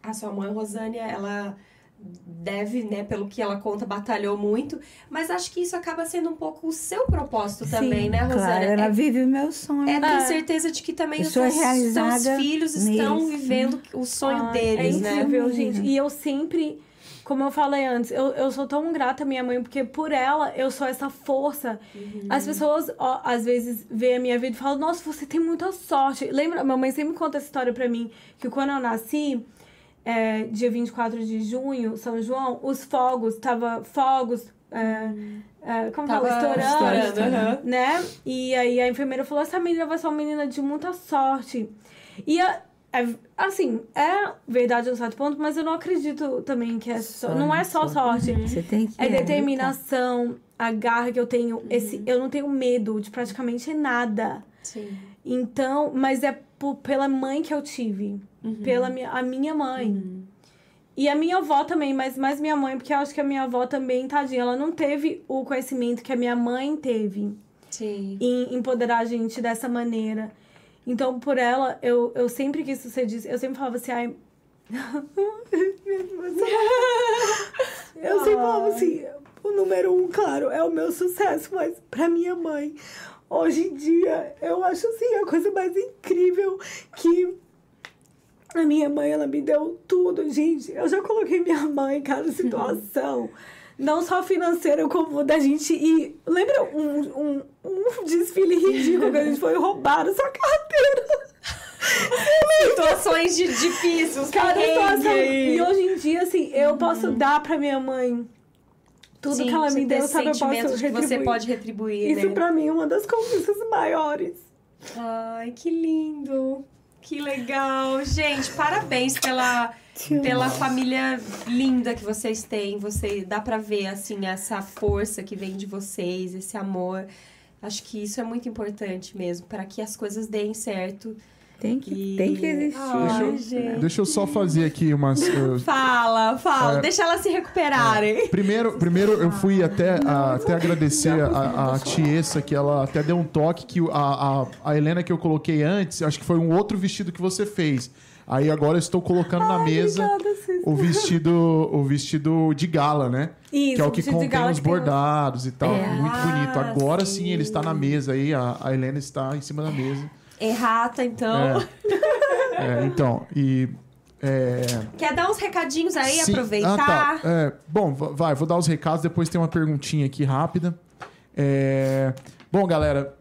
a sua mãe Rosânia, ela deve, né, pelo que ela conta, batalhou muito, mas acho que isso acaba sendo um pouco o seu propósito Sim, também, né, Rosânia? Claro, ela É- vive o meu sonho. É ter É. certeza de que também Eu os seus, filhos estão vivendo o sonho Ai, deles, é né? incrível, gente. E eu sempre, como eu falei antes, eu, eu sou tão grata à minha mãe, porque por ela eu sou essa força. Uhum. As pessoas, ó, às vezes, veem a minha vida e falam, nossa, você tem muita sorte. Lembra, minha mãe sempre conta essa história pra mim, que quando eu nasci, é, dia 24 de junho, São João, os fogos, tava fogos. é, é, como Tava fala? Estourando. estourando, aham. né? E aí a enfermeira falou: essa menina vai ser uma menina de muita sorte. E a- é, assim, é verdade a um certo ponto, mas eu não acredito também que é só. Não é só sorte. Você tem que É lutar. determinação, a garra que eu tenho. Esse, eu não tenho medo de praticamente nada. Sim. Então, mas é por- pela mãe que eu tive. Pela minha, a minha mãe. E a minha avó também, mas mais minha mãe, porque eu acho que a minha avó também, tadinha, ela não teve o conhecimento que a minha mãe teve Sim. em empoderar a gente dessa maneira. Então, por ela, eu, eu sempre quis disso. Eu sempre falava assim, ai. eu sempre falava assim, o número um, claro, é o meu sucesso, mas pra minha mãe, hoje em dia, eu acho assim a coisa mais incrível que a minha mãe, ela me deu tudo, gente. Eu já coloquei minha mãe em cada situação. Não só financeira, como da gente ir. Lembra um, um, um desfile ridículo que a gente foi roubar a sua carteira? Situações de difíceis, Cada situação. E hoje em dia, assim, eu posso dar pra minha mãe tudo Sim, que ela me deu, sabe? Eu posso sentimentos que retribuir. você pode retribuir, Isso né? pra mim é uma das conquistas maiores. Ai, que lindo. Que legal. Gente, parabéns pela, pela família linda que vocês têm. Você dá pra ver assim essa força que vem de vocês, esse amor. Acho que isso é muito importante mesmo para que as coisas deem certo. Tem que, E- tem que existir. Ai, né? gente. Deixa eu só fazer aqui umas. eu- Fala, fala, É. deixa elas se recuperarem. Primeiro, primeiro eu fui até, a- até agradecer a, a Tiesa, que ela até deu um toque que a, a, a Helena que eu coloquei antes, acho que foi um outro vestido que você fez. Aí agora eu estou colocando na mesa Obrigada, o vestido, o vestido de gala, né? Isso, que é o que contém os que tem os- bordados e tal. É. Muito Ah, bonito. Agora sim. sim. ele está na mesa aí. A, a Helena está em cima da mesa. Errata, então. É, então, e. é, Quer dar uns recadinhos aí, sim- aproveitar? Ah, tá. É, bom, va- vai, vou dar os recados, depois tem uma perguntinha aqui rápida. É, bom, galera,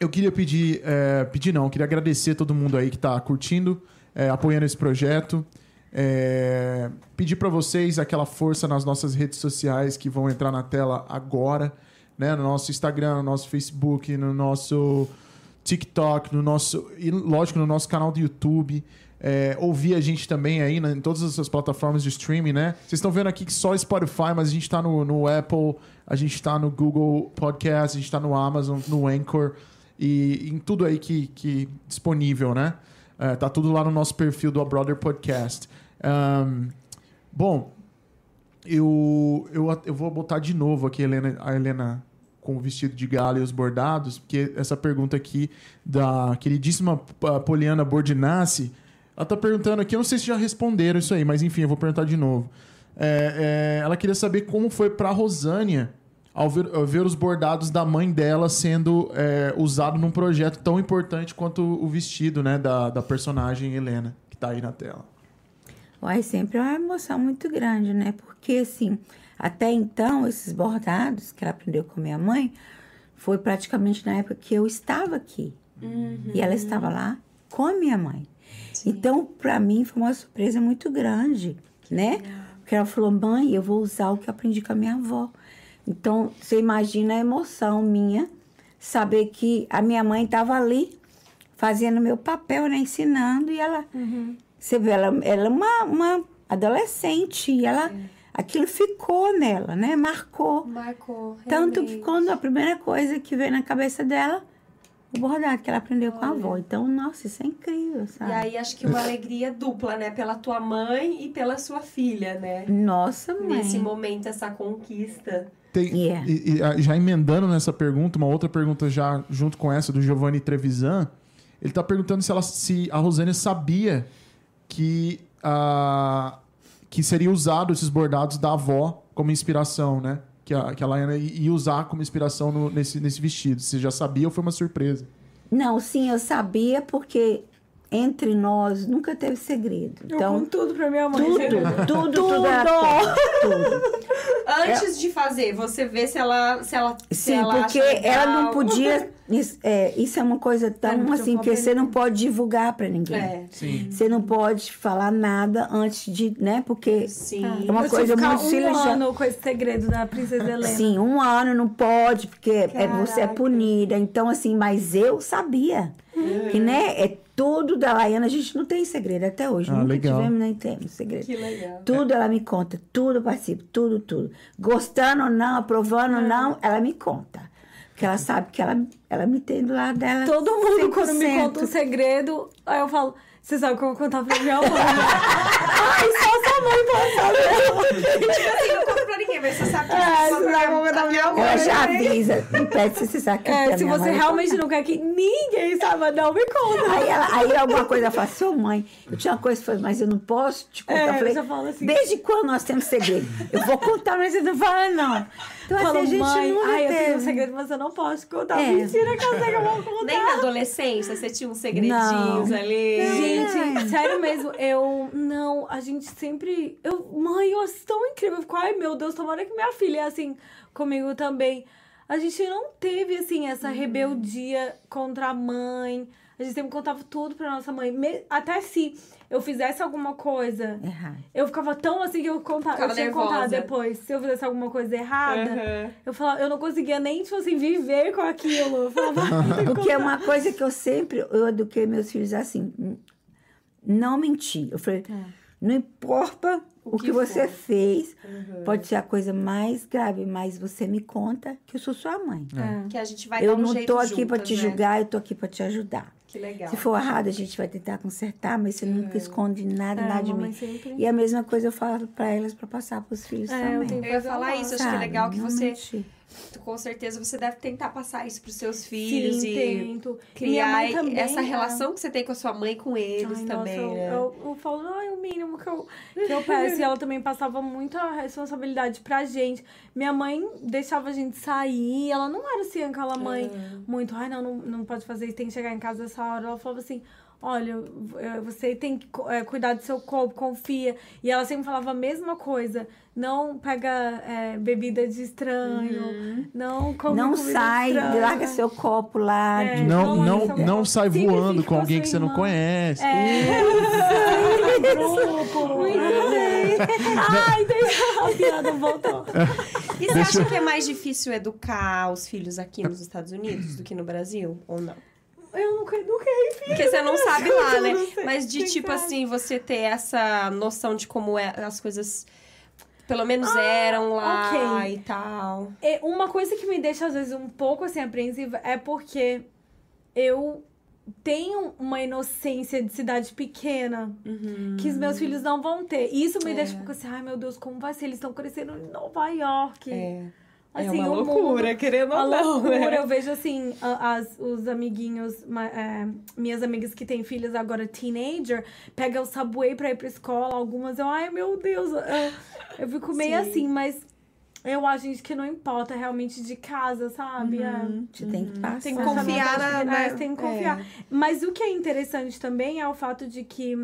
eu queria pedir. é, pedir não, eu queria agradecer todo mundo aí que está curtindo, é, apoiando esse projeto. É, pedir para vocês aquela força nas nossas redes sociais que vão entrar na tela agora, né? No nosso Instagram, no nosso Facebook, no nosso TikTok, no nosso. E lógico, no nosso canal do YouTube. É, ouvir a gente também aí né, em todas essas plataformas de streaming, né? Vocês estão vendo aqui que só Spotify, mas a gente tá no, no Apple, a gente tá no Google Podcast, a gente tá no Amazon, no Anchor e em tudo aí que, que disponível, né? É, tá tudo lá no nosso perfil do A Brother Podcast. Ahn, bom, eu, eu, eu vou botar de novo aqui a Helena, a Helena com o vestido de gala e os bordados, porque essa pergunta aqui da queridíssima ah, Poliana Bordinassi, ela tá perguntando aqui, eu não sei se já responderam isso aí, mas enfim, eu vou perguntar de novo. É, é, ela queria saber como foi pra Rosânia ao ver, ao ver os bordados da mãe dela sendo é, usado num projeto tão importante quanto o vestido, né, da, da personagem Helena, que tá aí na tela. Uai, sempre é uma emoção muito grande, né? Porque, assim, até então, esses bordados que ela aprendeu com minha mãe, foi praticamente na época que eu estava aqui. E ela estava lá com a minha mãe. Então, para mim, foi uma surpresa muito grande, né? Porque ela falou, mãe, eu vou usar o que eu aprendi com a minha avó. Então, você imagina a emoção minha, saber que a minha mãe estava ali, fazendo meu papel, né? Ensinando, e ela... Você vê, ela, ela é uma, uma adolescente, e ela... Aquilo ficou nela, né? Marcou. Marcou. Tanto que realmente. quando a primeira coisa que veio na cabeça dela, o bordado que ela aprendeu com a avó. Então, nossa, isso é incrível, sabe? E aí acho que uma alegria dupla, né? Pela tua mãe e pela sua filha, né? Nossa, mãe. Nesse momento, essa conquista. Tem, Yeah. e- e, ah, já emendando nessa pergunta, uma outra pergunta já junto com essa do Giovanni Trevisan, ele tá perguntando se, ela, se a Rosânia sabia que, a, que seria usado esses bordados da avó como inspiração, né? Que a, que a Laiana ia usar como inspiração no- nesse, nesse vestido. Você já sabia ou foi uma surpresa? Não, sim, eu sabia porque entre nós nunca teve segredo. Eu Então, tudo pra minha mãe. tudo, tudo, tudo, era conta, tudo. Antes de fazer, você vê se ela. Se ela se Sim, ela porque ela não podia. Isso é, isso é uma coisa tão É assim, que você não pode divulgar pra ninguém. É, Sim. Você não pode falar nada antes de, né? Porque sim. É uma eu coisa muito um silenciosa. ano com esse segredo da princesa Helena. Sim, um ano não pode, porque é, você é punida. Então, assim, mas eu sabia. Que, né, é tudo da Laiana, a gente não tem segredo até hoje. Ah, Nunca legal. tivemos nem temos segredo. Que legal. Tudo ela me conta, tudo eu participo, tudo, tudo. Gostando ou não, aprovando ou não, ela me conta. Porque ela sabe que ela, ela me tem do lado dela. Todo mundo, quando me 100%. conta um segredo, aí eu falo, você sabe que eu vou contar pra minha mãe. Ai, só sua mãe pode saber. Tipo assim, não conta pra ninguém, mas você sabe que É, você sabe minha- mãe. Ela já avisa, me pede se você sabe que É, se você realmente não quer que ninguém saiba, não me conta. Aí, ela, aí alguma coisa fala, seu mãe, eu tinha uma coisa que mas eu não posso te contar. É, eu falei, eu assim. desde quando nós temos segredo? Eu vou contar, mas você não fala, não. Então, Falo, assim, a gente mãe, nunca ai, eu tenho um teve. segredo, mas eu não posso contar. É. Mentira que eu sei que eu vou contar. Nem na adolescência você tinha uns segredinhos Não. ali. Gente, sério mesmo, eu não, a gente sempre. Eu, mãe, eu acho tão incrível. Eu fico, ai meu Deus, tomara que minha filha é assim comigo também. A gente não teve, assim, essa rebeldia contra a mãe. A gente sempre contava tudo pra nossa mãe. Me- Até se eu fizesse alguma coisa, Errado. eu ficava tão assim que eu contava. Ficava eu tinha que contar nervosa. depois. Se eu fizesse alguma coisa errada, Aham. eu falava, eu não conseguia nem, tipo assim, viver com aquilo. Eu falava, "Ai, Porque é uma coisa que eu sempre, eu eduquei meus filhos assim, não mentir. Eu falei, não importa o, O que, que você for. fez, pode ser a coisa mais grave, mas você me conta que eu sou sua mãe. É. Que a gente vai Eu dar um não tô aqui pra juntas, te né? julgar, eu tô aqui pra te ajudar. Que legal. Se for errado, a gente vai tentar consertar, mas você nunca esconde nada, É, nada de mim. sempre- E a mesma coisa eu falo pra elas pra passar pros filhos É, eu também. tenho Eu ia falar isso, acho que é legal que Não você mentir. Com certeza você deve tentar passar isso pros seus filhos Sim, e tento. Criar também, essa né? relação que você tem com a sua mãe com eles Ai, também, nossa, eu, né? eu, eu falo, ai, o mínimo que eu, que eu peço. e ela também passava muita responsabilidade pra gente. Minha mãe deixava a gente sair. Ela não era assim aquela mãe muito, ai, não, não, não pode fazer isso, tem que chegar em casa essa hora. Ela falava assim. Olha, eh, você tem que eh, cuidar do seu corpo, confia. E ela sempre falava a mesma coisa. Não pega eh, bebida de estranho. Não come Não sai, estranha. larga seu copo lá. É. de- Não, Não, não, não, é- sai voando com alguém que sua você não irmã. conhece. É, grupo. Muito bem. Ai, tem a piada voltou. E você acha eu- que é mais difícil educar os filhos aqui nos Estados Unidos do que no Brasil? Ou não? Eu nunca eduquei, filho. Porque você não sabe lá, né? Sei. Mas de tipo sabe? assim, você ter essa noção de como é, as coisas pelo menos eram lá Ah, ok. e tal. É, uma coisa que me deixa, às vezes, um pouco assim, apreensiva é porque eu tenho uma inocência de cidade pequena que os meus filhos não vão ter. E isso me É. deixa um pouco assim, ai meu Deus, como vai ser? Eles estão crescendo em Nova York. É. Assim, é uma loucura, mundo- querendo A ou não, loucura, né? eu vejo assim, as, os amiguinhos, é, minhas amigas que têm filhas agora teenager, pega o subway pra ir pra escola, algumas eu, ai meu Deus, eu, eu fico meio Sim. assim, mas eu acho gente, que não importa realmente de casa, sabe? É. Você tem que passar. Tem que confiar na- vontade, na- Tem que é. confiar. Mas o que é interessante também é o fato de que.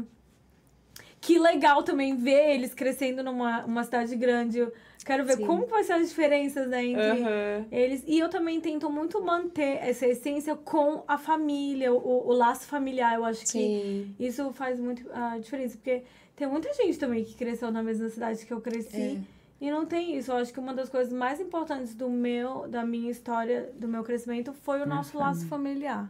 Que legal também ver eles crescendo numa uma cidade grande. Eu quero ver Sim. como vai ser as diferenças né, entre Aham. eles. E eu também tento muito manter essa essência com a família, o, o laço familiar. Eu acho que Sim. isso faz muito a diferença. Porque tem muita gente também que cresceu na mesma cidade que eu cresci. E não tem isso. Eu acho que uma das coisas mais importantes do meu, da minha história, do meu crescimento, foi o nosso laço familiar.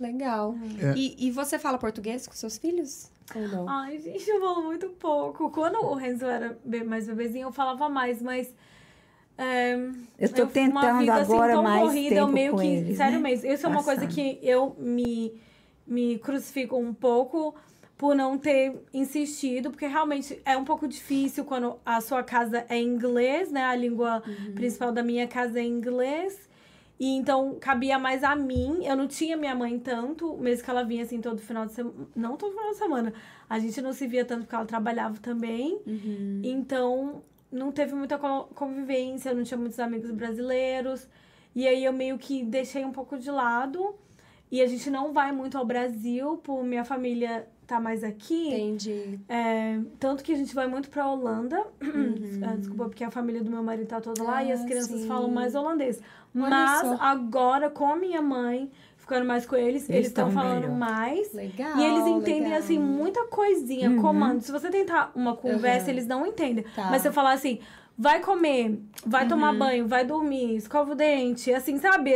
Legal. É. E, e você fala português com seus filhos? Ou não? Ai, gente, eu falo muito pouco. Quando o Renzo era mais bebezinho, eu falava mais, mas. é, Eu tô uma tentando vida, assim, agora tão mais corrida, eu tempo meio com que. eles, sério né? mesmo. Isso é uma coisa que eu me, me crucifico um pouco por não ter insistido, porque realmente é um pouco difícil quando a sua casa é inglês, né? A língua Uhum. principal da minha casa é inglês. E então cabia mais a mim. Eu não tinha minha mãe tanto, mesmo que ela vinha assim todo final de semana. Não todo final de semana. A gente não se via tanto porque ela trabalhava também. Então não teve muita co- convivência, não tinha muitos amigos brasileiros. E aí eu meio que deixei um pouco de lado. E a gente não vai muito ao Brasil, por minha família tá mais aqui. Entendi. É, tanto que a gente vai muito pra Holanda. Ah, Desculpa, porque a família do meu marido tá toda lá e as Ah, crianças sim. falam mais holandês. Olha Mas só. agora, com a minha mãe, ficando mais com eles, eles estão tão falando melhor. mais. Legal. E eles entendem, legal. assim, muita coisinha, comando. Se você tentar uma conversa, Uhum. eles não entendem. Tá. Mas você falar assim, vai comer, vai Uhum. tomar banho, vai dormir, escova o dente, assim, sabe?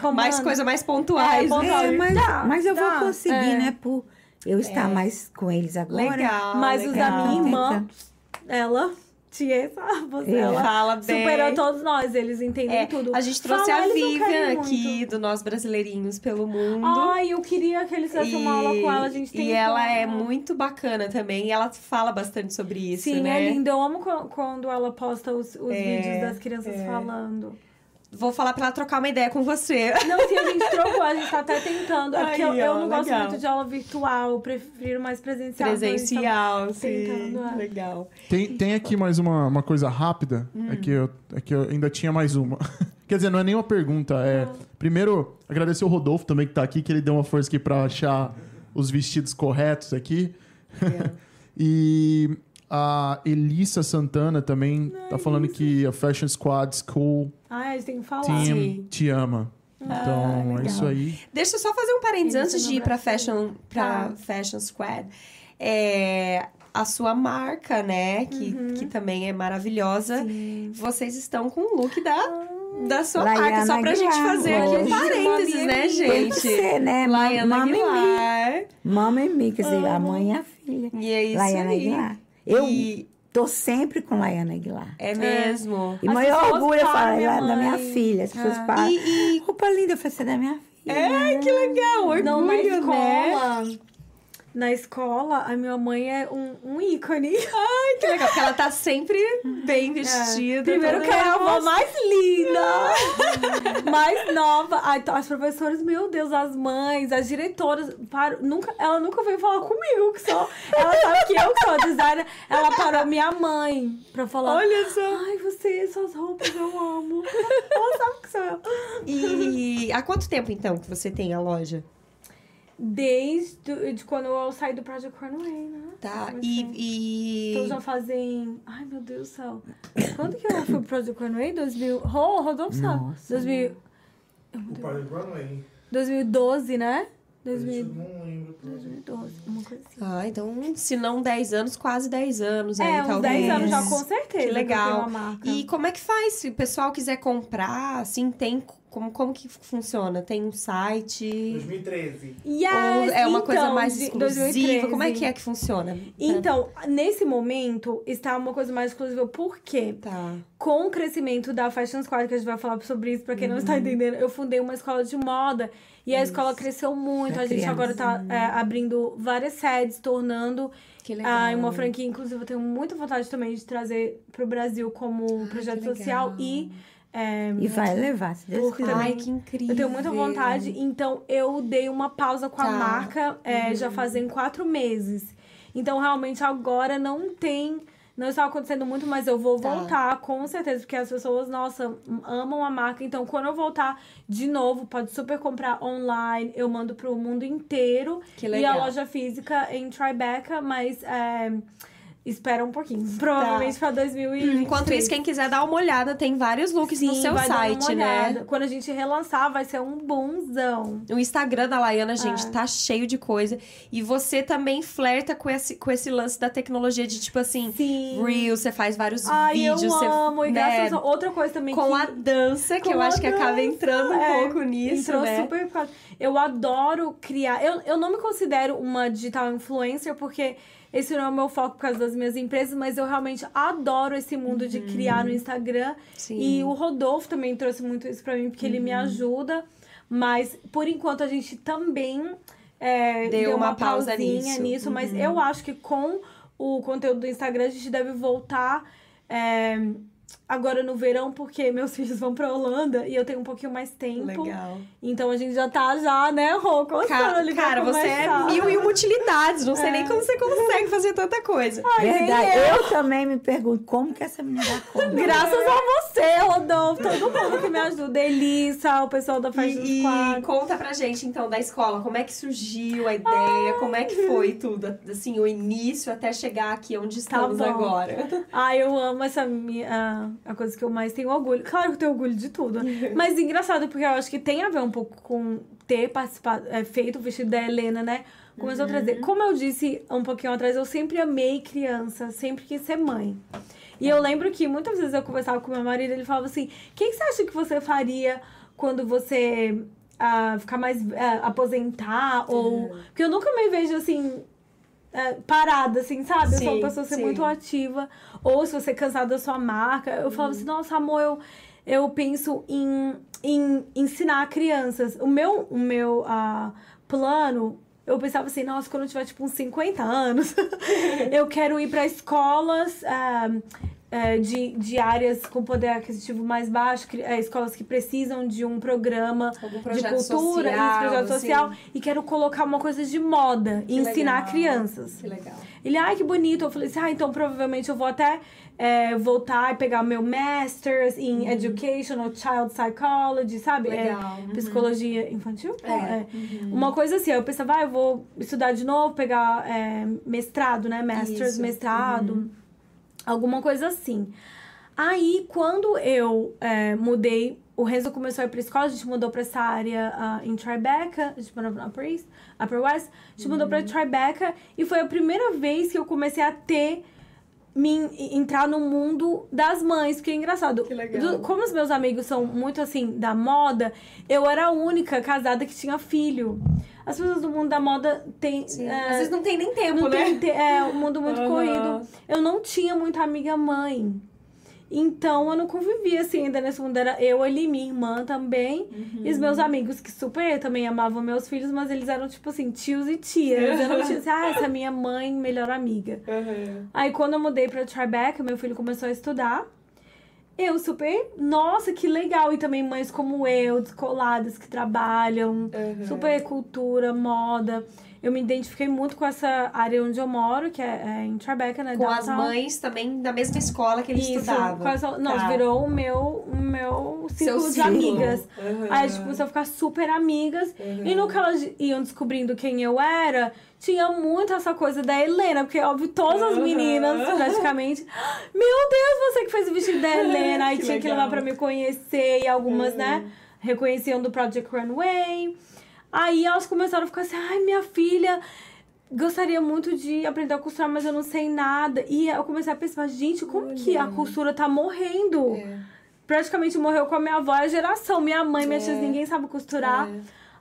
Comandos. Mais coisa mais pontuais. É, pontual. né? É, mas, Tá, mas eu tá, vou conseguir, é. né? Por eu estar mais com eles agora. Legal. Mas os da legal. minha irmã, ela, tia? É. Ela Fala bem. superou todos nós, eles entendem É, tudo. a gente trouxe Fala, a Vivian aqui muito. do Nós Brasileirinhos pelo Mundo. Ai, eu queria que eles fizessem uma aula com ela, a gente tem e ela é muito bacana também. E ela fala bastante sobre isso, Sim, né? é lindo. Eu amo qu- quando ela posta os, os É, vídeos das crianças é. falando. Vou falar pra ela trocar uma ideia com você. Não, sim, a gente trocou, a gente tá até tentando. É porque eu, Aí, eu ó, não gosto legal. muito de aula virtual, eu prefiro mais presencial. então tá- Presencial, sim. tentando, é. Legal. Tem, tem aqui mais uma, uma coisa rápida. É, que eu, é que eu ainda tinha mais uma. Quer dizer, não é nenhuma pergunta. É, primeiro, agradecer o Rodolfo também que tá aqui, que ele deu uma força aqui pra achar os vestidos corretos aqui. e a Elissa Santana também tá falando que a Fashion Squad School Ai, a gente tem que falar. Team Sim. te ama. Então, é isso aí. Deixa eu só fazer um parênteses antes de ir pra Brasil. Fashion, pra Tá. fashion Squad. É, a sua marca, né? Que, Uhum. que também é maravilhosa. Vocês estão com o look da, da sua Laiana marca. Só pra gente Aguilar. fazer aqui um parênteses, né, Mami Tem que gente? ser, né? Laiana Mama e Mi. Aguilar. Mama e Mi, quer dizer, a mãe e a filha. E é isso Laiana aí. Aguilar. Eu E tô sempre com Laiana Aguilar. é mesmo. E As maior orgulho eu param falo minha "Ela é da minha mãe." filha. As pessoas Ah. falam. E, e Roupa linda, eu falei, você é da minha filha. Ai, que legal, orgulho, Não, na né? escola. Na escola, a minha mãe é um, um ícone. Ai, que legal, porque ela tá sempre bem vestida. É. Primeiro toda que ela é a avó mais linda, mais nova. As professoras, meu Deus, as mães, as diretoras, param, nunca, ela nunca veio falar comigo, que só. Ela sabe que eu que sou a designer. Ela parou minha mãe pra falar. Olha só. Ai, você, suas roupas eu amo. Ela sabe que sou eu. E há quanto tempo, então, que você tem a loja? Desde de quando eu saí do Project Runway, né? Tá, e... Então e... já fazem. Ai, meu Deus do céu. Quando que eu fui pro Project Runway? 2000. Oh, Rodolfo sabe. Nossa. 2000, O Project Runway. 2012, né? Isso 2000, eu não lembro. 2012, uma coisa assim. Ah, então, se não 10 anos, quase 10 anos aí, É, uns talvez. 10 anos já, com certeza. Que legal. marca. E como é que faz? Se o pessoal quiser comprar, assim, tem... Como, como que funciona? Tem um site? 2013. Yes, Ou é uma coisa então, mais de- exclusiva? 2013. Como é que é que funciona? Então, nesse momento, está uma coisa mais exclusiva. Por quê? Tá. com o crescimento da Fashion Squad, que a gente vai falar sobre isso, pra quem não está Uhum. entendendo, eu fundei uma escola de moda e a escola cresceu muito. Pra a gente criança. agora tá é, abrindo várias sedes, tornando Que legal. ah, uma franquia. Inclusive, eu tenho muita vontade também de trazer pro Brasil como projeto que legal. social e. é, E vai levar, se Deus quiser. Ai, que incrível. eu tenho muita vontade, então eu dei uma pausa com a Tá. marca é, já fazem quatro meses. Então, realmente, agora não tem. Não está acontecendo muito, mas eu vou Tá. voltar, com certeza, porque as pessoas, nossa, amam a marca. Então, quando eu voltar de novo, pode super comprar online. Eu mando pro mundo inteiro. Que E legal. a loja física em Tribeca, mas é, espera um pouquinho. Provavelmente pra 2023. Enquanto isso, quem quiser dar uma olhada, tem vários looks no Sim, seu dar uma site, né? Quando a gente relançar, vai ser um bonzão. O Instagram da Laiana, gente, É. tá cheio de coisa. E você também flerta com esse, com esse lance da tecnologia de, tipo assim, Sim. Reels, você faz vários Ai, vídeos. eu você, amo. E né, graças a outra coisa também com que... a dança, que com eu acho que acaba entrando um é, pouco nisso, Entrou né? super... Eu adoro criar... Eu, eu não me considero uma digital influencer, porque esse não é o meu foco por causa das minhas empresas, mas eu realmente adoro esse mundo de criar no Instagram. Uhum. Sim. E o Rodolfo também trouxe muito isso pra mim, porque ele Uhum. me ajuda. Mas, por enquanto, a gente também é, Deu deu, uma uma, pausa pausinha nisso. Uhum. Mas eu acho que com o conteúdo do Instagram, a gente deve voltar... é, Agora no verão, porque meus filhos vão pra Holanda e eu tenho um pouquinho mais tempo. Legal. Então a gente já tá já, né, Rô, coçando Cara, cara, você é mil e uma utilidades. Não sei É. nem como você consegue fazer tanta coisa. Ai, Verdade, eu. eu também me pergunto como que essa menina dá conta. Graças a você, Rodolfo, todo mundo que me ajuda. Elissa, o pessoal da Fashion E, e conta pra gente, então, da escola. Como é que surgiu a ideia? Como é que foi tudo? Assim, o início até chegar aqui onde estamos bom. agora. Ai, eu amo essa minha. A coisa que eu mais tenho orgulho. Claro que eu tenho orgulho de tudo. Mas engraçado, porque eu acho que tem a ver um pouco com ter participado, é, feito o vestido da Helena, né? Começou a trazer. Como eu disse um pouquinho atrás, eu sempre amei criança, sempre quis ser mãe. E eu lembro que muitas vezes eu conversava com meu marido, ele falava assim: o que, que você acha que você faria quando você ah, ficar mais. ah, aposentar? Ou. Porque eu nunca me vejo assim. Ah, parada, assim, sabe? eu sou Sim, uma pessoa ser sim. muito ativa. Ou se você é cansado da sua marca. Eu falava assim, nossa, amor, eu, eu penso em, em ensinar crianças. O meu, o meu ah, plano. Eu pensava assim, nossa, quando eu tiver tipo uns 50 anos, eu quero ir para escolas ah, eh, de, de áreas com poder aquisitivo mais baixo, cri- eh, escolas que precisam de um programa de cultura, social, projeto assim. social, e quero colocar uma coisa de moda e Que ensinar legal. crianças. Que legal. Ele, ai, que bonito. Eu falei assim, ah, então provavelmente eu vou até é, voltar e pegar meu Masters em Educational Child Psychology, sabe? É, Uhum. Legal. Uhum. psicologia infantil? É. Uma coisa assim, eu pensava, ah, eu vou estudar de novo, pegar é, mestrado, né? Masters, Isso. Uhum. mestrado, alguma coisa assim. Aí, quando eu é, mudei, o Renzo começou a ir pra escola, a gente mudou pra essa área ah, em Tribeca, a gente mudou pra Upper East, Upper West, a gente mudou Uhum. pra Tribeca, e foi a primeira vez que eu comecei a ter, me, entrar no mundo das mães, porque é engraçado. Que legal. Do- como os meus amigos são muito, assim, da moda, eu era a única casada que tinha filho. As pessoas do mundo da moda têm... É, Às vezes não tem nem tempo, não né? tem te- é um mundo muito Aham. corrido. Eu não tinha muita amiga mãe. Então eu não convivia assim ainda nesse mundo. Era eu ali, minha irmã também. E os meus amigos, que super também amavam meus filhos, mas eles eram tipo assim, tios e tias. Eu não tinha assim, ah, essa é minha mãe, melhor amiga. Aí quando eu mudei pra Tribeca, meu filho começou a estudar. Eu super, nossa, que legal. E também mães como eu, descoladas, que trabalham, super cultura, moda. Eu me identifiquei muito com essa área onde eu moro, que é, é em Tribeca, né? Com as downtown. mães também da mesma escola que eles Isso, essa- não, Tá. virou o meu, o meu círculo de círculo. amigas. Uhum. Aí a gente começou a ficar super amigas. E no que elas iam descobrindo quem eu era, tinha muito essa coisa da Helena, porque, óbvio, todas as Uhum. meninas, praticamente. Meu Deus, você que fez o vestido da Helena. Aí Que tinha que legal. Uhum. levar pra me conhecer. E algumas, né, reconheciam do Project Runway. Aí elas começaram a ficar assim, ai, minha filha. Gostaria muito de aprender a costurar, mas eu não sei nada. E eu comecei a pensar, gente, como que a costura tá morrendo? É. praticamente morreu com a minha avó, a geração. Minha mãe, minhas É. tias, ninguém sabe costurar.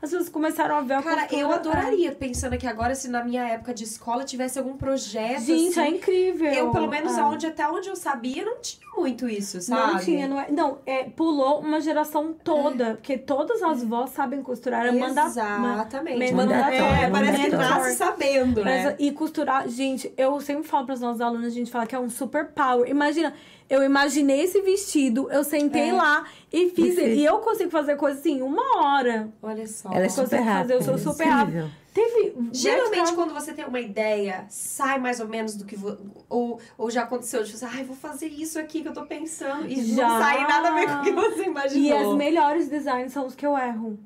As pessoas começaram a ver a Cara, costura. eu adoraria, pensando aqui agora, se na minha época de escola tivesse algum projeto. Gente, é assim, incrível. Eu, pelo menos, É. aonde, até onde eu sabia, não tinha muito isso, sabe? Não tinha, não é. Não, é, pulou uma geração toda, porque todas as vós sabem costurar. É manda, Exatamente. ma- Mandatório, É, parece que nasce sabendo, né? Mas, E costurar, gente, eu sempre falo para os nossos alunos, a gente fala que é um super power. Imagina, eu imaginei esse vestido, eu sentei É. lá e fiz E ele. E eu consigo fazer coisa assim, uma hora. Olha só. Ela é consigo super fazer, rápida. eu sou super incrível. Teve. Geralmente, vertical- quando você tem uma ideia, sai mais ou menos do que. vo- Ou, ou já aconteceu de você, ai, vou fazer isso aqui que eu tô pensando. E Já. não sai nada a ver com o que você imaginou. E as melhores designs são os que eu erro.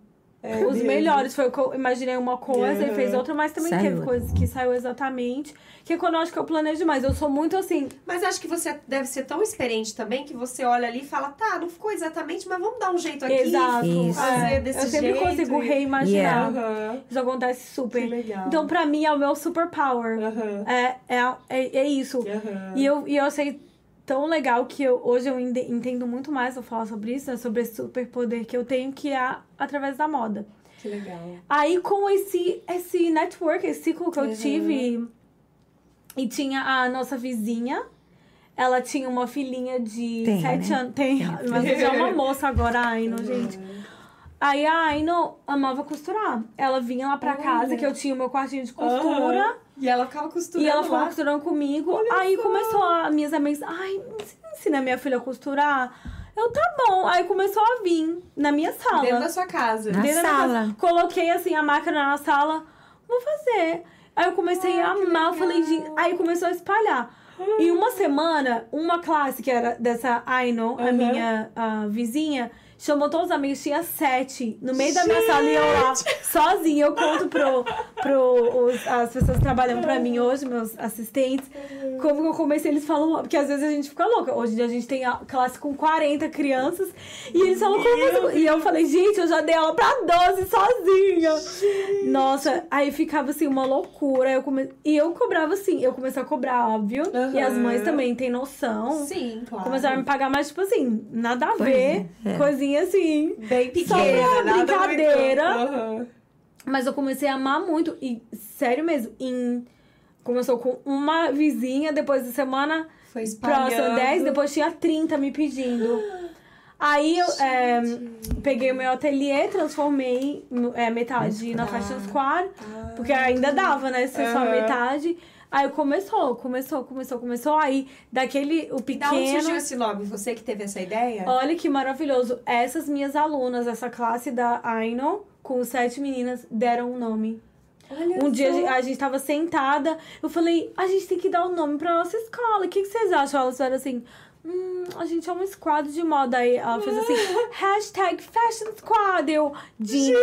É os mesmo? melhores. Foi o que eu imaginei uma coisa e Uhum. fez outra, mas também Saiu teve coisas que saiu exatamente. Que é quando eu acho que eu planejo demais. Eu sou muito assim. Mas acho que você deve ser tão experiente também que você olha ali e fala, tá, não ficou exatamente, mas vamos dar um jeito aqui. exato. Isso. Fazer É, desse eu sempre jeito consigo e- reimaginar. Aham. Isso acontece super. Que legal. Então, pra mim, é o meu superpower. Aham. É, é, é, é isso. E eu, e eu achei tão legal que eu, hoje eu entendo muito mais, vou falar sobre isso, né, sobre esse superpoder que eu tenho, que é através da moda. Que legal. Aí, com esse, esse network, esse ciclo que eu Uhum. tive, e tinha a nossa vizinha, ela tinha uma filhinha de Tem, sete né? anos. Tem, mas já é uma moça agora, a Aino, gente. Aí a Aino amava costurar. Ela vinha lá pra casa, que eu tinha o meu quartinho de costura. E ela ficava costurando E ela ficou lá. costurando comigo. aí começou a minhas amigas, ai, ensina- minha filha a costurar. Eu, tá bom. Aí começou a vir na minha sala. Dentro da sua casa. Na Dentro da minha sala. casa. Coloquei assim a máquina na sala, vou fazer. Aí eu comecei a amar, falei, gente. Aí começou a espalhar. Em uma semana, uma classe que era dessa Aino, a Uhum. minha ah, vizinha, chamou todos os amigos, tinha sete no meio da minha sala e eu lá, sozinha. Eu conto pro, pro os- as pessoas que trabalham pra mim hoje, meus assistentes, como que eu comecei. Eles falam, porque às vezes a gente fica louca. Hoje em dia a gente tem a classe com 40 crianças e eles falam, como você... E eu falei, gente, eu já dei aula pra 12 sozinha. Nossa, aí ficava assim, uma loucura. Eu come... E eu cobrava assim, eu comecei a cobrar, óbvio. E as mães também têm noção. Sim, claro. Começaram a me pagar mais, tipo assim, nada a Pois ver. é, é. Coisinha assim. Bem Só pequena, pra nada brincadeira. Aham. Mas eu comecei a amar muito. E, sério mesmo, em... Começou com uma vizinha, depois de semana Foi espalhando. próxima 10, depois tinha 30 me pedindo. Aí eu é, peguei o meu ateliê, transformei é, metade na Fashion Squad, porque ainda dava, né? Ser só metade. Aí começou, começou, começou, começou. Aí, daquele, o Da onde surgiu pequeno. esse nome? Você que teve essa ideia? Olha que maravilhoso. Essas minhas alunas, essa classe da Aino, com sete meninas, deram um nome. Olha Um dia a só. gente, a gente tava sentada, eu falei, a gente tem que dar um nome pra nossa escola. O que, que vocês acham? Elas falaram assim, hum, a gente é um squad de moda. Aí ela fez assim, hashtag Fashion Squad. Eu, genius.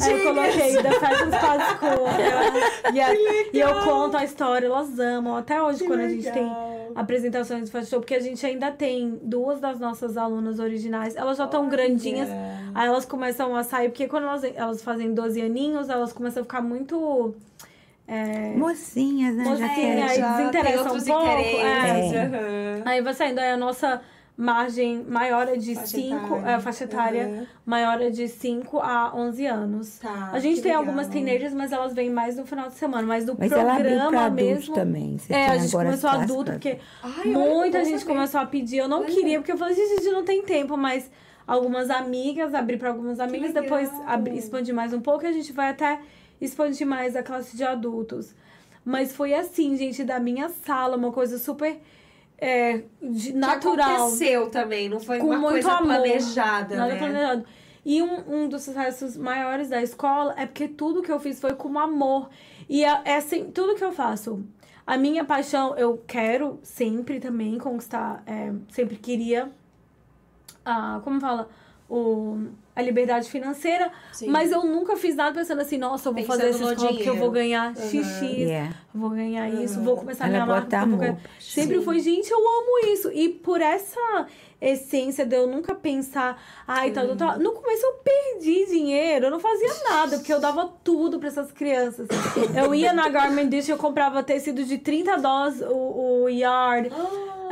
Aí eu coloquei The Fashion Squad School. Yes. E eu conto a história, elas amam. Até hoje, quando a gente tem apresentações de fashion show, porque a gente ainda tem duas das nossas alunas originais. Elas já estão grandinhas. Aí elas começam a sair, porque quando elas, elas fazem 12 aninhos, elas começam a ficar muito. É, Mocinhas, né? Já Mocinha, querem. aí já desinteressa tem outros um pouco, interesses. é. aham. Aí vai saindo. Aí a nossa margem maior é de Faixa 5, etária. é, faixa etária Uhum. maior é de 5 a 11 anos. Tá, a gente que tem legal. algumas teenagers, mas elas vêm mais no final de semana. Mas no Mas programa mesmo. também. Você É, a gente agora começou adulto, pra- porque Ai, muita gente saber. começou a pedir. Eu não queria, porque eu falei, gente, a gente não tem tempo, mas algumas amigas, abri para algumas amigas, depois abri, expandi mais um pouco e a gente vai até expandir mais a classe de adultos. Mas foi assim, gente, da minha sala, uma coisa super é, de- Que natural. aconteceu também, não foi Com uma muito coisa amor. planejada, Nada né? planejado. E um, um dos sucessos maiores da escola é porque tudo que eu fiz foi com amor. E é, é assim, tudo que eu faço. A minha paixão, eu quero sempre também conquistar, é, sempre queria, a, como fala, o, a liberdade financeira, Sim. mas eu nunca fiz nada pensando assim, nossa, eu vou Pensando fazer essa no escola porque eu vou dinheiro. ganhar Uhum. XX, Yeah. vou ganhar isso, vou começar a minha marca. ganhar- Sempre Sim. foi, gente, eu amo isso. E por essa essência de eu nunca pensar, ai, tal, tal, tal. No começo eu perdi dinheiro, eu não fazia nada, porque eu dava tudo pra essas crianças. Eu ia na Garment Dish, eu comprava tecido de 30 dólares o, o yard.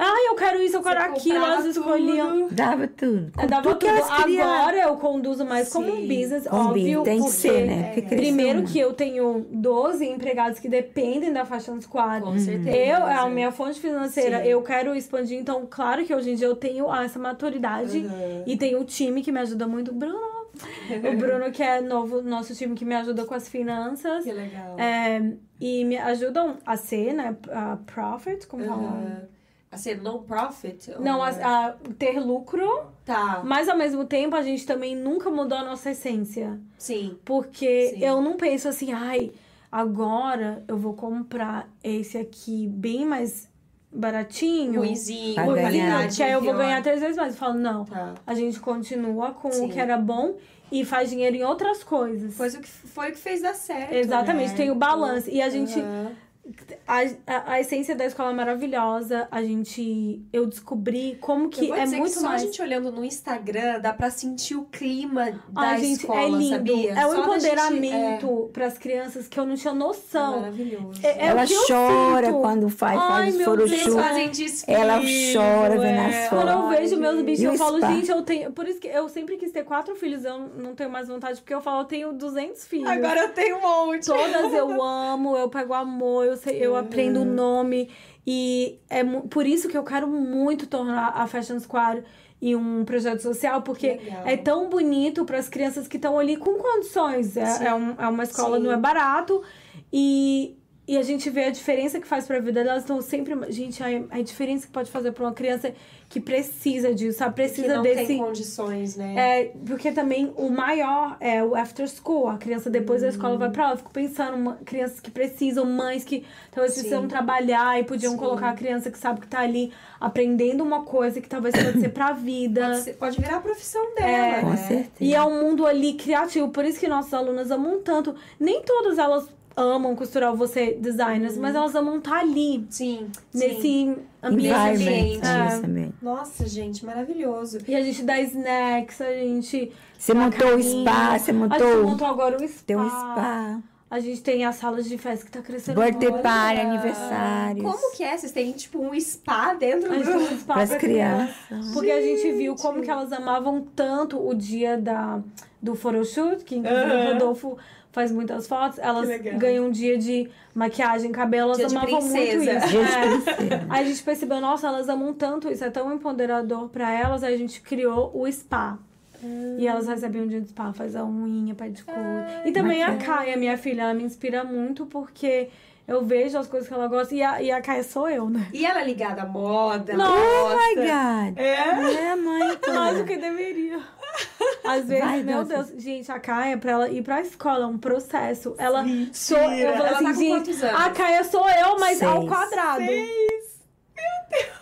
Ai, eu quero isso, eu quero Você aquilo. Elas escolhiam. Dava tudo. Eu dava tudo. Agora eu conduzo mais como um Sim. business, Um óbvio. tem que porque ser, né? Porque Primeiro que eu tenho 12 empregados que dependem da Fashion Squad. Com certeza. Eu, é a minha fonte financeira, Sim. eu quero expandir. Então, claro que hoje em dia eu tenho essa maturidade Uhum. e tenho o time que me ajuda muito. Bruno! o Bruno, que é novo, nosso time que me ajuda com as finanças. Que legal. É, e me ajudam a ser, né? A profit, como? Uhum. A ser no profit? ou- Não, a, a ter lucro, Tá, mas ao mesmo tempo a gente também nunca mudou a nossa essência. sim. Porque Sim. eu não penso assim, ai, agora eu vou comprar esse aqui bem mais baratinho. Ruizinho, qualidade que aí eu vou ganhar três vezes mais. Eu falo, não, Tá. a gente continua com Sim. o que era bom e faz dinheiro em outras coisas. Foi o que, foi o que fez dar certo. Exatamente, né? tem o balance. E a gente. Uhum. A, a, a essência da escola é maravilhosa. A gente. Eu descobri como Eu que é muito que só mais. a gente olhando no Instagram dá pra sentir o clima da Ai, gente, escola, é lindo. sabia? É um Só da gente- empoderamento pras crianças que eu não tinha é, é noção. maravilhoso. É- é ela chora quando faz, Ai, faz os meu Deus, Eles photoshoot. fazem desfile. Ela chora vendo as é. fotos. Quando eu Ai, vejo meus bichos, E eu o falo, spa? gente, eu tenho. Por isso que eu sempre quis ter quatro filhos, eu não tenho mais vontade, porque eu falo, eu tenho 200 filhos. Agora eu tenho um monte. Todas eu amo, eu pego amor, eu, sei, eu aprendo o nome. E é por isso que eu quero muito tornar a Fashion Squad em um projeto social, porque Legal. é tão bonito para as crianças que estão ali com condições. É, é, um- é uma escola, Sim. não é barato. E, e a gente vê a diferença que faz para a vida delas. Estão sempre. Gente, a, a diferença que pode fazer para uma criança que precisa disso, sabe? que Precisa não desse. tem condições, né? É, porque também o maior é o after school. A criança depois da escola vai pra lá. Eu fico pensando, uma, crianças que precisam, mães que talvez Sim. precisam trabalhar e podiam Sim. colocar a criança que sabe que tá ali aprendendo uma coisa que talvez pode ser pra vida. Pode, ser- pode virar a profissão dela, É. Com né? certeza. E é um mundo ali criativo. Por isso que nossas alunas amam tanto. Nem todas elas amam costurar você designers, mas elas amam estar ali, Sim, sim. nesse ambiente. ambiente. É. Nossa, gente, maravilhoso. E a gente dá snacks, a gente. Você dá montou o spa, você A gente montou, montou agora o spa. teu spa, A gente tem as salas de festa que tá crescendo birthday party, aniversários. Como que é? Vocês têm, tipo, um spa dentro gente do... tem um spa Pras pra crianças. criança. Porque a gente viu como que elas amavam tanto o dia da, do photoshoot, que inclusive Aham. o Rodolfo faz muitas fotos. Elas ganham um dia de maquiagem, cabelo, elas Dia de amavam muito isso. É. Aí a gente percebeu, nossa, elas amam tanto isso, é tão empoderador pra elas, aí a gente criou o spa. E elas recebem um dia de spa, faz a unha, pedicure. e também a Caia, minha filha, ela me inspira muito porque eu vejo as coisas que ela gosta. E a, e a Caia sou eu, né? E ela é ligada à moda, ela Não, Oh my. God. É? É, mãe. Mais do que deveria. Às vezes, Vai, meu Deus. Deus, gente, a Caia, pra ela ir pra escola, é um processo. Ela sou. Eu Ela assim, tá com gente, quantos anos? a Caia sou eu, mas ao Seis. quadrado.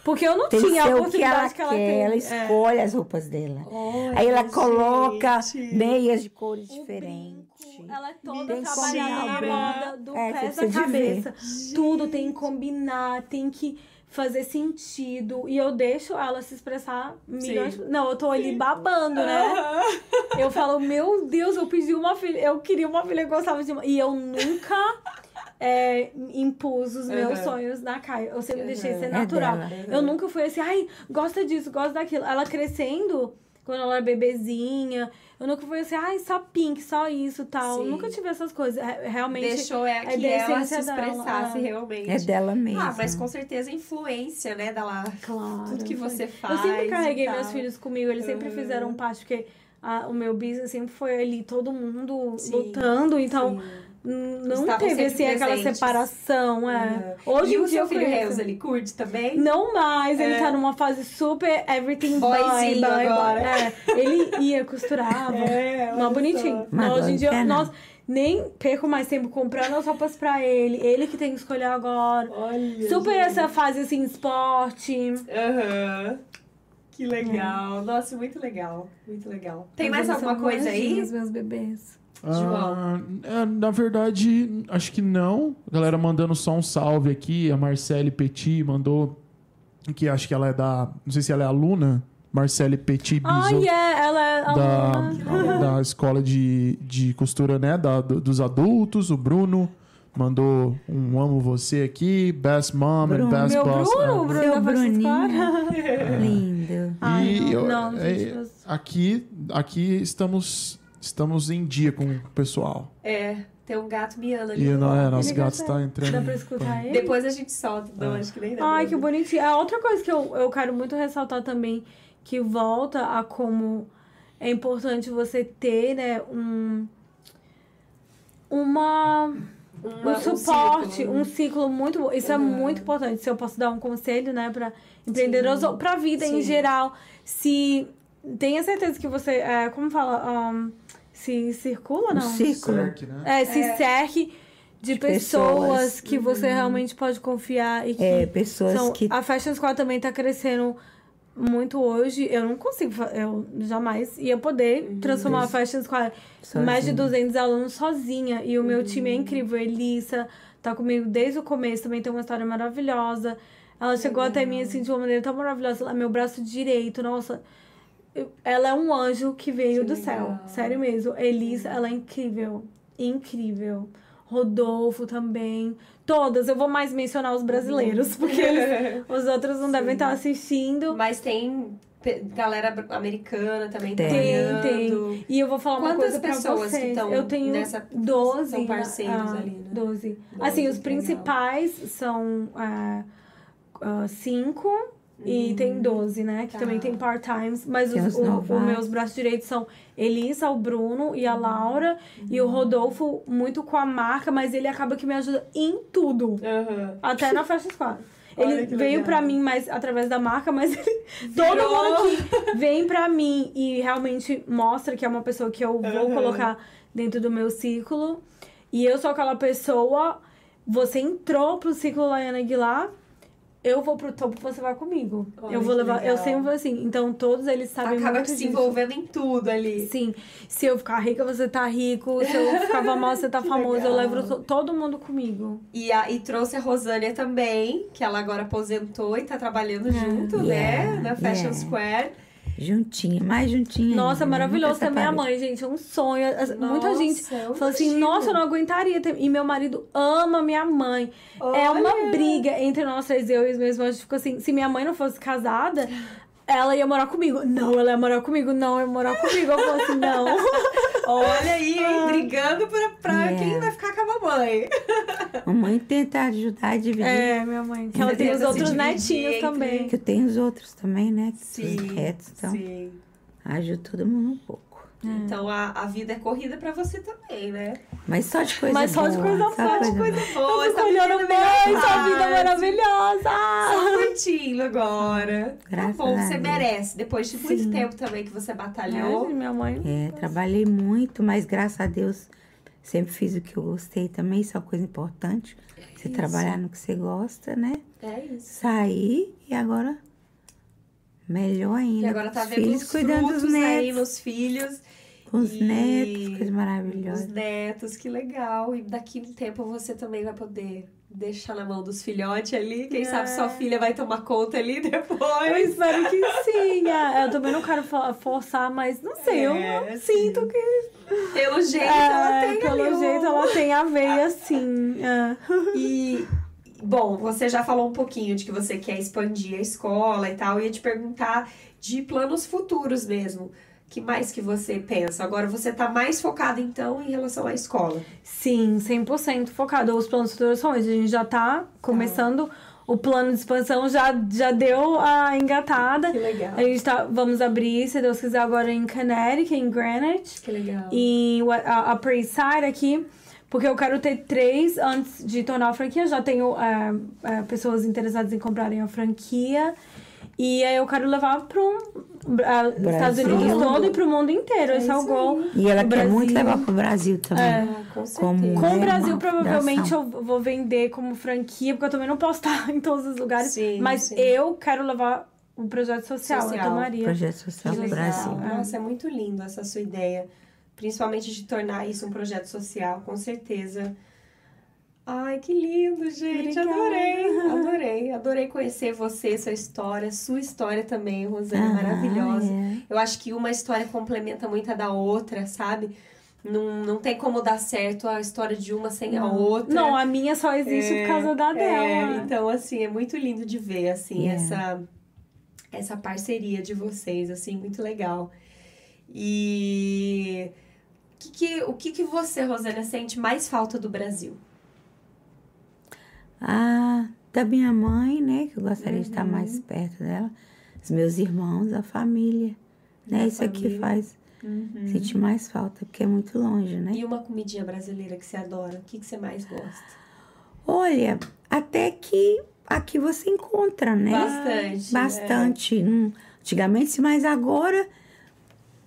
Porque eu não Tem tinha a ser o que oportunidade ela que ela, quer, tem. ela É. escolhe as roupas dela. Olha, Aí ela coloca gente. meias de cores O diferentes. brinco, Ela é toda trabalhada na moda, do É, pé ver. cabeça. Tudo tem que combinar, tem que fazer sentido. E eu deixo ela se expressar milhões. Sim. Não, eu tô ali babando, né? Eu falo, meu Deus, eu pedi uma filha. Eu queria uma filha que gostava de. E eu nunca é, impus os meus Uhum. sonhos na Caio. Eu sempre deixei Uhum. ser É natural. dela. Eu nunca fui assim, ai, gosta disso, gosta daquilo. Ela crescendo, quando ela era bebezinha, eu nunca fui assim, ai, só pink, só isso tal. Sim. Nunca tive essas coisas. Re- Realmente. Deixou é, é que da ela se dela, expressasse é. realmente. É dela mesmo. Ah, mas com certeza a influência, né, dela. Claro. Tudo que você faz. Eu sempre carreguei e tal. meus filhos comigo, eles sempre Uhum. fizeram parte, porque a- o meu business sempre foi ali, todo mundo Sim, lutando, então Sim. Não Estavam teve assim aquela presentes. separação. É. Uhum. Hoje e em o dia seu eu filho. Reus, ele curte também? Não mais, ele É. tá numa fase super everything boy, Boyzinho boy, boy. agora. É, ele ia, costurava. É, Não, bonitinho. Mas hoje em dia, nós nem perco mais tempo comprando as roupas pra ele. Ele que tem que escolher agora. Olha. Super gente. essa fase assim, esporte. Aham. Que legal. Nossa, muito legal. Muito legal. Tem mais alguma coisa aí? gordinhos, meus bebês. Ah, é, na verdade, acho que não. A galera mandando só um salve aqui. A Marcele Petit mandou. Que acho que ela é da. Não sei se ela é aluna. Marcele Petit Ah, é Bizot. yeah, ela é aluna. da, da escola de, de costura, né? Da, do- dos adultos. O Bruno mandou um amo você aqui. Best mom Bruno. and best Meu boss. Bruno, o Bruno Seu Bruninho. Escolar. Lindo. Ai, E não, eu- não, é, gente, eu- aqui, aqui estamos, estamos em dia com o pessoal. É, tem um gato miando ali. E não é, nosso Ele gato está entrando. Dá pra escutar ele? Depois a gente solta. Não, É. acho que nem dá. Ai, que bonitinho. A outra coisa que eu, eu quero muito ressaltar também, que volta a como é importante você ter, né, um. Uma. Uma- um suporte, círculo. um ciclo muito bom. Isso é Uhum. muito importante. Se eu posso dar um conselho, né, pra empreendedores ou pra vida Sim. em geral. Se. Tenha certeza que você. É, como fala? Um, se circula, Um não? círculo. Cerque, né? É, se É. cerque de De pessoas, pessoas. que você realmente pode confiar e que É, pessoas são- que. a Fashion Squad também tá crescendo muito hoje. Eu não consigo, eu jamais ia poder transformar a Fashion Squad em mais de Sozinha. 200 alunos sozinha. E o meu time é incrível. Elissa tá comigo desde o começo, também tem uma história maravilhosa. Ela chegou até mim assim de uma maneira tão maravilhosa. É meu braço direito, nossa. Ela é um anjo que veio Que do legal. céu. Sério mesmo. Elissa, ela é incrível. Incrível. Rodolfo também. Todas. Eu vou mais mencionar os brasileiros, porque eles- os outros não devem estar assistindo. Mas tem galera americana também Tem. trabalhando. Tem, E eu vou falar uma Quantas coisa pra pessoas que vocês. tão eu tenho nessa- 12. são parceiros ah, ali, né? 12. 12, Assim, os que legal. principais são 5 e tem 12, né? Que Tá. também tem part-times. Mas os, os o- meus braços direitos são Elisa, o Bruno e a Uhum. Laura. E o Rodolfo, muito com a marca, mas ele acaba que me ajuda em tudo. Aham. Até na Squad. Olha Ele que veio legal. pra mim mais através da marca, mas ele, todo mundo aqui vem pra mim e realmente mostra que é uma pessoa que eu vou Aham. colocar dentro do meu ciclo. E eu sou aquela pessoa, você entrou pro ciclo Laiana Aguilar, eu vou pro topo, você vai comigo. Olha eu vou levar, eu legal. sempre vou assim. Então todos eles sabem Acaba muito se disso. envolvendo em tudo ali. Sim, se eu ficar rica, você tá rico. Se eu ficar famosa, você tá famoso. Eu levo to- todo mundo comigo. E, a, e trouxe a Rosânia também, que ela agora aposentou e tá trabalhando junto, Yeah, né? Na Fashion yeah. Square. Juntinha, mais juntinha. Nossa, ainda, maravilhoso nunca ter minha separou. mãe, gente. É um sonho. As- Muita Nossa, gente eu fala assim, imagino. nossa, eu não aguentaria ter... E meu marido ama minha mãe. É uma Olha. briga entre nós três, eu e os meus irmãos. Ficou assim, se minha mãe não fosse casada, ela ia morar comigo. Não, ela ia morar comigo. Não, ia morar comigo. Eu falei assim, não. Olha aí, hein? Brigando pra, pra Yeah. quem vai ficar com a mamãe. Mamãe tenta ajudar a dividir. É, minha mãe. Que ela tem os outros netinhos entre- também. Que eu tenho os outros também, né? Sim, Os netos, então sim. ajuda todo mundo um pouco. Então a, a vida é corrida pra você também, né? Mas só de coisa Mas só de boa, coisa só boa, coisa Coisa boa. boa, essa fico olhando, melhor sua vida é maravilhosa. Só curtindo agora. Graças tá bom, a você Deus. merece. Depois de muito Sim. tempo também que você É, batalhou. minha mãe. É, trabalhei muito, mas graças a Deus sempre fiz o que eu gostei também, isso é uma coisa importante. Você Isso. trabalhar no que você gosta, né? É isso. Sair e agora melhor ainda. E agora tá os vendo filhos, os cuidando dos frutos aí netos. nos filhos. Com os E- netos, coisa Os maravilhosa. netos, que legal. E daqui a um tempo você também vai poder deixar na mão dos filhotes ali. Quem É. sabe sua filha vai tomar conta ali Eu depois. espero que sim. É, eu também não quero fo- forçar, mas não sei. eu É, eu sim. sinto que Pelo jeito, ela é, tem pelo ali um- jeito ela tem a veia sim. É. E, bom, você já falou um pouquinho de que você quer expandir a escola e tal. Eu ia te perguntar de planos futuros mesmo. Que mais que você pensa? Agora você tá mais focada, então, em relação à escola. Sim, 100% focado. Os planos futuros são esses. A gente já tá começando. O plano de expansão já, já deu a engatada. Que legal. A gente tá, vamos abrir, se Deus quiser, agora em Connecticut, em Greenwich. Que legal. E a, a Side aqui, porque eu quero ter três antes de tornar a franquia. Já tenho é, é, pessoas interessadas em comprarem a franquia. E aí eu quero levar para um, é, Estados Brasil. Unidos todo e para o mundo inteiro. Esse é o goal. E ela O quer muito Brasil- levar pro Brasil também. É. Ah, com. Como- Com o É Brasil, provavelmente eu vou vender como franquia, porque eu também não posso estar em todos os lugares. Sim, mas sim. eu quero levar um projeto social, Social. a Tomaria. Projeto Social Que legal. Brasil. Nossa, é muito lindo essa sua ideia. Principalmente de tornar isso um projeto social, com certeza. Ai, que lindo, gente. Obrigada. Adorei, adorei. Adorei conhecer você, sua história, sua história também, Rosane, Ah, maravilhosa. é. Eu acho que uma história complementa muito a da outra, sabe? Não, não tem como dar certo a história de uma sem a outra. Não, a minha só existe por causa da É, dela. então, assim, é muito lindo de ver, assim, É. essa, essa parceria de vocês, assim, muito legal. E o que, que- o que, que você, Rosana, sente mais falta do Brasil? Ah, da minha mãe, né? Que eu gostaria de estar Uhum. mais perto dela. Os meus irmãos, a família. Né? Da Isso aqui família. faz sentir mais falta, porque é muito longe, né? E uma comidinha brasileira que você adora? O que, que você mais gosta? Olha, até que aqui você encontra, né? Bastante. Bastante. Hum, Antigamente, mas agora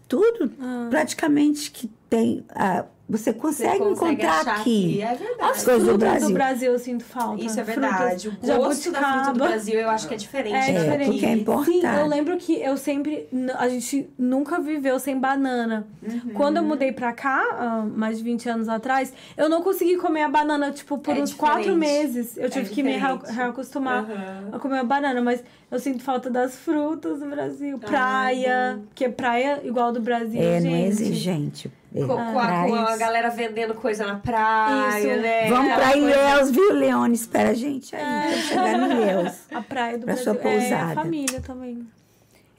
tudo Ah. praticamente que tem. ah, você Você consegue, consegue encontrar achar aqui. É verdade. As coisas do Frutas Brasil. do Brasil eu sinto falta. Isso é Frutas. verdade. O gosto da fruta do. Brasil eu acho que é diferente. É, da diferente. porque é importante. Sim, eu lembro que eu sempre. A gente nunca viveu sem banana. Uhum. Quando eu mudei pra cá, ah, mais de 20 anos atrás, eu não consegui comer a banana, tipo, por É uns quatro meses. Eu É tive que me reacostumar Aham. a comer a banana, mas eu sinto falta das frutas do Brasil. Ah, Praia, que é praia igual do Brasil, É, gente. não é exigente. É, Com, com a, com a galera vendendo coisa na praia, Isso. né? Vamos Aquela pra coisa- Ilhéus, viu, Leone? Espera a gente aí, pra chegar em Ilhéus. A praia do Pra Brasil. sua É, a pousada. família também.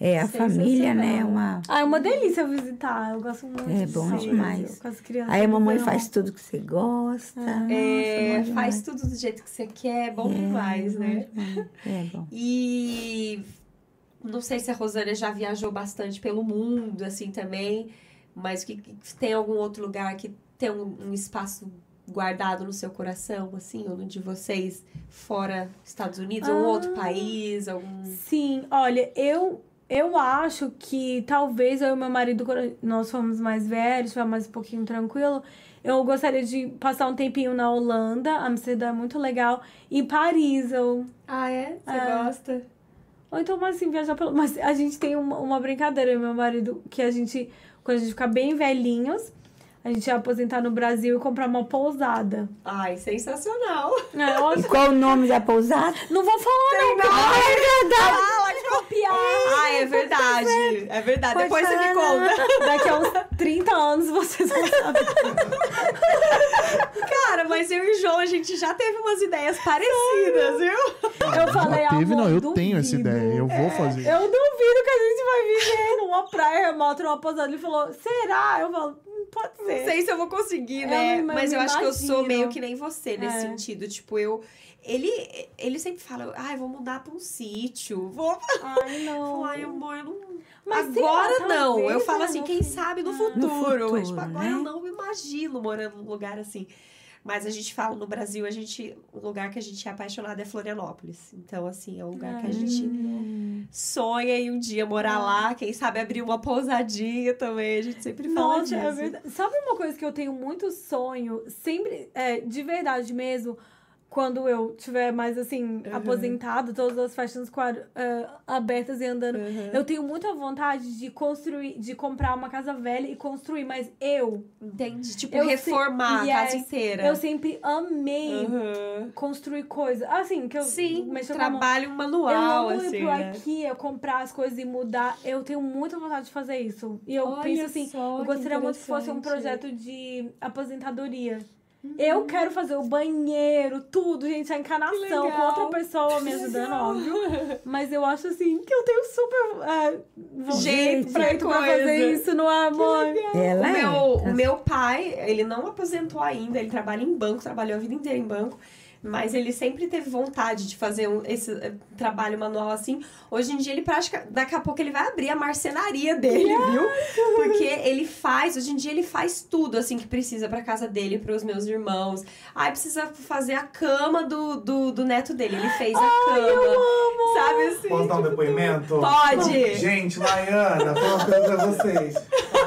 É, a família, né? Uma... Ah, é uma delícia visitar. Eu gosto muito. É de bom o demais. Com as crianças. Aí a mamãe Não. faz tudo que você gosta. É, bom faz demais. tudo do jeito que você quer, é bom demais, né? É bom. E não sei se a Rosânia já viajou bastante pelo mundo, assim, também, mas que, que tem algum outro lugar que tem um, um espaço guardado no seu coração, assim, ou no de vocês, fora Estados Unidos, ou Ah. outro país, algum... Sim, olha, eu eu acho que talvez eu e meu marido, quando nós fomos mais velhos, foi mais um pouquinho tranquilo, eu gostaria de passar um tempinho na Holanda, Amsterdã é muito legal, e Paris, eu... Ah, é? Você É. gosta? Ou então, mas assim, viajar pelo... Mas a gente tem uma, uma brincadeira, eu e meu marido, que a gente, quando a gente ficar bem velhinhos, a gente vai aposentar no Brasil e comprar uma pousada. Ai, sensacional! É, E qual o nome da pousada? Não vou falar, não, porque Fala, copiar. Ah, é verdade. É verdade. Pode Depois você me falar, conta. Daqui a uns 30 anos vocês vão saber. Cara, mas eu e o João, a gente já teve umas ideias parecidas, viu? Eu falei, Já teve, amor, não, eu duvido. tenho essa ideia. Eu vou fazer. Eu duvido que a gente vai viver numa praia remota, numa pousada. Ele falou, será? Eu falo, "Hum, pode Não ser. sei se eu vou conseguir, né? não- mas me eu acho que eu sou imagino. meio que nem você nesse É. sentido. Tipo, eu. Ele, ele sempre fala, ai, vou mudar pra um sítio. Vou. Ai, não. Ai, amor, eu não. Mas agora lá, não. talvez, eu falo né, assim, quem fim. sabe no Ah. futuro. No futuro, tipo, agora né? eu não me imagino morando num lugar assim. Mas a gente fala no Brasil, a gente. O lugar que a gente é apaixonado é Florianópolis. Então, assim, é um lugar que a gente sonha em um dia morar lá. Quem sabe abrir uma pousadinha também. A gente sempre fala Nossa, é disso. verdade. Sabe uma coisa que eu tenho muito sonho, sempre, é, de verdade mesmo? Quando eu tiver mais assim, aposentado, todas as fashion squad eh, abertas e andando. Eu tenho muita vontade de construir, de comprar uma casa velha e construir, mas eu, Entendi. Tipo, Eu reformar sei- a casa yes. inteira. eu sempre amei Uhum. construir coisas. Assim, que eu Sim, trabalho Eu manual, amo assim, ir pro né? IKEA, comprar as coisas e mudar. Eu tenho muita vontade de fazer isso. E eu Olha penso assim, só, eu que gostaria muito que fosse um projeto de aposentadoria. Uhum. Eu quero fazer o banheiro, tudo, gente, a encanação, com outra pessoa me ajudando, óbvio. Mas eu acho assim que eu tenho super é, Jeito pra jeito pra coisa. fazer isso, não é, amor? Ela o, é. meu, o meu pai, ele não aposentou ainda, ele trabalha em banco, trabalhou a vida inteira em banco. Mas ele sempre teve vontade de fazer um- esse eh, trabalho manual assim. Hoje em dia ele pratica. Daqui a pouco ele vai abrir a marcenaria dele, viu? Porque ele faz, hoje em dia ele faz tudo assim que precisa pra casa dele, pros meus irmãos. Ai, precisa fazer a cama do, do, do neto dele. Ele fez a cama. Sabe assim? Posso dar um depoimento? Pode! Gente, Laiana, vou uma coisa pra vocês.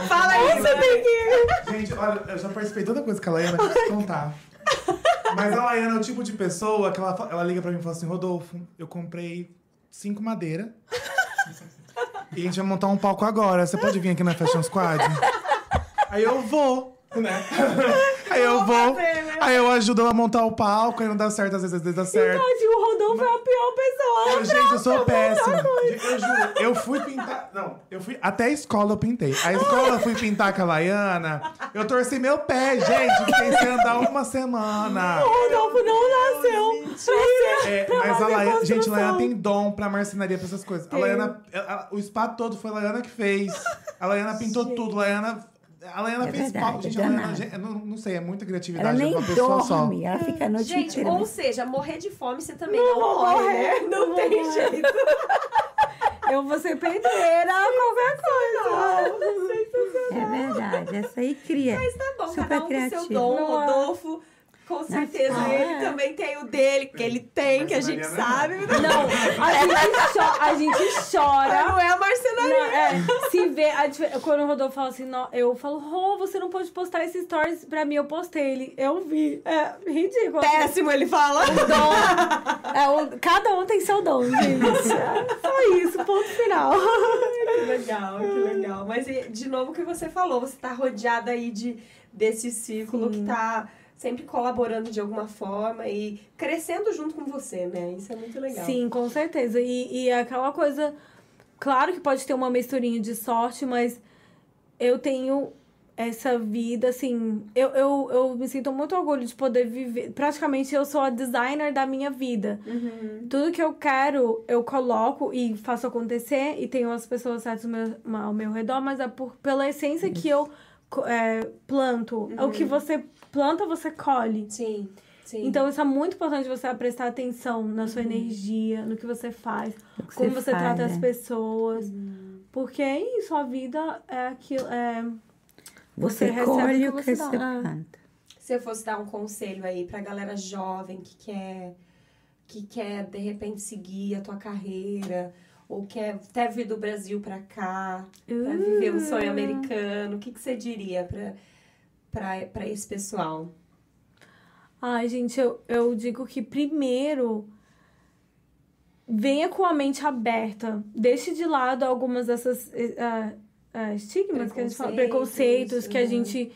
Fala aí, você tem que. Gente, olha, eu já participei de tanta coisa com a Laiana que eu preciso contar. Mas a Laiana é o tipo de pessoa que ela, ela liga pra mim e fala assim: Rodolfo, eu comprei cinco madeiras. E a gente vai montar um palco agora. Você pode vir aqui na Fashion Squad? Aí eu vou, né? Aí eu vou. Aí eu ajudo ela a montar o palco, aí não dá certo, às vezes, às vezes dá certo. Verdade, o Rodolfo é a pior pessoa. Eu, gente, eu sou péssimo. Eu juro, eu fui pintar. Não, eu fui. Até a escola eu pintei. A escola eu fui pintar com a Laiana. Eu torci meu pé, gente. Fiquei sem andar uma semana. O Rodolfo não nasceu. Nasceu É, mas a Laiana, gente, a. Laiana tem dom pra marcenaria, pra essas coisas. A Laiana, ela- o spa todo foi a Laiana que fez. A Laiana pintou tudo. A Laiana, a Laiana É fez verdade, palco. Gente, é a Laiana, não, não sei, é muita Ela criatividade de nem uma pessoa só. dorme, ela fica a noite Gente, inteira. ou seja, morrer de fome você também Não não, morre, morrer, né? Não, não tem morrer. jeito. Eu vou ser pedreira, qualquer coisa. É verdade, essa aí cria. Mas tá bom, Super cada um com seu criativo. dom. É? Rodolfo, com certeza, Ah, ele é. também tem o dele, que ele tem, que a gente sabe. Não, a gente, cho- a gente chora. Não é a marcenaria. Não, é, se vê, a quando o Rodolfo fala assim, não, eu falo, Rô, você não pode postar esses stories pra mim, eu postei ele, eu vi. É ridículo. Péssimo, ele fala. É, o- cada um tem seu dom, gente. É só isso, ponto final. que legal, que legal. Mas, de novo, o que você falou, você tá rodeada aí de, desse círculo que tá sempre colaborando de alguma forma e crescendo junto com você, né? Isso é muito legal. Sim, com certeza. E, e é aquela coisa. Claro que pode ter uma misturinha de sorte, mas eu tenho essa vida, assim. Eu, eu, eu me sinto muito orgulho de poder viver. Praticamente eu sou a designer da minha vida. Uhum. Tudo que eu quero, eu coloco e faço acontecer. E tenho as pessoas certas ao meu, ao meu redor, mas é por, pela essência que eu é, planto. É o que você planta, você colhe. Sim, sim. Então, isso é muito importante você prestar atenção na sua energia, no que você faz, que como você você, faz, trata né? as pessoas. Porque é isso, a vida é aquilo. É, Você, Você recebe colhe o que que você planta. Se eu fosse dar um conselho aí pra galera jovem que quer, que quer de repente seguir a tua carreira, ou quer até vir do Brasil pra cá, pra viver um sonho americano, o que, que você diria pra, pra esse pessoal? Ai, gente, eu, eu digo que primeiro venha com a mente aberta. Deixe de lado algumas dessas ah, ah, estigmas que a gente fala, Preconceitos, que a uhum. gente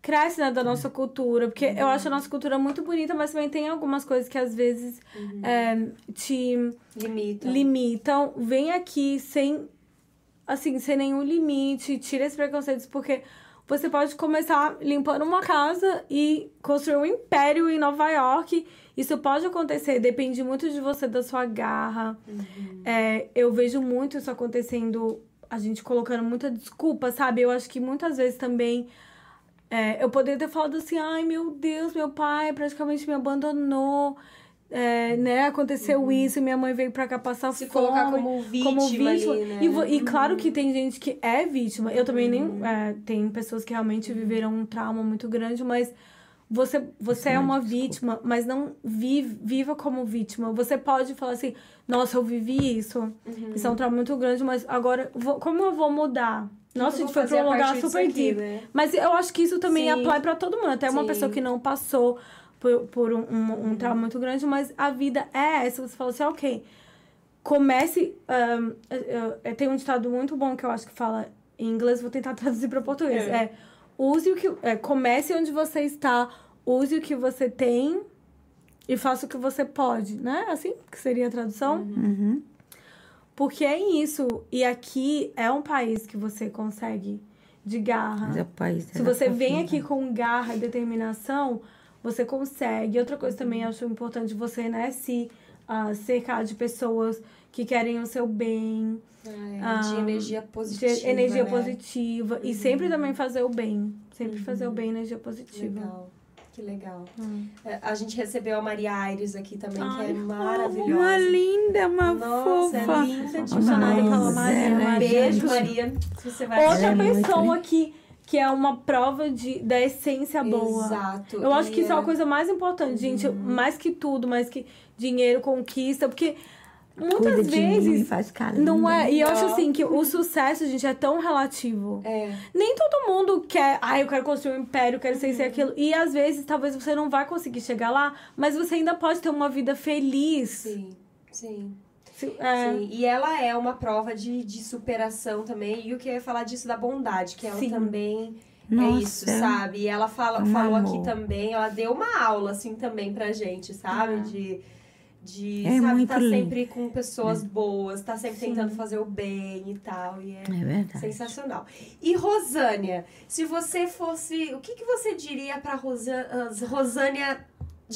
cresce né, da nossa cultura. Porque eu acho a nossa cultura muito bonita, mas também tem algumas coisas que às vezes eh, te Limita. limitam. Vem aqui sem, assim, sem nenhum limite. Tira esses preconceitos, porque você pode começar limpando uma casa e construir um império em Nova York. Isso pode acontecer, depende muito de você, da sua garra. É, eu vejo muito isso acontecendo, a gente colocando muita desculpa, sabe? Eu acho que muitas vezes também. é, eu poderia ter falado assim, ai meu Deus, meu pai praticamente me abandonou. É, né, aconteceu isso, minha mãe veio pra cá passar Se fome. colocar como vítima, ali, né? E, e claro que tem gente que é vítima. Eu também nem. é, tem pessoas que realmente viveram um trauma muito grande, mas você, você é uma vítima, mas não vive, viva como vítima. Você pode falar assim, nossa, eu vivi isso. Isso é um trauma muito grande, mas agora, vou- como eu vou mudar? Nossa, a gente foi pra um lugar super aqui, deep. né? Mas eu acho que isso também Sim. apply pra todo mundo. Até uma Sim. pessoa que não passou por, por um, um, um trauma muito grande, mas a vida é essa. Você fala assim, ok, comece. Um, eu, eu, tem um ditado muito bom que eu acho que fala em inglês, vou tentar traduzir para português. É. É. use o que. É, comece onde você está, use o que você tem e faça o que você pode, né? Assim que seria a tradução. Uhum. Porque é isso. E aqui é um país que você consegue de garra. É o país Se da você vem aqui com garra e determinação, você consegue. Outra coisa também acho importante você, né, se ah, cercar de pessoas que querem o seu bem, Ah, de Ah, energia de positiva. energia né? positiva. E sempre também fazer o bem. Sempre fazer o bem, energia positiva. Legal. Que legal. Hum. É, A gente recebeu a Maria Aires aqui também, Ai, que é fofo, maravilhosa. Uma linda, uma Nossa, fofa. é linda demais. Mas Maria. é, né. Beijo, gente? Maria. Se você vai Outra É pessoa que, que é uma prova de, da essência boa. Exato. Eu acho que isso é uma é- coisa mais importante, gente. Mais que tudo, mais que dinheiro, conquista. Porque Cuida muitas de mim, vezes faz cara não é. E eu acho assim que o sucesso, gente, é tão relativo. É. Nem todo mundo quer, ah, eu quero construir um império, eu quero ser isso e aquilo. E às vezes, talvez você não vai conseguir chegar lá, mas você ainda pode ter uma vida feliz. Sim, sim. É. Sim, e ela é uma prova de, de superação também. E o que eu ia falar disso da bondade, que ela Sim. também Nossa, é isso, sabe? E ela fala, um falou amor. aqui também, ela deu uma aula, assim, também pra gente, sabe? Ah. De, de É sabe, tá lindo. sempre com pessoas boas, tá sempre Sim. tentando fazer o bem e tal. E é É verdade. sensacional. E Rosânia, se você fosse. O que, que você diria pra Rosa, Rosânia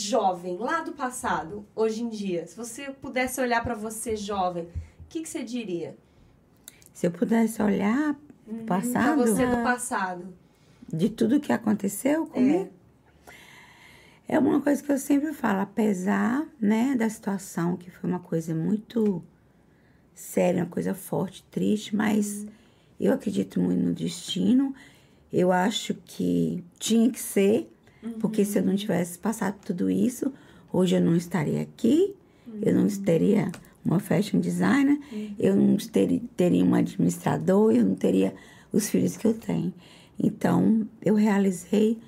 jovem, lá do passado, hoje em dia? Se você pudesse olhar pra você jovem, o que, que você diria? Se eu pudesse olhar o Pra passado você do Ah. passado. de tudo que aconteceu comigo, é. uma coisa que eu sempre falo, apesar, né, da situação que foi uma coisa muito séria, uma coisa forte, triste, mas eu acredito muito no destino. Eu acho que tinha que ser, porque se eu não tivesse passado tudo isso, hoje eu não estaria aqui, eu não teria uma fashion designer, eu não teria, teria um administrador, eu não teria os filhos que eu tenho. Então, eu realizei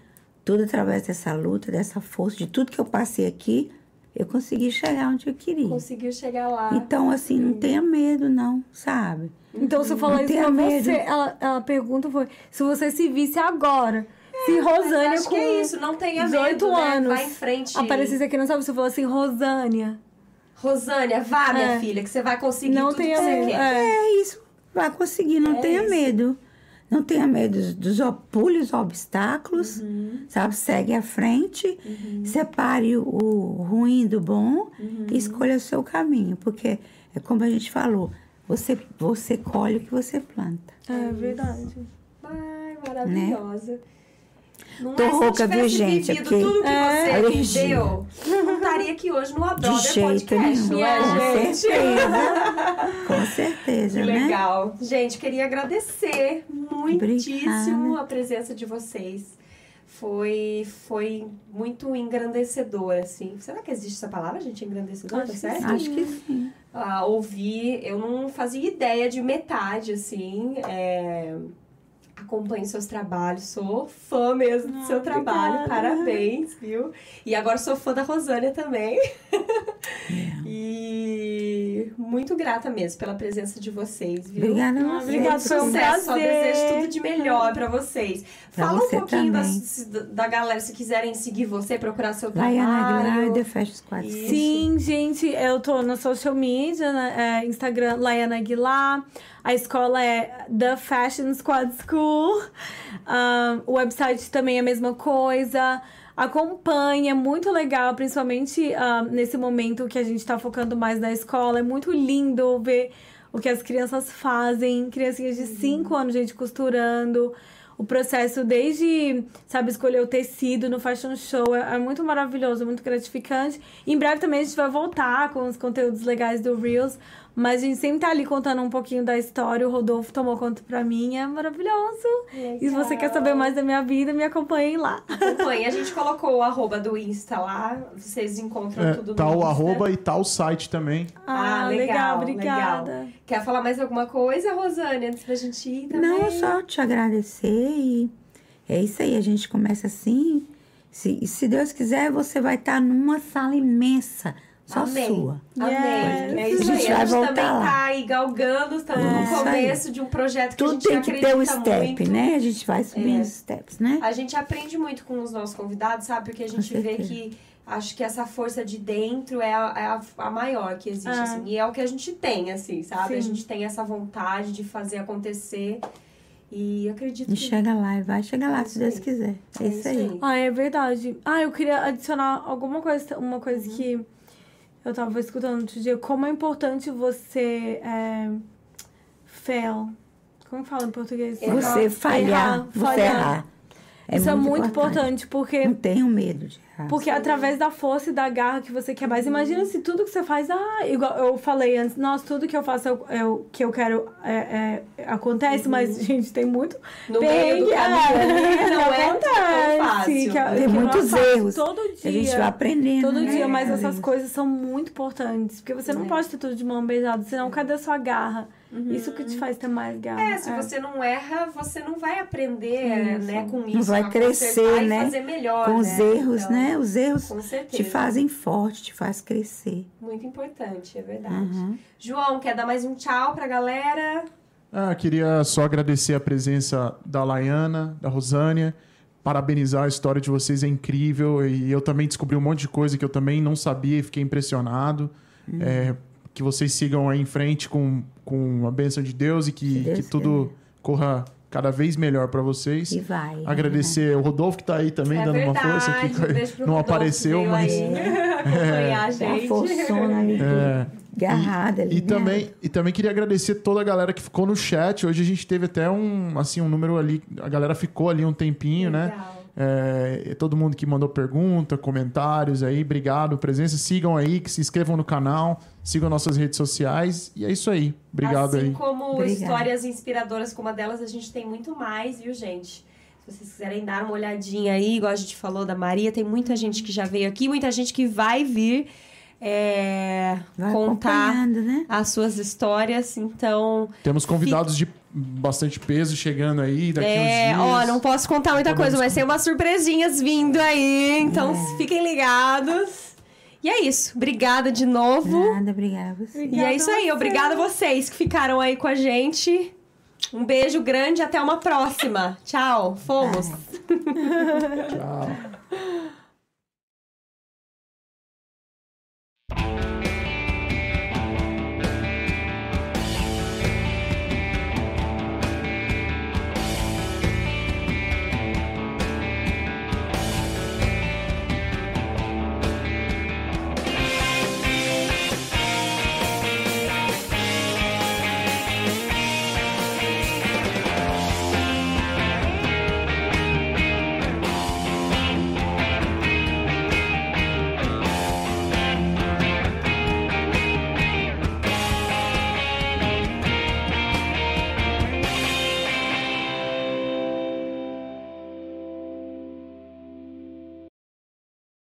tudo através dessa luta, dessa força, de tudo que eu passei aqui, eu consegui chegar onde eu queria. Conseguiu chegar lá. Então, assim, não tenha medo, não, sabe? Então você falou Não isso pra medo. você. Ela, ela pergunta foi se você se visse agora. Se Rosânia acho com que é isso, não tenha 18 medo, né? anos Vai em frente. aparecesse aqui, não sabe? Você falou assim, Rosânia. Rosânia, vá, minha É. filha, que você vai conseguir Não tudo tenha que você medo. quer. É. É isso, vai conseguir, não É tenha isso. medo. Não tenha medo dos, dos ob- pule os obstáculos, Uhum. sabe? Segue à frente, separe o, o ruim do bom Uhum. e escolha o seu caminho. Porque é como a gente falou, você, você colhe o que você planta. É verdade. Ai, maravilhosa. Não Tô é, rouca, viu, gente? vivido É porque- tudo que É. você viveu, não estaria aqui hoje no Adoro De jeito Podcast, nenhum. é, Com gente? certeza. Com certeza, Que né? legal. Gente, queria agradecer muitíssimo Obrigada. a presença de vocês. Foi, foi muito engrandecedor, assim. Será que existe essa palavra, gente? Engrandecedor, Acho tá que certo? Acho que sim. Ah, ouvir, eu não fazia ideia de metade, assim. É... Acompanho seus trabalhos, sou fã mesmo do Ah, seu trabalho, obrigada. parabéns, viu? E agora sou fã da Rosânia também. É. E muito grata mesmo pela presença de vocês, viu? Obrigada Ah, obrigada, Muito foi um sucesso, só prazer. desejo tudo de melhor pra vocês. Pra Fala um você pouquinho da, da galera, se quiserem seguir você, procurar seu Laiana Aguilar, trabalho. The Fashion Squad. Sim, gente, eu tô no social media, né? É, Instagram, Laiana Aguilar. A escola é The Fashion Squad School. O website também é a mesma coisa. Acompanha, é muito legal, principalmente nesse momento que a gente tá focando mais na escola. É muito lindo ver o que as crianças fazem. Criancinhas de 5 anos, gente, costurando. O processo desde, sabe, escolher o tecido no fashion show é, é muito maravilhoso, muito gratificante. Em breve também a gente vai voltar com os conteúdos legais do Reels, mas a gente sempre tá ali contando um pouquinho da história. O Rodolfo tomou conta pra mim, é maravilhoso. E se você quer saber mais da minha vida, me acompanhem lá. Acompanhe. A gente colocou o arroba do Insta lá. Vocês encontram É, tudo tá no o Insta. arroba e tá o site também. Ah, legal, obrigada. Quer falar mais alguma coisa, Rosane, antes da gente ir também? Não, só te agradecer e é isso aí. A gente começa assim Se, e se Deus quiser, você vai estar numa sala imensa, só Amém. sua. Amém. Yes. É isso A gente aí. A vai gente voltar também lá. tá aí galgando, estamos É no aí. começo de um projeto que a Tudo gente tem que ter o acredita step, muito. né? A gente vai subindo É. os steps, né? A gente aprende muito com os nossos convidados, sabe? Porque a gente vê que acho que essa força de dentro é a, é a, a maior que existe, É. assim. E é o que a gente tem, assim, sabe? A Sim. gente tem essa vontade de fazer acontecer. E acredito E que. chega lá, e vai chegar lá, É se Deus aí. quiser. É, isso aí. Ah, é verdade. Ah, eu queria adicionar alguma coisa, uma coisa que eu tava escutando outro dia. Como é importante você é, fail. Como fala em português? Você falhar, Errar, você falhar. errar. Isso é muito importante, porque Não tenho medo de. Porque através da força e da garra que você quer mais. Imagina se tudo que você faz, ah, igual eu falei antes, nossa, tudo que eu faço eu, eu- que eu quero é, é, acontece, mas, gente, tem muito. No meio do perrengue, caminho ali, não é acontece, fácil. que- Tem que muitos erros. Todo A gente vai dia. aprendendo. Todo né? dia, mas essas Erros. coisas são muito importantes. Porque você não É. pode ter tudo de mão beijada, senão cadê a sua garra? Isso que te faz ter mais garra. É, se você não erra, você não vai aprender, né, com isso. Não vai crescer, né? fazer melhor, Com os né? erros, Então, né? Os erros te fazem forte, te faz crescer. Muito importante, é verdade. Uhum. João, quer dar mais um tchau pra galera? Ah, queria só agradecer a presença da Laiana, da Rosânia. Parabenizar a história de vocês, é incrível. E eu também descobri um monte de coisa que eu também não sabia e fiquei impressionado. Uhum. É, que vocês sigam aí em frente com, com a bênção de Deus e que, Deus que tudo corra cada vez melhor para vocês. E vai. Agradecer o Rodolfo que tá aí também é dando verdade. uma força um pro Não Rodolfo, apareceu, mas. aí acompanhar a Dá gente. uma forçona ali, É. agarrada ali. E né? também, e também queria agradecer toda a galera que ficou no chat. Hoje a gente teve até um, assim, um número ali. A galera ficou ali um tempinho, né? Legal. É, todo mundo que mandou pergunta, comentários aí, obrigado, presença. Sigam aí, que se inscrevam no canal, sigam nossas redes sociais. E é isso aí. Obrigado assim aí. como Obrigada. histórias inspiradoras como a delas, a gente tem muito mais, viu, gente? Se vocês quiserem dar uma olhadinha aí, igual a gente falou da Maria, tem muita gente que já veio aqui, muita gente que vai vir é, Vai contar né? as suas histórias. Então, Temos convidados de bastante peso chegando aí daqui é, uns dias. ó, não posso contar muita coisa, mas tem umas surpresinhas vindo aí. Então, fiquem ligados. E é isso. Obrigada de novo. Nada, obrigada a você. E é isso aí, obrigada a vocês que ficaram aí com a gente. Um beijo grande, até uma próxima. Tchau, fomos. Tchau.